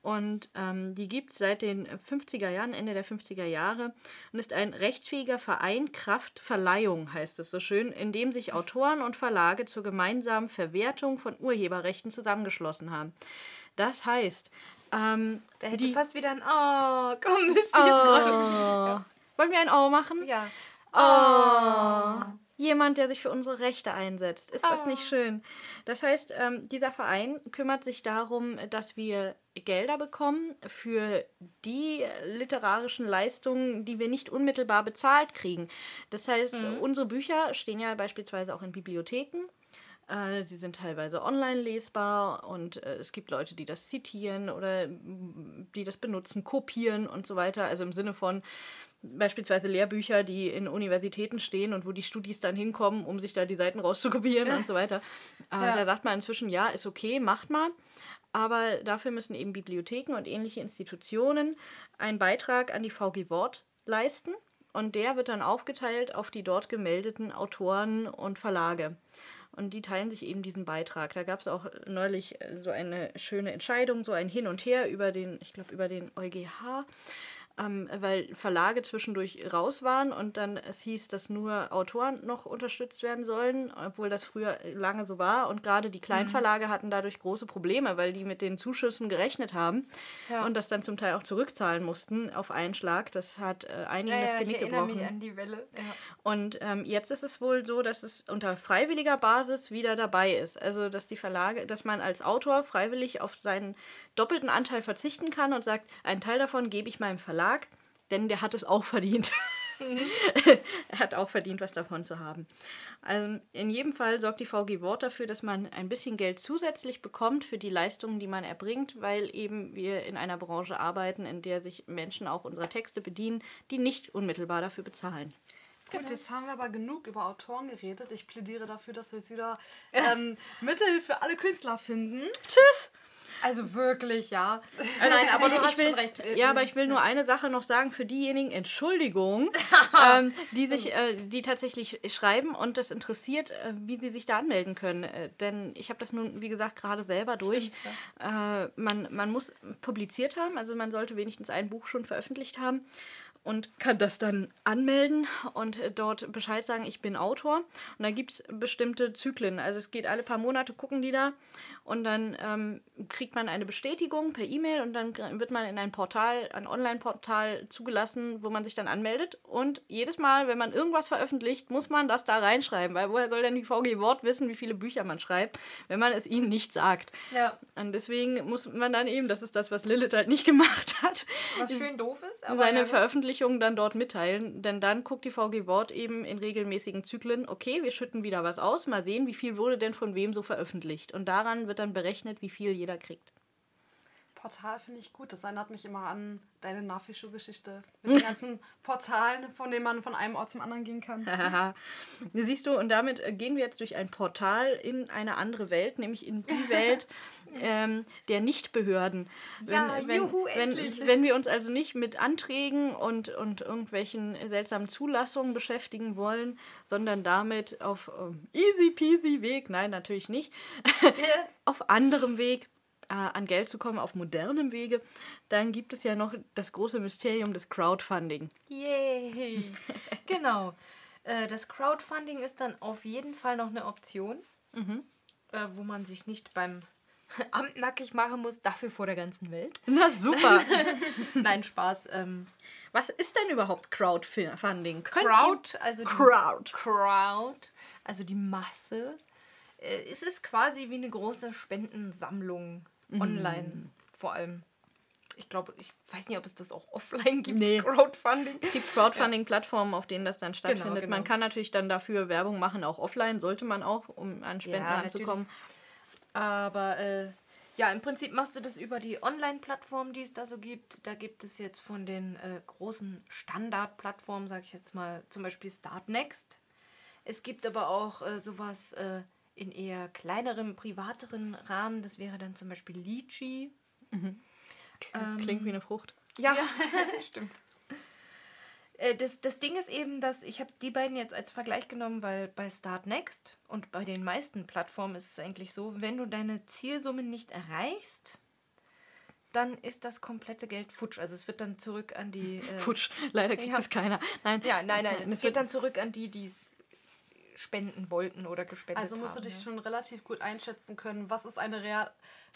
und ähm, die gibt es seit den 50er Jahren, Ende der 50er Jahre und ist ein rechtsfähiger Verein Kraft Verleihung, heißt es so schön, in dem sich Autoren und Verlage zur gemeinsamen Verwertung von Urheberrechten zusammengeschlossen haben. Das heißt, ähm, Da hätte die, fast wieder ein Oh, komm, müsst ihr jetzt gerade. oh, wollen wir ein Oh machen? Ja. Oh, jemand, der sich für unsere Rechte einsetzt. Ist das nicht schön? Das heißt, ähm, dieser Verein kümmert sich darum, dass wir Gelder bekommen für die literarischen Leistungen, die wir nicht unmittelbar bezahlt kriegen. Das heißt, unsere Bücher stehen ja beispielsweise auch in Bibliotheken. Äh, Sie sind teilweise online lesbar und äh, es gibt Leute, die das zitieren oder die das benutzen, kopieren und so weiter. Also im Sinne von beispielsweise Lehrbücher, die in Universitäten stehen und wo die Studis dann hinkommen, um sich da die Seiten rauszukopieren und so weiter. Äh, Ja. Da sagt man inzwischen, ja, ist okay, macht mal. Aber dafür müssen eben Bibliotheken und ähnliche Institutionen einen Beitrag an die VG Wort leisten. Und der wird dann aufgeteilt auf die dort gemeldeten Autoren und Verlage. Und die teilen sich eben diesen Beitrag. Da gab es auch neulich äh, so eine schöne Entscheidung, so ein Hin und Her über den, ich glaube, über den EuGH. Ähm, weil Verlage zwischendurch raus waren und dann es hieß, dass nur Autoren noch unterstützt werden sollen, obwohl das früher lange so war. Und gerade die Kleinverlage hatten dadurch große Probleme, weil die mit den Zuschüssen gerechnet haben Ja. und das dann zum Teil auch zurückzahlen mussten auf einen Schlag. Das hat äh, einigen Ja, das ja, ich Genick erinnere gebrochen. mich an die Welle. Ja. Und ähm, jetzt ist es wohl so, dass es unter freiwilliger Basis wieder dabei ist. Also dass die Verlage, dass man als Autor freiwillig auf seinen doppelten Anteil verzichten kann und sagt, einen Teil davon gebe ich meinem Verlag, denn der hat es auch verdient. er hat auch verdient, was davon zu haben. Also in jedem Fall sorgt die VG Wort dafür, dass man ein bisschen Geld zusätzlich bekommt für die Leistungen, die man erbringt, weil eben wir in einer Branche arbeiten, in der sich Menschen auch unserer Texte bedienen, die nicht unmittelbar dafür bezahlen. Gut, jetzt haben wir aber genug über Autoren geredet. Ich plädiere dafür, dass wir jetzt wieder ähm, Mittel für alle Künstler finden. Tschüss! Also wirklich, ja. Äh, Nein, aber du ich hast will, schon recht. Äh, Ja, aber ich will nur eine Sache noch sagen für diejenigen, Entschuldigung, ähm, die sich, äh, die tatsächlich schreiben und das interessiert, äh, wie sie sich da anmelden können. Äh, denn ich habe das nun, wie gesagt, gerade selber durch. äh, man, man muss publiziert haben, also man sollte wenigstens ein Buch schon veröffentlicht haben und kann das dann anmelden und äh, dort Bescheid sagen, ich bin Autor. Und da gibt es bestimmte Zyklen. Also es geht alle paar Monate, gucken die da und dann ähm, kriegt man eine Bestätigung per E-Mail und dann wird man in ein Portal, ein Online-Portal zugelassen, wo man sich dann anmeldet. Und jedes Mal, wenn man irgendwas veröffentlicht, muss man das da reinschreiben, weil woher soll denn die VG Wort wissen, wie viele Bücher man schreibt, wenn man es ihnen nicht sagt. Ja, Und deswegen muss man dann eben, das ist das, was Lilith halt nicht gemacht hat, was schön doof ist. Aber seine ja, gut. Veröffentlichungen dann dort mitteilen, denn dann guckt die VG Wort eben in regelmäßigen Zyklen, okay, wir schütten wieder was aus, mal sehen, wie viel wurde denn von wem so veröffentlicht. Und daran wird dann berechnet, wie viel jeder kriegt. Portal finde ich gut. Das erinnert mich immer an deine Nafischu-Geschichte mit den ganzen Portalen, von denen man von einem Ort zum anderen gehen kann. Siehst du, und damit äh, gehen wir jetzt durch ein Portal in eine andere Welt, nämlich in die Welt ähm, der Nichtbehörden. Wenn, Ja, wenn, juhu, wenn, endlich. wenn wir uns also nicht mit Anträgen und, und irgendwelchen seltsamen Zulassungen beschäftigen wollen, sondern damit auf ähm, easy peasy Weg, nein, natürlich nicht, auf anderem Weg äh, an Geld zu kommen, auf modernem Wege, dann gibt es ja noch das große Mysterium des Crowdfunding. Yay! genau. Äh, das Crowdfunding ist dann auf jeden Fall noch eine Option, äh, wo man sich nicht beim Amt nackig machen muss, dafür vor der ganzen Welt. Na super. Nein, Spaß. Ähm, Was ist denn überhaupt Crowdfunding? Crowd, also die Crowd. Crowd, also die Masse. Äh, es ist quasi wie eine große Spendensammlung Mhm. online vor allem. Ich glaube, ich weiß nicht, ob es das auch offline gibt, Nee. Crowdfunding. Es gibt Crowdfunding-Plattformen, auf denen das dann stattfindet. genau. Man kann natürlich dann dafür Werbung machen, auch offline, sollte man auch, um an Spenden Ja, ranzukommen. Aber äh, ja, im Prinzip machst du das über die Online-Plattform, die es da so gibt. Da gibt es jetzt von den äh, großen Standardplattformen, sage ich jetzt mal, zum Beispiel Startnext. Es gibt aber auch äh, sowas äh, in eher kleinerem, privateren Rahmen. Das wäre dann zum Beispiel Litchi. Klingt wie eine Frucht. Ja, stimmt. Äh, Das, das Ding ist eben, dass ich habe die beiden jetzt als Vergleich genommen, weil bei Start Next und bei den meisten Plattformen ist es eigentlich so, wenn du deine Zielsumme nicht erreichst, dann ist das komplette Geld futsch. Also es wird dann zurück an die... Äh, Futsch, leider kriegt Ja. es keiner. Nein, Ja, nein, nein, Es es geht dann zurück an die, die es spenden wollten oder gespendet Also musst du haben. dich ja. schon relativ gut einschätzen können, was ist eine rea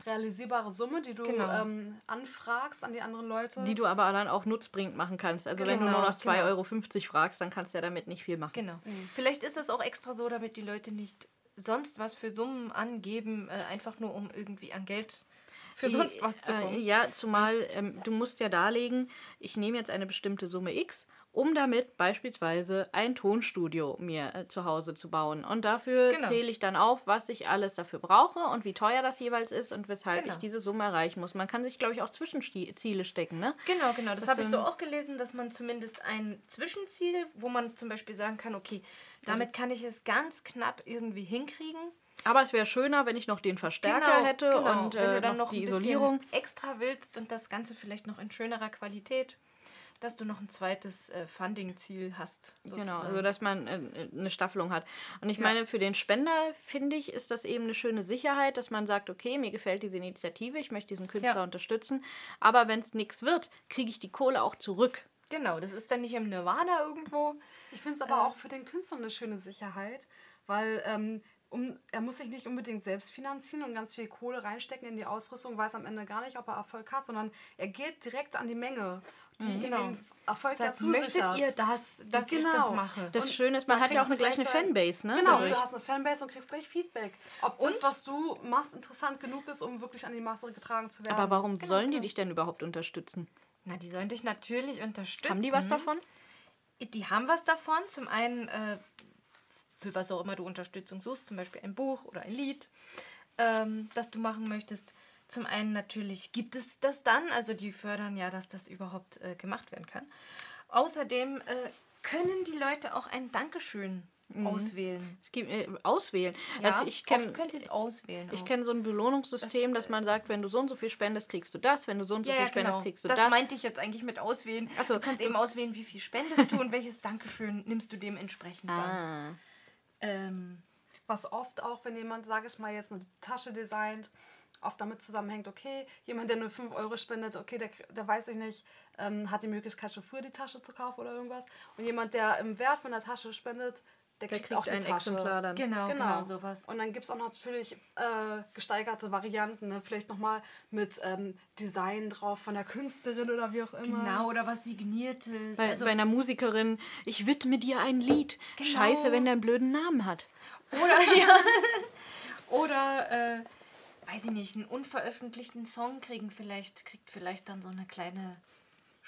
realisierbare Summe, die du Genau. ähm, anfragst an die anderen Leute. die du aber dann auch nutzbringend machen kannst. Also wenn du nur Genau, noch 2,50 genau. Euro fragst, dann kannst du ja damit nicht viel machen. Genau. Vielleicht ist das auch extra so, damit die Leute nicht sonst was für Summen angeben, äh, einfach nur um irgendwie an Geld für sonst was zu Äh, kommen. ja, zumal ähm, du musst ja darlegen, ich nehme jetzt eine bestimmte Summe X, um damit beispielsweise ein Tonstudio mir äh, zu Hause zu bauen. Und dafür Genau. zähle ich dann auf, was ich alles dafür brauche und wie teuer das jeweils ist und weshalb Genau. ich diese Summe erreichen muss. Man kann sich, glaube ich, auch Zwischenziele stecken, ne? Genau, genau. Das, Das habe ich so auch gelesen, dass man zumindest ein Zwischenziel, wo man zum Beispiel sagen kann, okay, damit kann ich es ganz knapp irgendwie hinkriegen. Aber es wäre schöner, wenn ich noch den Verstärker hätte und Wenn äh, du dann noch noch die Isolierung. extra willst und das Ganze vielleicht noch in schönerer Qualität, dass du noch ein zweites äh, Funding-Ziel hast. Genau, sozusagen. also dass man äh, eine Staffelung hat. Und ich Ja. meine, für den Spender, finde ich, ist das eben eine schöne Sicherheit, dass man sagt, okay, mir gefällt diese Initiative, ich möchte diesen Künstler Ja. unterstützen, aber wenn es nichts wird, kriege ich die Kohle auch zurück. Genau, das ist dann nicht im Nirvana irgendwo. Ich finde es aber auch für den Künstler eine schöne Sicherheit, weil ähm, um, er muss sich nicht unbedingt selbst finanzieren und ganz viel Kohle reinstecken in die Ausrüstung, weiß am Ende gar nicht, ob er Erfolg hat, sondern er geht direkt an die Menge, die ihm genau. den Erfolg Das heißt, dazu möchtet sichert. ihr das, dass ich das Genau. mache? Das Und Schöne ist, man hat ja auch eine, gleich eine Fanbase, ne? Genau, du hast eine Fanbase und kriegst gleich Feedback. Ob das, Und- was du machst, interessant genug ist, um wirklich an die Masse getragen zu werden. aber warum sollen die genau. dich denn überhaupt unterstützen? Na, die sollen dich natürlich unterstützen. Haben die was davon? Die haben was davon. Zum einen, äh, für was auch immer du Unterstützung suchst, zum Beispiel ein Buch oder ein Lied, ähm, das du machen möchtest. Zum einen natürlich gibt es das dann, also die fördern ja, dass das überhaupt äh, gemacht werden kann. Außerdem äh, können die Leute auch ein Dankeschön auswählen. Es gibt äh, auswählen. Ja, also ich kenne oft können sie es auswählen. ich kenne so ein Belohnungssystem, Das, dass man sagt, wenn du so und so viel spendest, kriegst du das, wenn du so und so ja, viel spendest, genau. kriegst du das das. meinte ich jetzt eigentlich mit auswählen. Ach so. Du kannst eben auswählen, wie viel spendest du und welches Dankeschön nimmst du dementsprechend dann. Ähm, Was oft auch, wenn jemand, sage ich mal, jetzt eine Tasche designt, oft damit zusammenhängt, okay, jemand, der nur 5 Euro spendet, okay, der, der weiß ich nicht, ähm, hat die Möglichkeit, schon früher die Tasche zu kaufen oder irgendwas. Und jemand, der im Wert von der Tasche spendet, der Der kriegt, kriegt auch die ein Tasche. Exemplar dann. genau, genau, Genau. sowas. Und dann gibt es auch natürlich äh, gesteigerte Varianten, ne? vielleicht nochmal mit ähm, Design drauf von der Künstlerin oder wie auch immer. Genau, oder was Signiertes. Bei, also, bei einer Musikerin, ich widme dir ein Lied. Genau. Scheiße, wenn der einen blöden Namen hat. oder, ja. oder äh, weiß ich nicht, einen unveröffentlichten Song kriegen vielleicht, kriegt vielleicht dann so eine kleine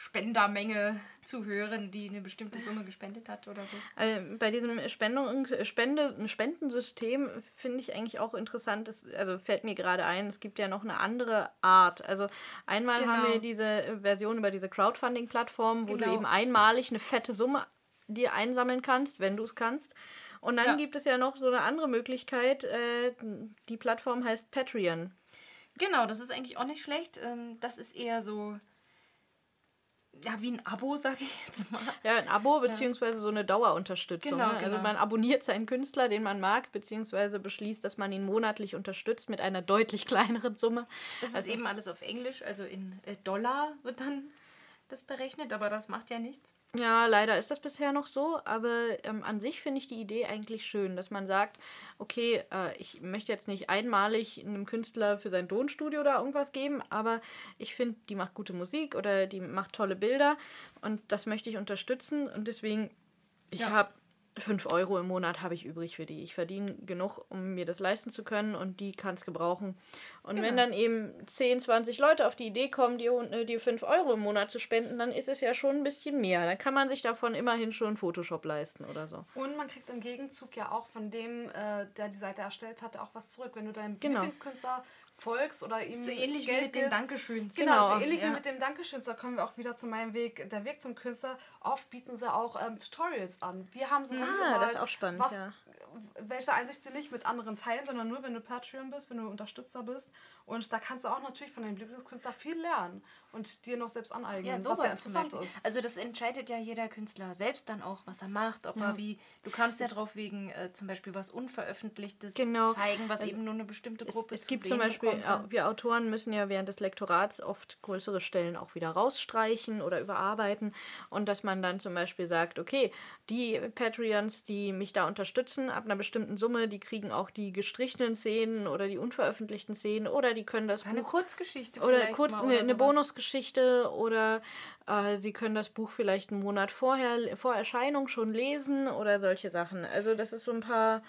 Spendermenge zu hören, die eine bestimmte Summe gespendet hat oder so. Äh, bei diesem Spendung, Spende, Spendensystem finde ich eigentlich auch interessant, das, also fällt mir gerade ein, es gibt ja noch eine andere Art. Also einmal Genau. haben wir diese Version über diese Crowdfunding-Plattform, wo du Genau. eben einmalig eine fette Summe dir einsammeln kannst, wenn du es kannst. Und dann Ja. gibt es ja noch so eine andere Möglichkeit, äh, die Plattform heißt Patreon. Genau, das ist eigentlich auch nicht schlecht. Ähm, Das ist eher so, ja, wie ein Abo, sag ich jetzt mal. Ja, ein Abo beziehungsweise so eine Dauerunterstützung. Genau, ne? Also genau. man abonniert seinen Künstler, den man mag, beziehungsweise beschließt, dass man ihn monatlich unterstützt mit einer deutlich kleineren Summe. Das ist Also- eben alles auf Englisch, also in äh, Dollar wird dann das berechnet, aber das macht ja nichts. Ja, leider ist das bisher noch so, aber ähm, an sich finde ich die Idee eigentlich schön, dass man sagt, okay, äh, ich möchte jetzt nicht einmalig einem Künstler für sein Tonstudio oder irgendwas geben, aber ich finde, die macht gute Musik oder die macht tolle Bilder und das möchte ich unterstützen und deswegen, ich Ja. habe 5 Euro im Monat habe ich übrig für die. Ich verdiene genug, um mir das leisten zu können und die kann es gebrauchen. Und wenn Genau. dann eben 10, 20 Leute auf die Idee kommen, die, die 5 Euro im Monat zu spenden, dann ist es ja schon ein bisschen mehr. Dann kann man sich davon immerhin schon Photoshop leisten oder so. Und man kriegt im Gegenzug ja auch von dem, äh, der die Seite erstellt hat, auch was zurück. Wenn du deinem Genau. Lieblingskünstler folgst oder ihm So ähnlich Geld wie mit gibst. Dankeschöns. Genau, Genau, so ähnlich ja. wie mit dem Dankeschön. Da kommen wir auch wieder zu meinem Weg, der Weg zum Künstler. Oft bieten sie auch ähm, Tutorials an. Wir haben sowas Ah, gemalt. das ist auch spannend, was, ja. Welche Einsicht sie nicht mit anderen teilen, sondern nur, wenn du Patreon bist, wenn du Unterstützer bist. Und da kannst du auch natürlich von deinem Lieblingskünstler viel lernen und dir noch selbst aneignen, Ja, was sehr interessant ist. Also das entscheidet ja jeder Künstler selbst dann auch, was er macht, ob er wie, du kamst ja drauf wegen äh, zum Beispiel was Unveröffentlichtes Genau. zeigen, was Ähm, eben nur eine bestimmte Es, Gruppe es zu gibt zum Beispiel, bekommt. au- wir Autoren müssen ja während des Lektorats oft größere Stellen auch wieder rausstreichen oder überarbeiten. Und dass man dann zum Beispiel sagt, okay, die Patreons, die mich da unterstützen, ab einer bestimmten Summe, die kriegen auch die gestrichenen Szenen oder die unveröffentlichten Szenen oder die können das eine Buch Kurzgeschichte oder kurz mal eine, oder eine sowas. Bonusgeschichte oder äh, sie können das Buch vielleicht einen Monat vorher vor Erscheinung schon lesen oder solche Sachen. Also dass es so ein paar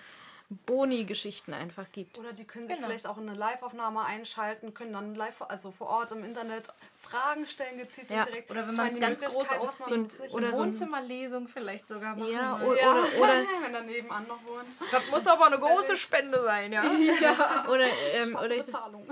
Boni-Geschichten einfach gibt. Oder die können sich Genau. vielleicht auch in eine Live-Aufnahme einschalten, können dann live, also vor Ort im Internet Fragen stellen, gezielt Ja. direkt. Oder wenn man es ganz groß aufzieht, oder so ein- Wohnzimmerlesung vielleicht sogar machen. Ja, oder, ja, oder, oder wenn er nebenan noch wohnt. das muss aber eine große. Spende sein, ja. Oder, ähm, oder, ich, Bezahlung.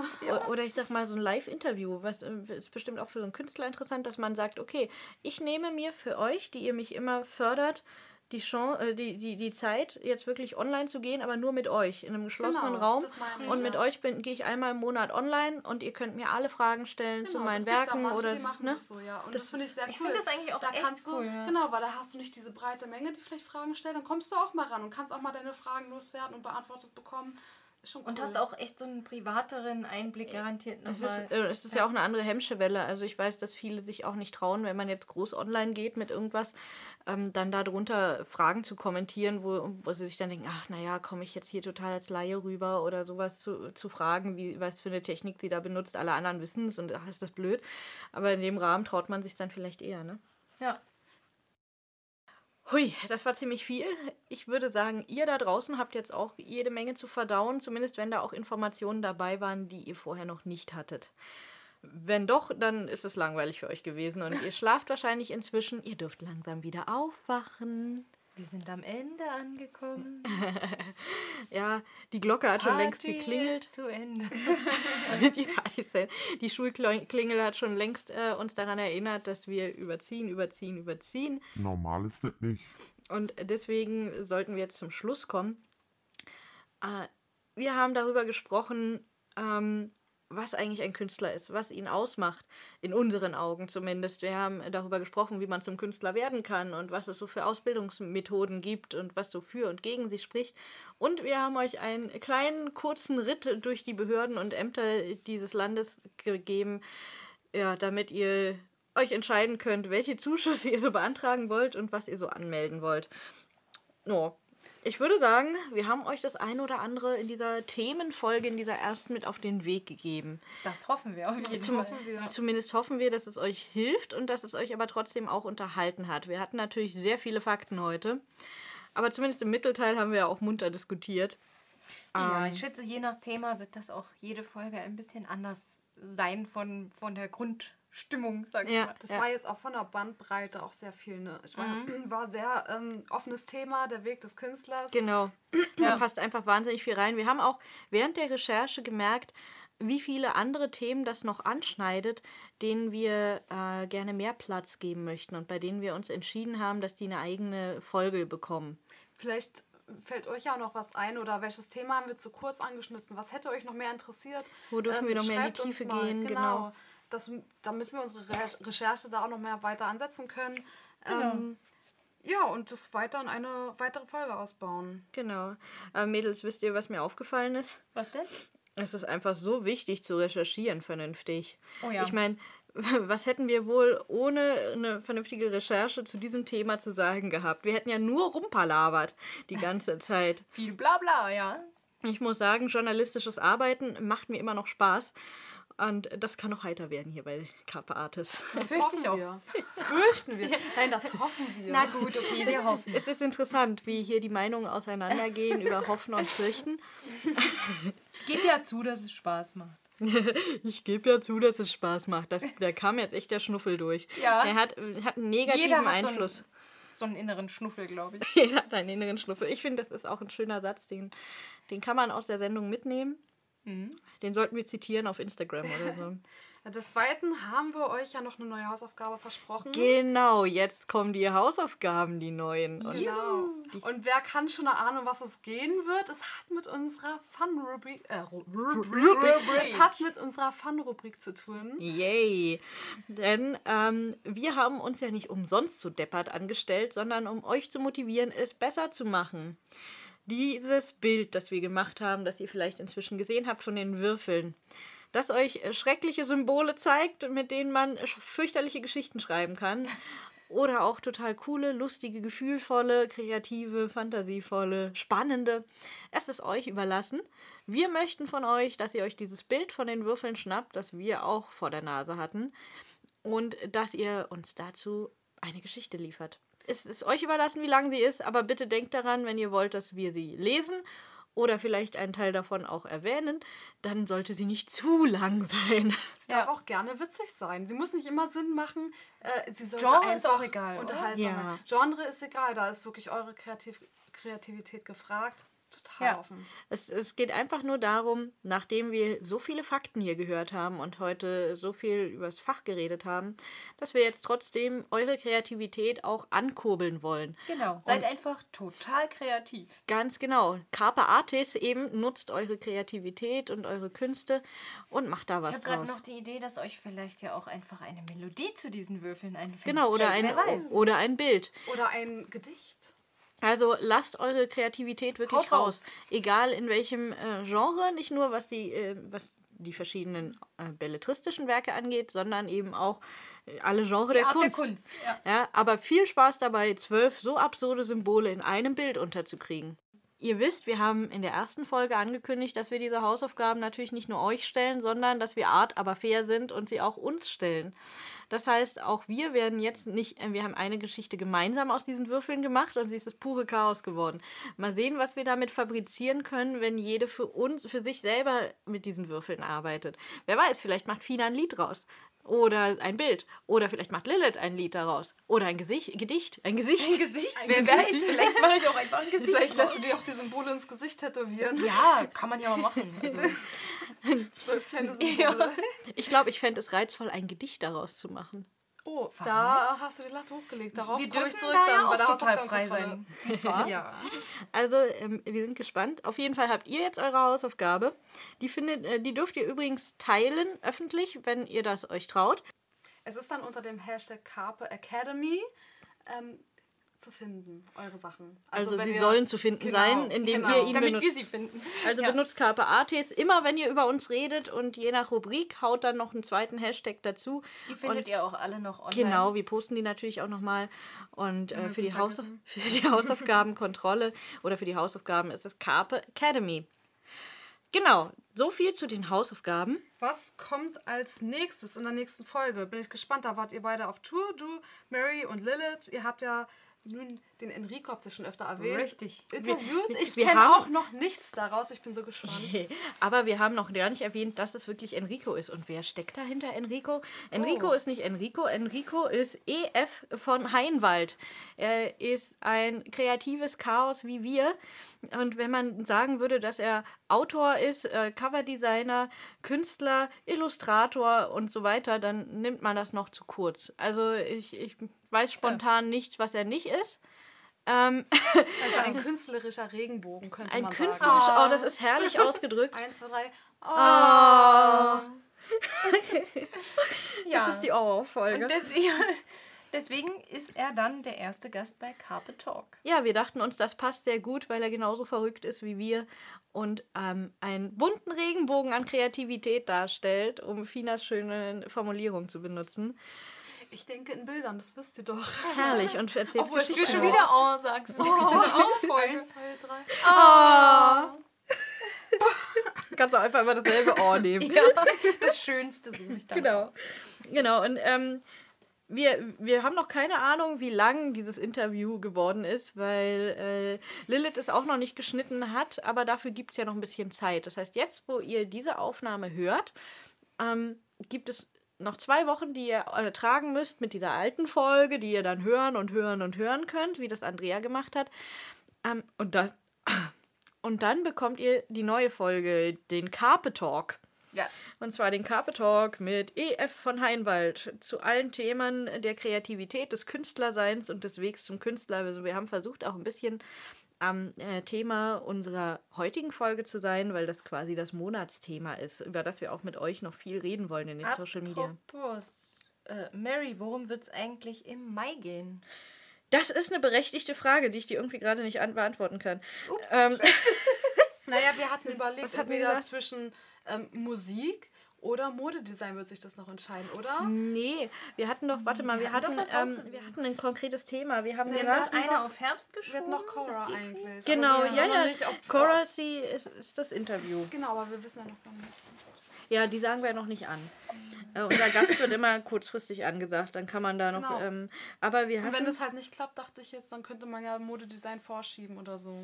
oder ich sag mal so ein Live-Interview, was äh, ist bestimmt auch für so einen Künstler interessant, dass man sagt, okay, ich nehme mir für euch, die ihr mich immer fördert, die, Chance, äh, die, die, die Zeit, jetzt wirklich online zu gehen, aber nur mit euch in einem geschlossenen Genau, Raum. meine ich, Und mit ja. euch bin- gehe ich einmal im Monat online und ihr könnt mir alle Fragen stellen zu Genau, meinen das gibt auch Werken manche, oder die machen ne? das so, ja. Und Das- das, finde ich sehr cool. ich finde das eigentlich auch da echt kannst cool, Du, ja. Genau, weil da hast du nicht diese breite Menge, die vielleicht Fragen stellt. Dann kommst du auch mal ran und kannst auch mal deine Fragen loswerden und beantwortet bekommen. Cool. Und hast auch echt so einen privateren Einblick garantiert Es ist, nochmal. äh, es ist ja. auch eine andere Hemmschwelle. Also ich weiß, dass viele sich auch nicht trauen, wenn man jetzt groß online geht mit irgendwas, ähm, dann darunter Fragen zu kommentieren, wo, wo sie sich dann denken, ach naja, komme ich jetzt hier total als Laie rüber oder sowas zu, zu fragen, wie, was für eine Technik sie da benutzt. Alle anderen wissen es und ach, ist das blöd. Aber in dem Rahmen traut man sich dann vielleicht eher, ne? Ja. Hui, das war ziemlich viel. Ich würde sagen, ihr da draußen habt jetzt auch jede Menge zu verdauen, zumindest wenn da auch Informationen dabei waren, die ihr vorher noch nicht hattet. Wenn doch, dann ist es langweilig für euch gewesen und ihr schlaft wahrscheinlich inzwischen. Ihr dürft langsam wieder aufwachen. Wir sind am Ende angekommen. Ja, die Glocke hat schon längst Party geklingelt. ist zu Ende. die, Partyzeit. die Schulklingel hat schon längst äh, uns daran erinnert, dass wir überziehen, überziehen, überziehen. Normal ist das nicht. Und deswegen sollten wir jetzt zum Schluss kommen. Äh, wir haben darüber gesprochen, ähm, was eigentlich ein Künstler ist, was ihn ausmacht, in unseren Augen zumindest. Wir haben darüber gesprochen, wie man zum Künstler werden kann und was es so für Ausbildungsmethoden gibt und was so für und gegen sie spricht. Und wir haben euch einen kleinen, kurzen Ritt durch die Behörden und Ämter dieses Landes gegeben, ja, damit ihr euch entscheiden könnt, welche Zuschüsse ihr so beantragen wollt und was ihr so anmelden wollt. No. Ich würde sagen, wir haben euch das eine oder andere in dieser Themenfolge, in dieser ersten mit auf den Weg gegeben. Das hoffen wir auf jeden Zum, Fall. Zumindest hoffen wir, dass es euch hilft und dass es euch aber trotzdem auch unterhalten hat. Wir hatten natürlich sehr viele Fakten heute, aber zumindest im Mittelteil haben wir ja auch munter diskutiert. Ja, Ähm, ich schätze, je nach Thema wird das auch jede Folge ein bisschen anders sein von, von der Grundstimmung, sag ich Ja. mal. Das Ja. war jetzt auch von der Bandbreite auch sehr viel. Ne? Ich meine, Mhm. war sehr ähm, offenes Thema, der Weg des Künstlers. Genau. Da passt einfach wahnsinnig viel rein. Wir haben auch während der Recherche gemerkt, wie viele andere Themen das noch anschneidet, denen wir äh, gerne mehr Platz geben möchten und bei denen wir uns entschieden haben, dass die eine eigene Folge bekommen. Vielleicht fällt euch ja auch noch was ein oder welches Thema haben wir zu kurz angeschnitten? Was hätte euch noch mehr interessiert? Wo dürfen wir noch mehr in die Tiefe gehen, Genau. genau. Das, damit wir unsere Re Recherche da auch noch mehr weiter ansetzen können. Genau. Ähm, ja, und das weiter in eine weitere Folge ausbauen. Genau. Äh, Mädels, wisst ihr, was mir aufgefallen ist? Was denn? Es ist einfach so wichtig zu recherchieren vernünftig. Oh ja. Ich meine, was hätten wir wohl ohne eine vernünftige Recherche zu diesem Thema zu sagen gehabt? Wir hätten ja nur rumpalabert die ganze Zeit. Viel Blabla, ja. Ich muss sagen, journalistisches Arbeiten macht mir immer noch Spaß. Und das kann auch heiter werden hier bei Kappa Artis. Das Fürchte hoffen wir. Fürchten wir. Nein, das hoffen wir. Na gut, okay, wir hoffen. Es ist interessant, wie hier die Meinungen auseinandergehen über Hoffen und Fürchten. Ich gebe ja zu, dass es Spaß macht. Ich gebe ja zu, dass es Spaß macht. Das, da kam jetzt echt der Schnuffel durch. Ja. Er hat, hat einen negativen Jeder hat so Einfluss. einen, so einen inneren Schnuffel, glaube ich. Jeder hat einen inneren Schnuffel. Ich finde, das ist auch ein schöner Satz, den, den kann man aus der Sendung mitnehmen. Mhm. Den sollten wir zitieren auf Instagram oder so. Des Zweiten haben wir euch ja noch eine neue Hausaufgabe versprochen. genau, jetzt kommen die Hausaufgaben, die neuen. Und Genau. Und wer kann schon erahnen, was es gehen wird? Es hat mit unserer Fun-Rubrik äh, Ru- Rubrik. Es hat mit unserer Fun-Rubrik zu tun. Yay! Denn ähm, wir haben uns ja nicht umsonst so deppert angestellt, sondern um euch zu motivieren, es besser zu machen. Dieses Bild, das wir gemacht haben, das ihr vielleicht inzwischen gesehen habt von den Würfeln, das euch schreckliche Symbole zeigt, mit denen man fürchterliche Geschichten schreiben kann. Oder auch total coole, lustige, gefühlvolle, kreative, fantasievolle, spannende. Es ist euch überlassen. Wir möchten von euch, dass ihr euch dieses Bild von den Würfeln schnappt, das wir auch vor der Nase hatten. Und dass ihr uns dazu eine Geschichte liefert. Es ist euch überlassen, wie lang sie ist, aber bitte denkt daran, wenn ihr wollt, dass wir sie lesen oder vielleicht einen Teil davon auch erwähnen, dann sollte sie nicht zu lang sein. Sie darf auch gerne witzig sein. Sie muss nicht immer Sinn machen. Äh, sie sollte Genre ist auch egal? Unterhaltsam Ja. sein. Genre ist egal, da ist wirklich eure Kreativ Kreativität gefragt. Haufen. Es, es geht einfach nur darum, nachdem wir so viele Fakten hier gehört haben und heute so viel über das Fach geredet haben, dass wir jetzt trotzdem eure Kreativität auch ankurbeln wollen. Genau. Seid einfach total kreativ. Ganz genau. Carpe Artis eben nutzt eure Kreativität und eure Künste und macht da Ich was habe gerade noch die Idee, dass euch vielleicht ja auch einfach eine Melodie zu diesen Würfeln einfällt. Genau, oder ein, oder ein Bild. Oder ein Gedicht. Also lasst eure Kreativität wirklich Haut raus. raus. Egal in welchem äh, Genre, nicht nur was die, äh, was die verschiedenen äh, belletristischen Werke angeht, sondern eben auch äh, alle Genres Die der, Kunst. der Kunst. Ja. Ja, aber viel Spaß dabei, zwölf so absurde Symbole in einem Bild unterzukriegen. Ihr wisst, wir haben in der ersten Folge angekündigt, dass wir diese Hausaufgaben natürlich nicht nur euch stellen, sondern dass wir art, aber fair sind und sie auch uns stellen. Das heißt, auch wir werden jetzt nicht, äh, wir haben eine Geschichte gemeinsam aus diesen Würfeln gemacht und sie ist das pure Chaos geworden. Mal sehen, was wir damit fabrizieren können, wenn jede für uns, für sich selber mit diesen Würfeln arbeitet. Wer weiß, vielleicht macht Fina ein Lied raus. Oder ein Bild. Oder vielleicht macht Lilith ein Lied daraus. Oder ein Gesicht, Gedicht. Ein Gesicht. Ein Gesicht, wer weiß, vielleicht mache ich auch einfach ein Gesicht. Vielleicht lässt du dir auch die Symbole ins Gesicht tätowieren. Ja, kann man ja mal machen. Also, Zwölf kleine Symbole. Ich glaube, ich fände es reizvoll, ein Gedicht daraus zu machen. Oh, da hast du die Latte hochgelegt. Darauf wir komme ich zurück da dann ja der auch total frei sein. Ja. Also, ähm, wir sind gespannt. Auf jeden Fall habt ihr jetzt eure Hausaufgabe. Die, findet, äh, die dürft ihr übrigens teilen, öffentlich, wenn ihr das euch traut. Es ist dann unter dem Hashtag Carpe Academy ähm, zu finden, eure Sachen. Also, wenn sie sollen zu finden Genau, sein, indem genau. ihr ihn Damit benutzt. wir sie finden. Also Ja. benutzt Carpe Artis immer, wenn ihr über uns redet und je nach Rubrik haut dann noch einen zweiten Hashtag dazu. Die findet ihr auch alle noch online. Genau, wir posten die natürlich auch nochmal. Und äh, für, die für die Hausaufgabenkontrolle oder für die Hausaufgaben ist es Carpe Academy. Genau, so viel zu den Hausaufgaben. Was kommt als nächstes in der nächsten Folge? Bin ich gespannt. Da wart ihr beide auf Tour, du, Mary und Lilith. Ihr habt ja nun den Enrico, habt ihr schon öfter erwähnt. Richtig. Interviewt. Wir- ich kenne auch noch nichts daraus. Ich bin so gespannt. Aber wir haben noch gar nicht erwähnt, dass es wirklich Enrico ist. Und wer steckt dahinter Enrico? Enrico Oh. ist nicht Enrico. Enrico ist EF von Heinwald. Er ist ein kreatives Chaos wie wir. Und wenn man sagen würde, dass er Autor ist, äh, Coverdesigner, Künstler, Illustrator und so weiter, dann nimmt man das noch zu kurz. Also ich, ich weiß spontan nichts, was er nicht ist. Ähm, Also ein künstlerischer Regenbogen könnte ein man sagen. oh, das ist herrlich ausgedrückt. Eins, zwei, drei. Oh. Ah. Ja. Das ist die Horrorfolge. Und deswegen, deswegen ist er dann der erste Gast bei Carpe Talk. Ja, wir dachten uns, das passt sehr gut, weil er genauso verrückt ist wie wir und ähm, einen bunten Regenbogen an Kreativität darstellt, um Finas schöne Formulierung zu benutzen. Ich denke in Bildern, das wisst ihr doch. Herrlich und erzählt Obwohl es Geschichten. schon Schon wieder Oh sagst du. Oh, Eins, zwei, drei. Kannst du einfach immer dasselbe Ohr nehmen. Ja, das Schönste suche ich dann. Genau. Genau, und ähm, wir, wir haben noch keine Ahnung, wie lang dieses Interview geworden ist, weil äh, Lilith es auch noch nicht geschnitten hat, aber dafür gibt es ja noch ein bisschen Zeit. Das heißt, jetzt, wo ihr diese Aufnahme hört, ähm, gibt es noch zwei Wochen, die ihr ertragen müsst mit dieser alten Folge, die ihr dann hören und hören und hören könnt, wie das Andrea gemacht hat. Ähm, und, das, und dann bekommt ihr die neue Folge, den Carpe Talk. Ja. Und zwar den Carpe Talk mit EF von Heinwald zu allen Themen der Kreativität, des Künstlerseins und des Wegs zum Künstler. Also wir haben versucht, auch ein bisschen am äh, Thema unserer heutigen Folge zu sein, weil das quasi das Monatsthema ist, über das wir auch mit euch noch viel reden wollen in den Social Media. Apropos, äh, Mary, worum wird es eigentlich im Mai gehen? Das ist eine berechtigte Frage, die ich dir irgendwie gerade nicht an beantworten kann. Ups. Ähm, Naja, wir hatten überlegt, Was hatten wir entweder gesagt? zwischen ähm, Musik oder Modedesign wird sich das noch entscheiden, oder? nee, wir hatten doch, warte mal, wir hatten hatten, doch was ähm, wir hatten ein konkretes Thema. Wir haben Nee, Wir wir gesagt, hatten hatten eine auf Herbst geschoben. Wir hatten noch Cora das eigentlich. genau, wir ja, ja. Nicht, Cora ist, die, ist, ist das Interview. Genau, aber wir wissen ja noch gar nicht. Ja, die sagen wir noch nicht an. Äh, unser Gast wird immer kurzfristig angesagt, dann kann man da noch. Genau. Ähm, aber wir Und hatten. wenn das halt nicht klappt, dachte ich jetzt, dann könnte man ja Modedesign vorschieben oder so.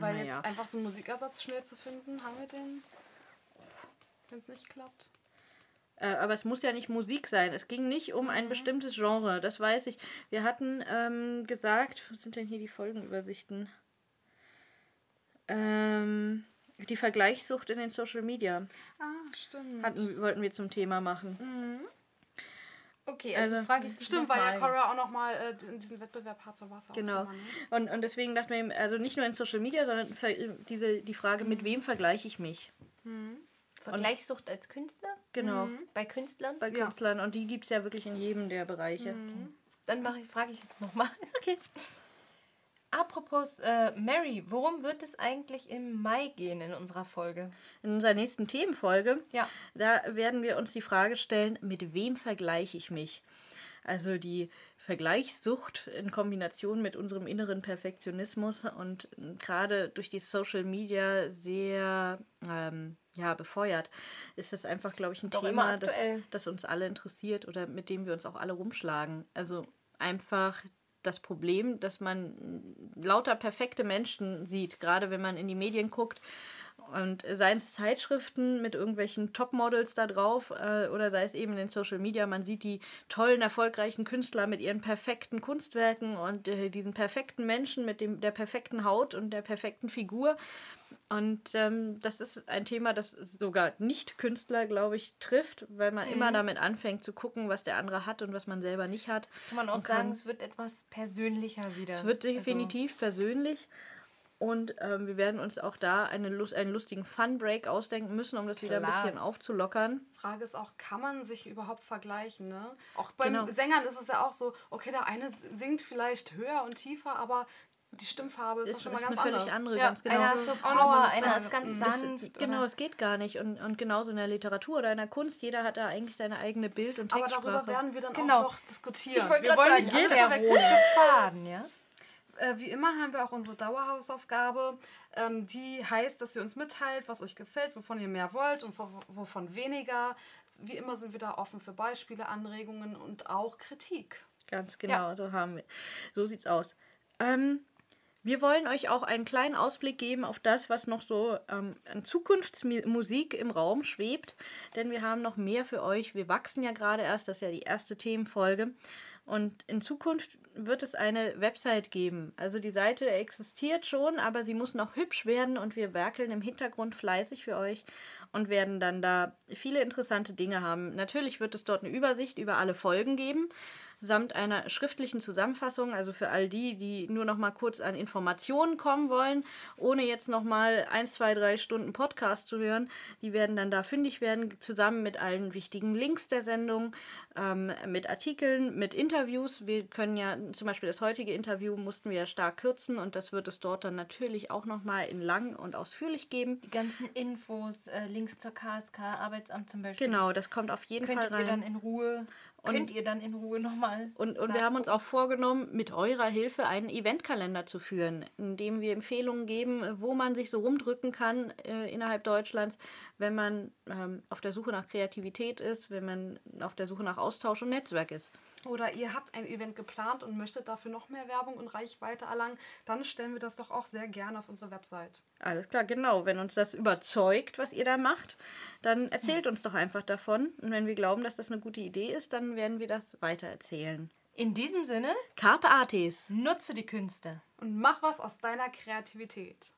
Weil Naja. jetzt einfach so einen Musikersatz schnell zu finden, haben wir den? Wenn es nicht klappt. Äh, aber es muss ja nicht Musik sein. Es ging nicht um Mhm. ein bestimmtes Genre, das weiß ich. Wir hatten ähm, gesagt, wo sind denn hier die Folgenübersichten? Ähm, die Vergleichssucht in den Social Media Ah, stimmt. hatten, wollten wir zum Thema machen. Okay, also, Also- frage ich dich Stimmt, weil ja. Cora auch nochmal äh, diesen Wettbewerb war es auch Genau. Thema, ne? Und, und deswegen dachten wir, eben, also nicht nur in Social Media, sondern diese, die Frage, mit wem vergleiche ich mich? Vergleichssucht als Künstler? Genau, Bei Künstlern? bei Ja. Künstlern. Und die gibt es ja wirklich in jedem der Bereiche. Dann mache ich, frage ich jetzt nochmal. Okay. Apropos äh, Mary, worum wird es eigentlich im Mai gehen in unserer Folge? In unserer nächsten Themenfolge, Ja. da werden wir uns die Frage stellen, mit wem vergleiche ich mich? Also die Vergleichssucht in Kombination mit unserem inneren Perfektionismus und gerade durch die Social Media sehr ähm, ja, befeuert, ist das einfach, glaube ich, ein Doch Thema, das, das uns alle interessiert oder mit dem wir uns auch alle rumschlagen. Also einfach das Problem, dass man lauter perfekte Menschen sieht, gerade wenn man in die Medien guckt und seien es Zeitschriften mit irgendwelchen Topmodels da drauf äh, oder sei es eben in den Social Media, man sieht die tollen, erfolgreichen Künstler mit ihren perfekten Kunstwerken und äh, diesen perfekten Menschen mit dem, der perfekten Haut und der perfekten Figur. Und ähm, das ist ein Thema, das sogar Nicht-Künstler, glaube ich, trifft, weil man immer damit anfängt zu gucken, was der andere hat und was man selber nicht hat. Kann man auch Und kann- sagen, es wird etwas persönlicher wieder. Es wird Also, definitiv persönlich. Und ähm, wir werden uns auch da eine Lust, einen lustigen Fun-Break ausdenken müssen, um das wieder ein Klar. bisschen aufzulockern. Frage ist auch, kann man sich überhaupt vergleichen? Ne? Auch beim Genau. Sängern ist es ja auch so, okay, der eine singt vielleicht höher und tiefer, aber die Stimmfarbe ist, doch Ist, schon mal ist ganz eine völlig anders. andere, ja, ganz genau. einer Also hat so noch mal Power, eine einer ist ganz sanft. Genau, oder? es geht gar nicht. Und, und genauso in der Literatur oder in der Kunst, jeder hat da eigentlich seine eigene Bild- und Aber Textsprache. darüber werden wir dann Genau. auch noch diskutieren. Ich wollte wir wollen gerade nicht alles der rote Faden, ja? Äh, wie immer haben wir auch unsere Dauerhausaufgabe. Ähm, die heißt, dass ihr uns mitteilt, was euch gefällt, wovon ihr mehr wollt und wo- wovon weniger. Wie immer sind wir da offen für Beispiele, Anregungen und auch Kritik. Ganz genau, so haben wir. So sieht's aus. Ähm, wir wollen euch auch einen kleinen Ausblick geben auf das, was noch so ähm, an Zukunftsmusik im Raum schwebt. Denn wir haben noch mehr für euch. Wir wachsen ja gerade erst, das ist ja die erste Themenfolge. Und in Zukunft wird es eine Website geben. Also die Seite existiert schon, aber sie muss noch hübsch werden und wir werkeln im Hintergrund fleißig für euch und werden dann da viele interessante Dinge haben. Natürlich wird es dort eine Übersicht über alle Folgen geben, samt einer schriftlichen Zusammenfassung, also für all die, die nur noch mal kurz an Informationen kommen wollen, ohne jetzt noch mal ein, zwei, drei Stunden Podcast zu hören. Die werden dann da fündig werden, zusammen mit allen wichtigen Links der Sendung, ähm, mit Artikeln, mit Interviews. Wir können ja zum Beispiel das heutige Interview mussten wir ja stark kürzen und das wird es dort dann natürlich auch noch mal in lang und ausführlich geben. Die ganzen Infos, äh, Links zur KSK, Arbeitsamt zum Beispiel. Genau, das kommt auf jeden könnt Fall ihr rein. dann in Ruhe, könnt ihr dann in Ruhe nochmal. Und, und wir haben uns auch vorgenommen, mit eurer Hilfe einen Eventkalender zu führen, in dem wir Empfehlungen geben, wo man sich so rumdrücken kann äh, innerhalb Deutschlands, wenn man ähm, auf der Suche nach Kreativität ist, wenn man auf der Suche nach Austausch und Netzwerk ist. Oder ihr habt ein Event geplant und möchtet dafür noch mehr Werbung und Reichweite erlangen, dann stellen wir das doch auch sehr gerne auf unsere Website. Alles klar, genau. Wenn uns das überzeugt, was ihr da macht, dann erzählt uns doch einfach davon. Und wenn wir glauben, dass das eine gute Idee ist, dann werden wir das weitererzählen. In diesem Sinne, Carpe Artis! nutze die Künste. Und mach was aus deiner Kreativität.